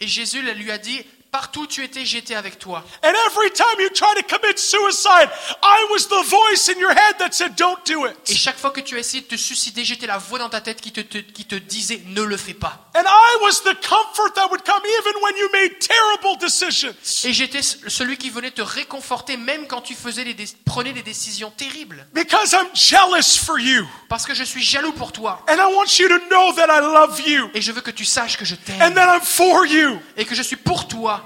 Et Jésus lui a dit, partout où tu étais, j'étais avec toi. And every time you try to commit suicide, I was the voice in your head that said, Don't do Et it. chaque fois que tu essayé de te suicider, j'étais la voix dans ta tête qui te, te- qui te disait, ne le fais pas. And I was the comfort that would come even when you made terrible decisions. Et j'étais celui qui venait te réconforter même quand tu faisais des, prenais des décisions terribles. Because I'm jealous for you. Parce que je suis jaloux pour toi. And I want you to know that I love you. Et je veux que tu saches que je And t'aime. that I'm for you. Et que je suis pour toi.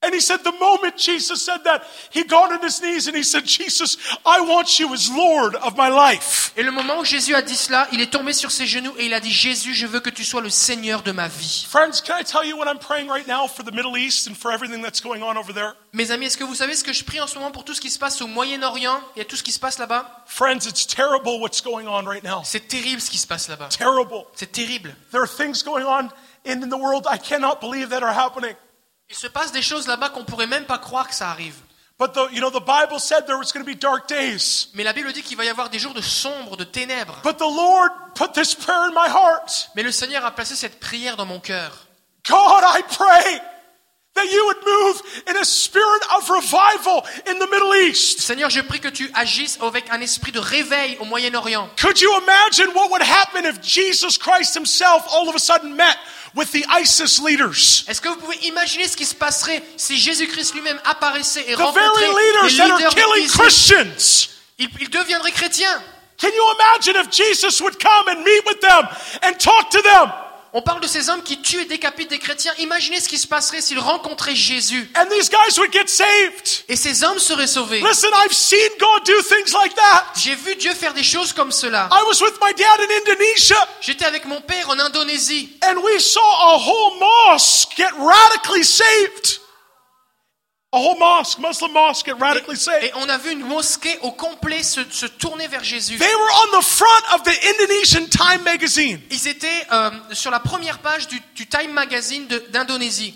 And he said, the moment Jesus said that, he got on his knees and he said, Jesus, I want you as Lord of my life. Et le moment où Jésus a dit cela, il est tombé sur ses genoux et il a dit, Jésus, je veux que tu sois le Seigneur de ma vie. Friends, can I tell you what I'm praying right now for the Middle East and for everything that's going on over there? Mes amis, est-ce que vous savez ce que je prie en ce moment pour tout ce qui se passe au Moyen-Orient et à tout ce qui se passe là-bas? Friends, it's terrible what's going on right now. C'est terrible ce qui se passe là-bas. Terrible. C'est terrible. There are things going on in the world I cannot believe that are happening. Il se passe des choses là-bas qu'on pourrait même pas croire que ça arrive. But the, you know, the Bible said there was going to be dark days. Mais la Bible dit qu'il va y avoir des jours de sombre, de ténèbres. But the Lord put this prayer in my heart. Mais le Seigneur a placé cette prière dans mon cœur. God, I pray that you would move in a spirit of revival in the Middle East. Seigneur, je prie que tu agisses avec un esprit de réveil au Moyen-Orient. Could you imagine what would happen if Jesus Christ himself all of a sudden met with the ISIS leaders? Est-ce que vous pouvez imaginer ce qui se passerait si Jésus-Christ lui-même apparaissait et The rencontrait very les leaders that are leaders killing Christians. il, il deviendrait chrétien. Can you imagine if Jesus would come and meet with them and talk to them? On parle de ces hommes qui tuent et décapitent des chrétiens. Imaginez ce qui se passerait s'ils rencontraient Jésus. And these guys would get saved. Et ces hommes seraient sauvés. Listen, I've seen God do things like that. J'ai vu Dieu faire des choses comme cela. I was with my dad in Indonesia, J'étais avec mon père en Indonésie. and we saw a whole mosque get radically saved. A whole mosque, Muslim mosque, get radically Et saved. on a vu une mosquée au complet se, se tourner vers Jésus. They were on the front of the Indonesian Time magazine. Ils étaient euh, sur la première page du, du Time Magazine d'Indonésie.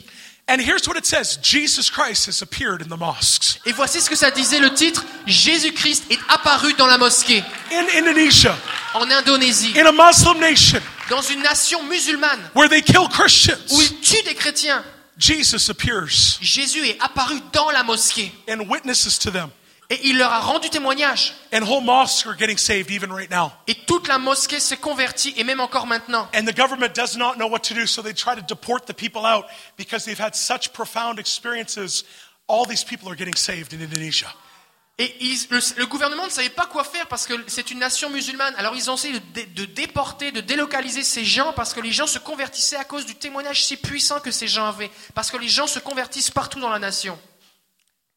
And here's what it says Jesus Christ has appeared in the mosques Et voici ce que ça disait le titre Jésus-Christ est apparu dans la mosquée in Indonesia, en Indonésie, in a Muslim nation dans une nation musulmane where they kill où Christians. ils tuent des chrétiens. Jesus appears Jésus est apparu dans la mosquée and witnesses to them. et il leur a rendu témoignage. And whole mosques are getting saved even right now. Et toute la mosquée s'est convertie et même encore maintenant. And the government does not know what to do, so they try to deport the people out because they've had such profound experiences. All these people are getting saved in Indonesia. Et ils- le, le gouvernement ne savait pas quoi faire parce que c'est une nation musulmane. Alors ils ont essayé de, dé- de déporter, de délocaliser ces gens parce que les gens se convertissaient à cause du témoignage si puissant que ces gens avaient. Parce que les gens se convertissent partout dans la nation.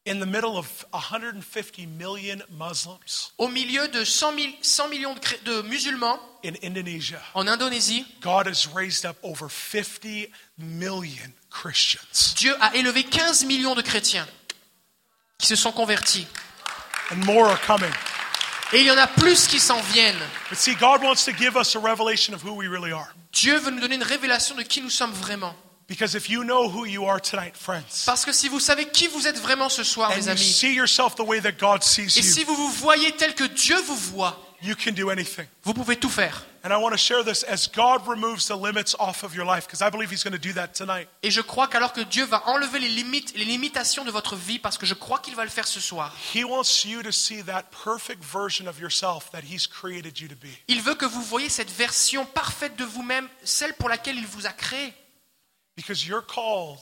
In the middle of 150 million Muslims Au milieu de 100, mille- 100 millions de, musulmans in Indonesia, en Indonésie, God has raised up over 50 million Christians. Dieu a élevé 15 millions de chrétiens qui se sont convertis. And more are coming. Et il y en a plus qui s'en viennent. But see, God wants to give us a revelation of who we really are. Dieu veut nous donner une révélation de qui nous sommes vraiment. Because if you know who you are tonight, friends, Parce que si vous savez qui vous êtes vraiment ce soir, mes you amis, see yourself the way that God sees et si you, vous vous voyez tel que Dieu vous voit, you can do anything. vous pouvez tout faire. And I want to share this as God removes the limits off of your life, because I believe He's going to do that tonight. Et je crois qu'alors que Dieu va enlever les limites, les limitations de votre vie, parce que je crois qu'il va le faire ce soir, He wants you to see that perfect version of yourself that He's created you to be. il veut que vous voyez cette version parfaite de vous-même, celle pour laquelle il vous a créé. Because you're called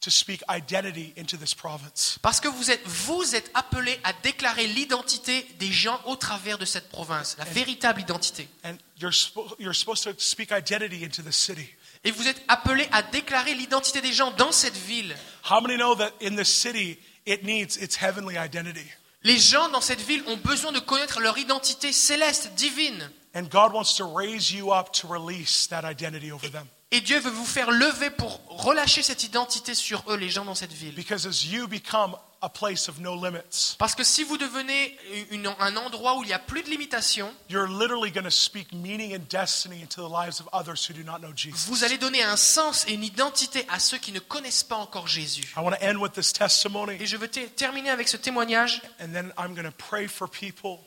to speak identity into this province. Parce que vous êtes, vous êtes appelés à déclarer l'identité des gens au travers de cette province, la véritable identité. And you're, you're supposed to speak identity into the city. Et vous êtes appelés à déclarer l'identité des gens dans cette ville. How many know that in this city, it needs its heavenly identity? Les gens dans cette ville ont besoin de connaître leur identité céleste, divine. And God wants to raise you up to release that identity over them. Et Dieu veut vous faire lever pour relâcher cette identité sur eux, les gens dans cette ville. Because as you become a place of no limits, Parce que si vous devenez une- un endroit où il n'y a plus de limitations, you're literally going to speak meaning and destiny into the lives of others who do not know Jesus. vous allez donner un sens et une identité à ceux qui ne connaissent pas encore Jésus. I want to end with this testimony, Et je veux te- terminer avec ce témoignage, and then I'm going to pray for people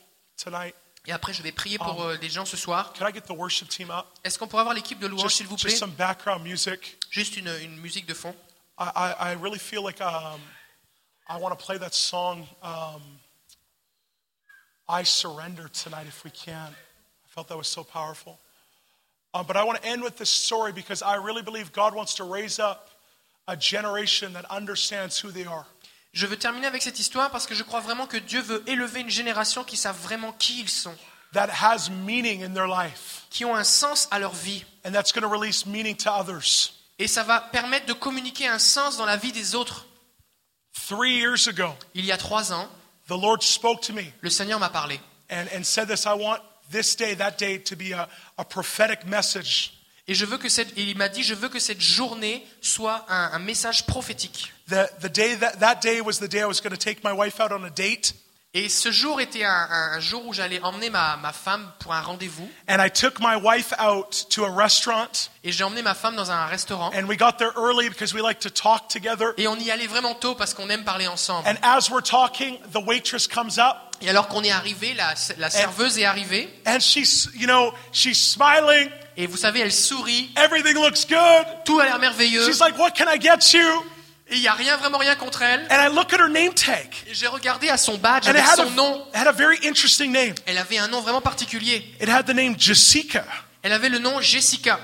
tonight. Et après je vais prier pour euh, les gens ce soir. Can I get the worship team up? Est-ce qu'on pourrait avoir l'équipe de louange, Just, s'il vous plaît some background music. Juste une, une musique de fond. I really feel like um, I want to play that song, um, I Surrender, tonight if we can. I felt that was so powerful. Um, but I want to end with this story because I really believe God wants to raise up a generation that understands who they are. Je veux terminer avec cette histoire parce que je crois vraiment que Dieu veut élever une génération qui savent vraiment qui ils sont, that has meaning in their life, qui ont un sens à leur vie. and that's going to release meaning to others. Et ça va permettre de communiquer un sens dans la vie des autres. Three years ago, Il y a trois ans, the Lord spoke to me le Seigneur m'a parlé. and, and said this I want this day, that day, to be a, a prophetic message. Et je veux que cette, et il m'a dit, je veux que cette journée soit un, un message prophétique. Et ce jour était un, jour où j'allais emmener ma, ma femme pour un rendez-vous. And I took my wife out to a restaurant, Et j'ai emmené ma femme dans un restaurant. and we got there early because we like to talk together. Et on y allait vraiment tôt parce qu'on aime parler ensemble. And as we're talking, the waitress comes up, Et alors qu'on est arrivé, la, la serveuse est arrivée. and she's, you know, she's smiling. Et vous savez, elle sourit. Everything looks good. Tout a l'air merveilleux. She's like, What can I get you? Et il n'y a rien, vraiment rien contre elle. And I look at her name tag, Et j'ai regardé à son badge and it avec had son nom. a, it had a very interesting name. Elle avait un nom vraiment particulier. It had the name Jessica. Elle avait le nom Jessica.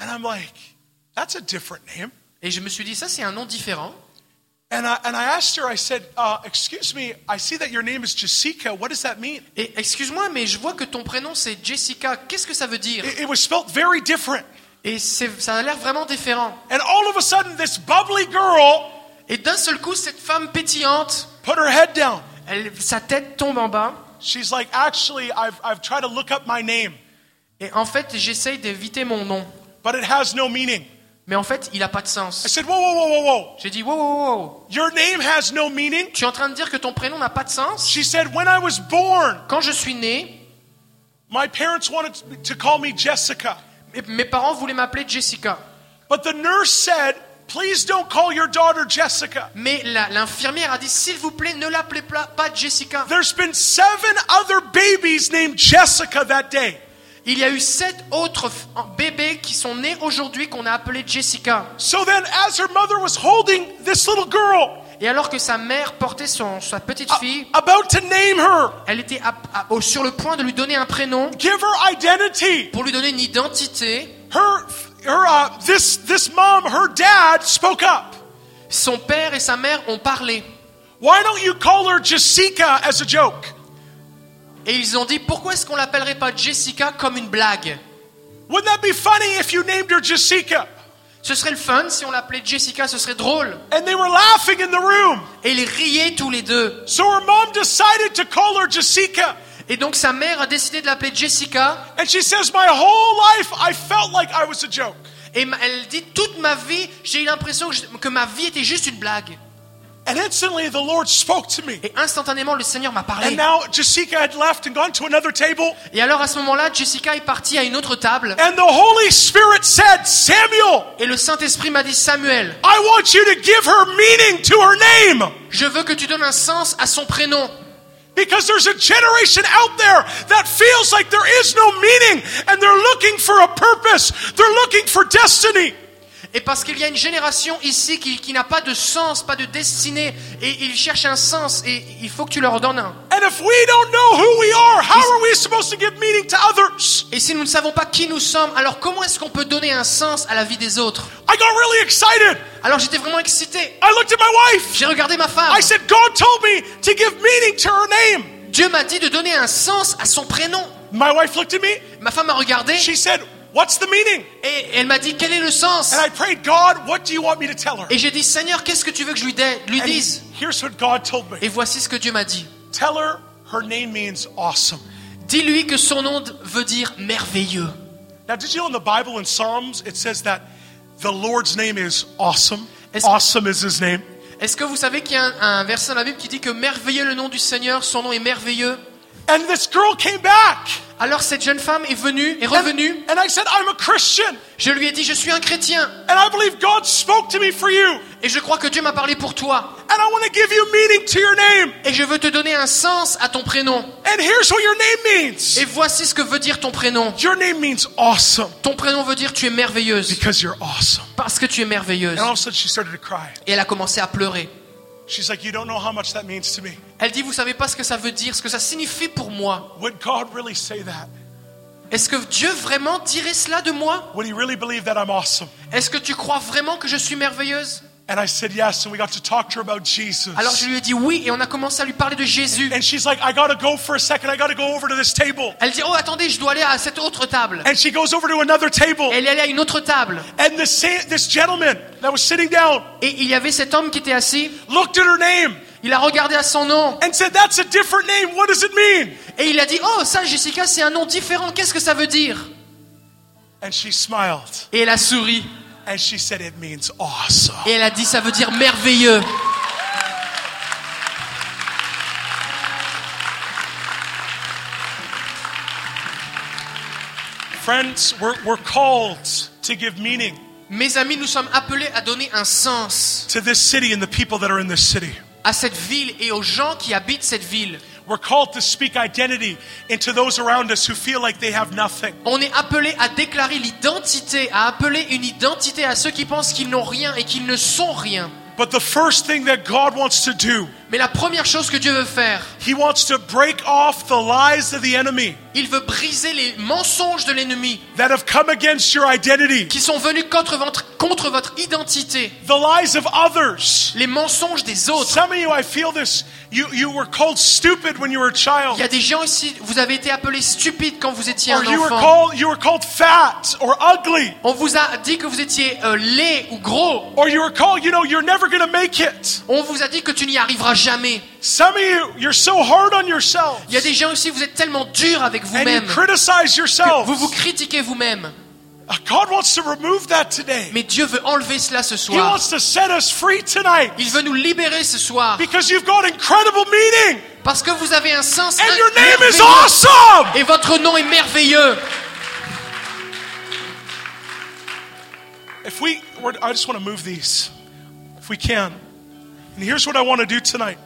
And I'm like, That's a different name. Et je me suis dit, ça c'est un nom différent. And I, and I asked her, I said, uh, Excuse me, I see that your name is Jessica. What does that mean? Et excuse-moi, mais je vois que ton prénom c'est Jessica. Qu'est-ce que ça veut dire It, it was spelled very different. Et ça a l'air vraiment différent. And all of a sudden, this bubbly girl Et d'un seul coup, cette femme pétillante, put her head down. elle, sa tête tombe en bas. She's like, Actually, I've, I've tried to look up my name, Et en fait, j'essaye d'éviter mon nom. but it has no meaning. Mais en fait, il n'a pas de sens. said, Whoa, whoa, whoa, whoa, whoa. J'ai dit, wow, wow, wow. Your name has no meaning? Tu es en train de dire que ton prénom n'a pas de sens? She said, When I was born, Quand je suis né, my parents wanted to call me Jessica. mes- mes parents voulaient m'appeler Jessica. But the nurse said, Please don't call your daughter Jessica. Mais l'infirmière a dit, s'il vous plaît, ne l'appelez pas pas Jessica. There's been seven other babies named Jessica that day. Il y a eu sept autres bébés qui sont nés aujourd'hui qu'on a appelés Jessica. So then, as her mother was holding this little girl, Et alors que sa mère portait son, sa petite fille, about to name her, elle était à- à- sur le point de lui donner un prénom give her identity, pour lui donner une identité. her, her, uh, this, this mom, her dad spoke up. Son père et sa mère ont parlé. Why don't you call her Jessica as a joke? Et ils ont dit pourquoi est-ce qu'on l'appellerait pas Jessica comme une blague? Wouldn't that be funny if you named her Jessica? Ce serait le fun si on l'appelait Jessica, ce serait drôle. And they were laughing in the room. Et ils riaient tous les deux. So her mom decided to call her Jessica. Et donc sa mère a décidé de l'appeler Jessica. And she says, My whole life I felt like I was a joke. Et elle dit toute ma vie, j'ai eu l'impression que ma vie était juste une blague. And instantly the Lord spoke to me. Et instantanément le Seigneur m'a And now Jessica had left and gone to another table. Et alors à ce moment-là, Jessica est partie à une autre table. And the Holy Spirit said, Samuel, Et le Saint-Esprit m'a dit Samuel, I want you to give her meaning to her name. je veux que tu donnes un sens à son prénom. Because there's a generation out there that feels like there is no meaning and they're looking for a purpose. They're looking for destiny. Et parce qu'il y a une génération ici qui, qui n'a pas de sens, pas de destinée, et ils cherchent un sens, et il faut que tu leur donnes un. And if we don't know who we are, how are we supposed to give meaning to others? Et si nous ne savons pas qui nous sommes, alors comment est-ce qu'on peut donner un sens à la vie des autres? I got really excited. Alors j'étais vraiment excité. I looked at my wife. J'ai regardé ma femme. I said, God told me to give meaning to her name. Dieu m'a dit de donner un sens à son prénom. My wife looked at me. Ma femme m'a regardé She said, What's the meaning? et elle m'a dit quel est le sens? And I prayed, God, what do you want me to tell her? Et j'ai dit Seigneur, qu'est-ce que tu veux que je lui, lui And dise? here's what God told me. Et voici ce que Dieu m'a dit. Tell her her name means awesome. Dis-lui que son nom veut dire merveilleux. Now, did you know in the Bible in Psalms it says that the Lord's name is awesome? Est-ce- Awesome is his name. Est-ce que vous savez qu'il y a un, un verset dans la Bible qui dit que merveilleux le nom du Seigneur, son nom est merveilleux? And this girl came back. Alors cette jeune femme est venue, est And, revenue. and I said, I'm a Christian. Je lui ai dit, je suis un chrétien. And I believe God spoke to me for you. Et je crois que Dieu m'a parlé pour toi. And I want to give you meaning to your name. Et je veux te donner un sens à ton prénom. And here's what your name means Et voici ce que veut dire ton prénom. your name means awesome Ton prénom veut dire tu es merveilleuse. because you're awesome. Parce que tu es merveilleuse. And all of a sudden she started to cry. Et elle a commencé à pleurer. She's like, You don't know how much that means to me. Elle dit, vous savez pas ce que ça veut dire, ce que ça signifie pour moi. Would God really say that? Est-ce que Dieu vraiment dirait cela de moi? Would he really believe that I'm awesome? Est-ce que tu crois vraiment que je suis merveilleuse? And I said yes, and we got to talk to her about Jesus. Alors je lui ai dit oui et on a commencé à lui parler de Jésus. And she's like, I gotta go for a second. I gotta go over to this table. Elle dit, oh attendez, je dois aller à cette autre table. And she goes over to another table. Elle est allée à une autre table. And this, this gentleman that was sitting down Et il y avait cet homme qui était assis. looked at her name Il a regardé à son nom. and said, That's a different name. What does it mean? Et il a dit, oh ça Jessica, c'est un nom différent. Qu'est-ce que ça veut dire? And she smiled Et elle a souri. And she said, It means awesome. Et elle a dit, ça veut dire merveilleux. Friends, we're, we're called to give meaning Mes amis, nous sommes appelés à donner un sens to this city and the people that are in this city. à cette ville et aux gens qui habitent cette ville. We're called to speak identity into those around us who feel like they have nothing. On est appelé à déclarer l'identité, à appeler une identité à ceux qui pensent qu'ils n'ont rien et qu'ils ne sont rien. But the first thing that God wants to do, Mais la première chose que Dieu veut faire, He wants to break off the lies of the enemy il veut briser les mensonges de l'ennemi that have come against your identity, qui sont venus contre votre, contre votre identité, the lies of others. les mensonges des autres. Some of you, I feel this. You, you were called stupid when you were a Il y a child, des gens ici, vous avez été appelés stupides quand vous étiez or un you were enfant. called you were called fat or ugly, On vous a dit que vous étiez euh, laid ou gros. or you were called, you know, you're never going to make it. On vous a dit que tu n'y arriveras jamais. Some of you, you're so hard on yourself, Il y a des gens ici, vous êtes tellement durs avec and you vous-même. criticize que yourself. Vous vous critiquez vous-même. Uh, God wants to remove that today. Mais Dieu veut enlever cela ce He soir. wants to set us free tonight Il veut nous libérer ce soir. because you've got incredible meaning, Parce que vous avez un sens and your name is merveilleux. awesome. Et votre nom est merveilleux. If we, I just want to move these, if we can. And here's what I want to do tonight.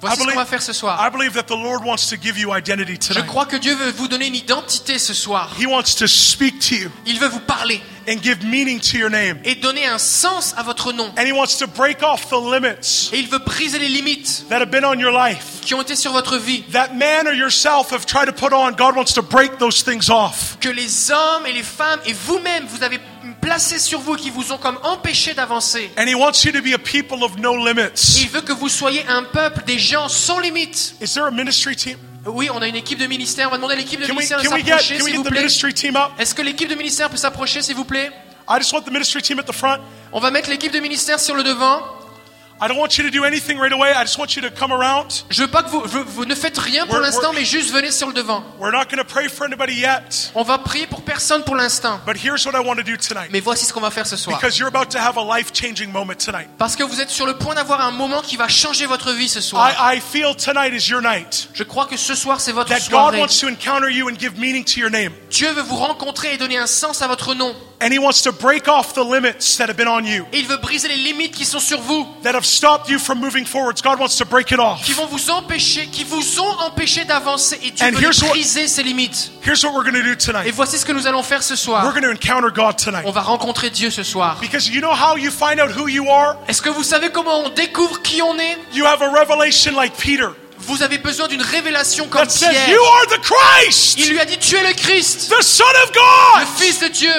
Voici ce qu'on va faire ce soir. I believe that the Lord wants to give you identity Je crois que Dieu veut vous donner une identité ce soir. He wants to speak to you Il veut vous parler and give meaning to your name. et donner un sens à votre nom. And He wants to break off the limits Et il veut briser les limites that have been on your life. qui ont été sur votre vie. That man or yourself have tried to put on. God wants to break those things off. Que les hommes et les femmes et vous-même, vous avez placé sur vous qui vous ont comme empêché d'avancer. And He wants you to be a people of no Et limits. il veut que vous soyez un peuple, des gens sans limites. Is there a ministry team? Oui, on a une équipe de ministère. On va demander à l'équipe de Can we, ministère de can we get, s'approcher, can we s'il get vous the plaît. ministry team up? Est-ce que l'équipe de ministère peut s'approcher, s'il vous plaît? I just want the ministry team at the front. On va mettre l'équipe de ministère sur le devant. I don't want you to do anything right away. I just want you to come around. Je veux pas que vous, vous, vous ne faites rien pour We're- l'instant, mais juste venez sur le devant. We're not going to pray for anybody yet. On va prier pour personne pour l'instant. But here's what I want to do tonight. Mais voici ce qu'on va faire ce soir. Because you're about to have a life changing moment tonight. Parce que vous êtes sur le point d'avoir un moment qui va changer votre vie ce soir. I, I feel tonight is your night. Je crois que ce soir, c'est votre That God soirée. wants to encounter you and give meaning to your name. Dieu veut vous rencontrer et donner un sens à votre nom. And He wants to break off the limits that have been on you, Et il veut briser les limites qui sont sur vous, that have stopped you from moving forwards. God wants to break it off. qui vont vous empêcher, qui vous ont empêché d'avancer. Et Dieu And veut here's what- briser ces limites. Here's what we're going to do Et tonight voici ce que nous allons faire ce we're soir. going to encounter God tonight. On va rencontrer Dieu ce soir. Because you know how you find out who you are? Est-ce que vous savez comment on découvre qui on est? You have a revelation like Peter Vous avez besoin d'une révélation comme that says, Pierre. You are the Christ, Il lui a dit Tu es le Christ, the Son of le God. Fils de Dieu.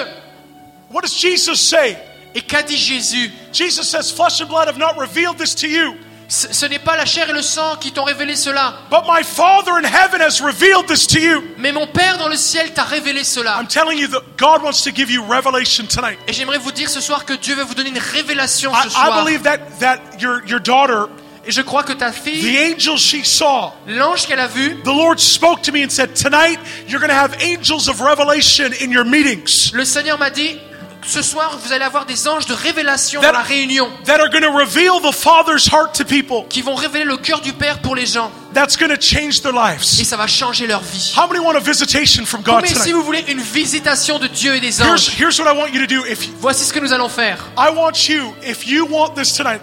What does Jesus say? Et qu'a dit Jésus Jesus says, Flesh and blood have not revealed this to you, Ce ce n'est pas la chair et le sang qui t'ont révélé cela, but my Father in heaven has revealed this to you. mais mon Père dans le ciel t'a révélé cela. I'm telling you that God wants to give you revelation tonight. Et j'aimerais vous dire ce soir que Dieu veut vous donner une révélation I, ce I soir. believe that, that your, your daughter, Et je crois que ta the fille, angel she saw, l'ange qu'elle a vu, the Lord spoke to me and said, Tonight you're going to have angels of revelation in your meetings le Seigneur m'a dit, ce soir vous allez avoir des anges de révélation That- dans la réunion, that are going to reveal the Father's heart to people. qui vont révéler le cœur du Père pour les gens. That's going to change their Et lives. ça va changer leur vie. How many want a visitation from God Mais si vous voulez une visitation de Dieu et des Here's, anges, here's what I want you to do. If you- voici ce que nous allons faire. I want you, if you want this tonight,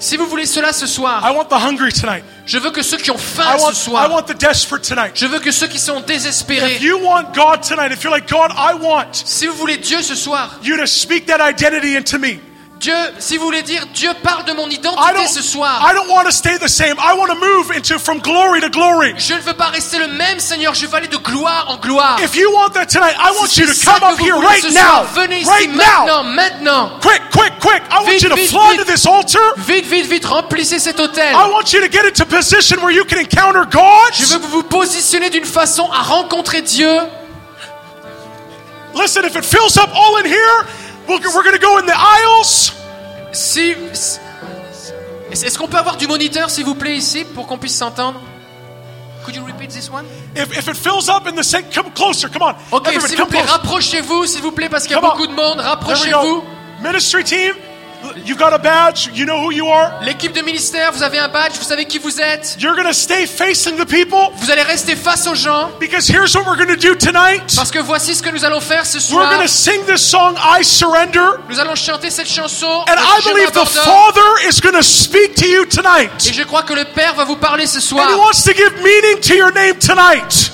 Si vous voulez cela ce soir, I want the hungry tonight. je veux que ceux qui ont I faim want, ce I soir, want the desperate tonight. je veux que ceux qui sont désespérés, If you want God tonight, if you're like, God, I want si vous voulez Dieu ce soir, you to speak that identity into me. Dieu, si vous voulez dire Dieu parle de mon I identité don't, ce soir, I don't want to stay the same. I want to move into from glory to glory. je ne veux pas rester le même Seigneur, je veux aller de gloire en gloire. If you want that tonight, I want you to come up vous here right now. venez ici Right maintenant, now. maintenant. Quick, quick, quick. I want Vite, you to vite, flood vite. to this altar. Vite, vite, vite, remplissez cet hôtel. I want you to get into position where you can encounter God. Je veux que vous vous positionnez d'une façon à rencontrer Dieu. Listen, if it fills up all in here, we'll, we're going to go in the aisles. Si, est-ce qu'on peut avoir du moniteur, s'il vous plaît, ici, pour qu'on puisse s'entendre? Could you repeat this one? If, if it fills up in the same, come closer. Come on. Ok, s'il vous plaît, rapprochez-vous, s'il vous plaît, parce qu'il y a Come on. beaucoup de monde. Rapprochez-vous. Ministry team, you've got a badge? You know who you are? L'équipe de ministère, vous avez un badge, vous savez qui vous êtes. You're to stay facing the people? Vous allez rester face aux gens, because here's what we're to do tonight. parce que voici ce que nous allons faire ce We're soir. going to sing this song, I Surrender. Nous allons chanter cette chanson. And I believe the. Father is to speak to you Et tonight. je crois que le Père va vous parler ce soir. And He wants to give meaning to your name tonight.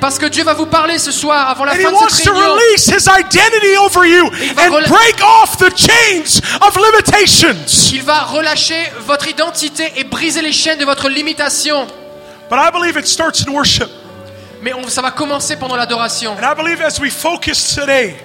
Parce que Dieu va vous parler ce soir avant la And fin de cette réunion. Il va relâcher votre identité et briser les chaînes de votre limitation. But I believe it starts in worship. Mais on- ça va commencer pendant l'adoration. And I believe as we focus today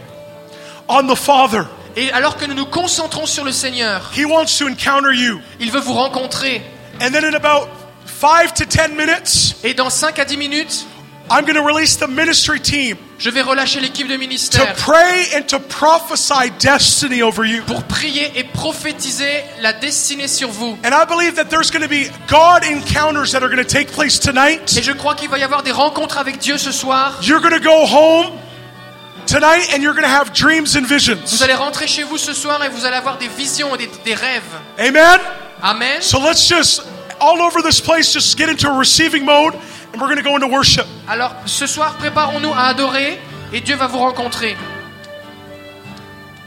on the Father, Et alors que nous nous concentrons sur le Seigneur, He wants to encounter you. il veut vous rencontrer. And then in about five to ten minutes, Et dans 5 à 10 minutes, I'm going to release the ministry team je vais relâcher l'équipe de ministère. to pray and to prophesy destiny over you. pour prier et prophétiser la destinée sur vous. And I believe that there's going to be God encounters that are going to take place tonight. Et je crois qu'il va y avoir des rencontres avec Dieu ce soir. You're going to go home tonight and you're going to have dreams and visions. Vous allez rentrer chez vous ce soir et vous allez avoir des visions et des, des rêves. Amen? Amen. So let's just, all over this place, just get into a receiving mode and we're going to go into worship. Alors ce soir, préparons-nous à adorer et Dieu va vous rencontrer.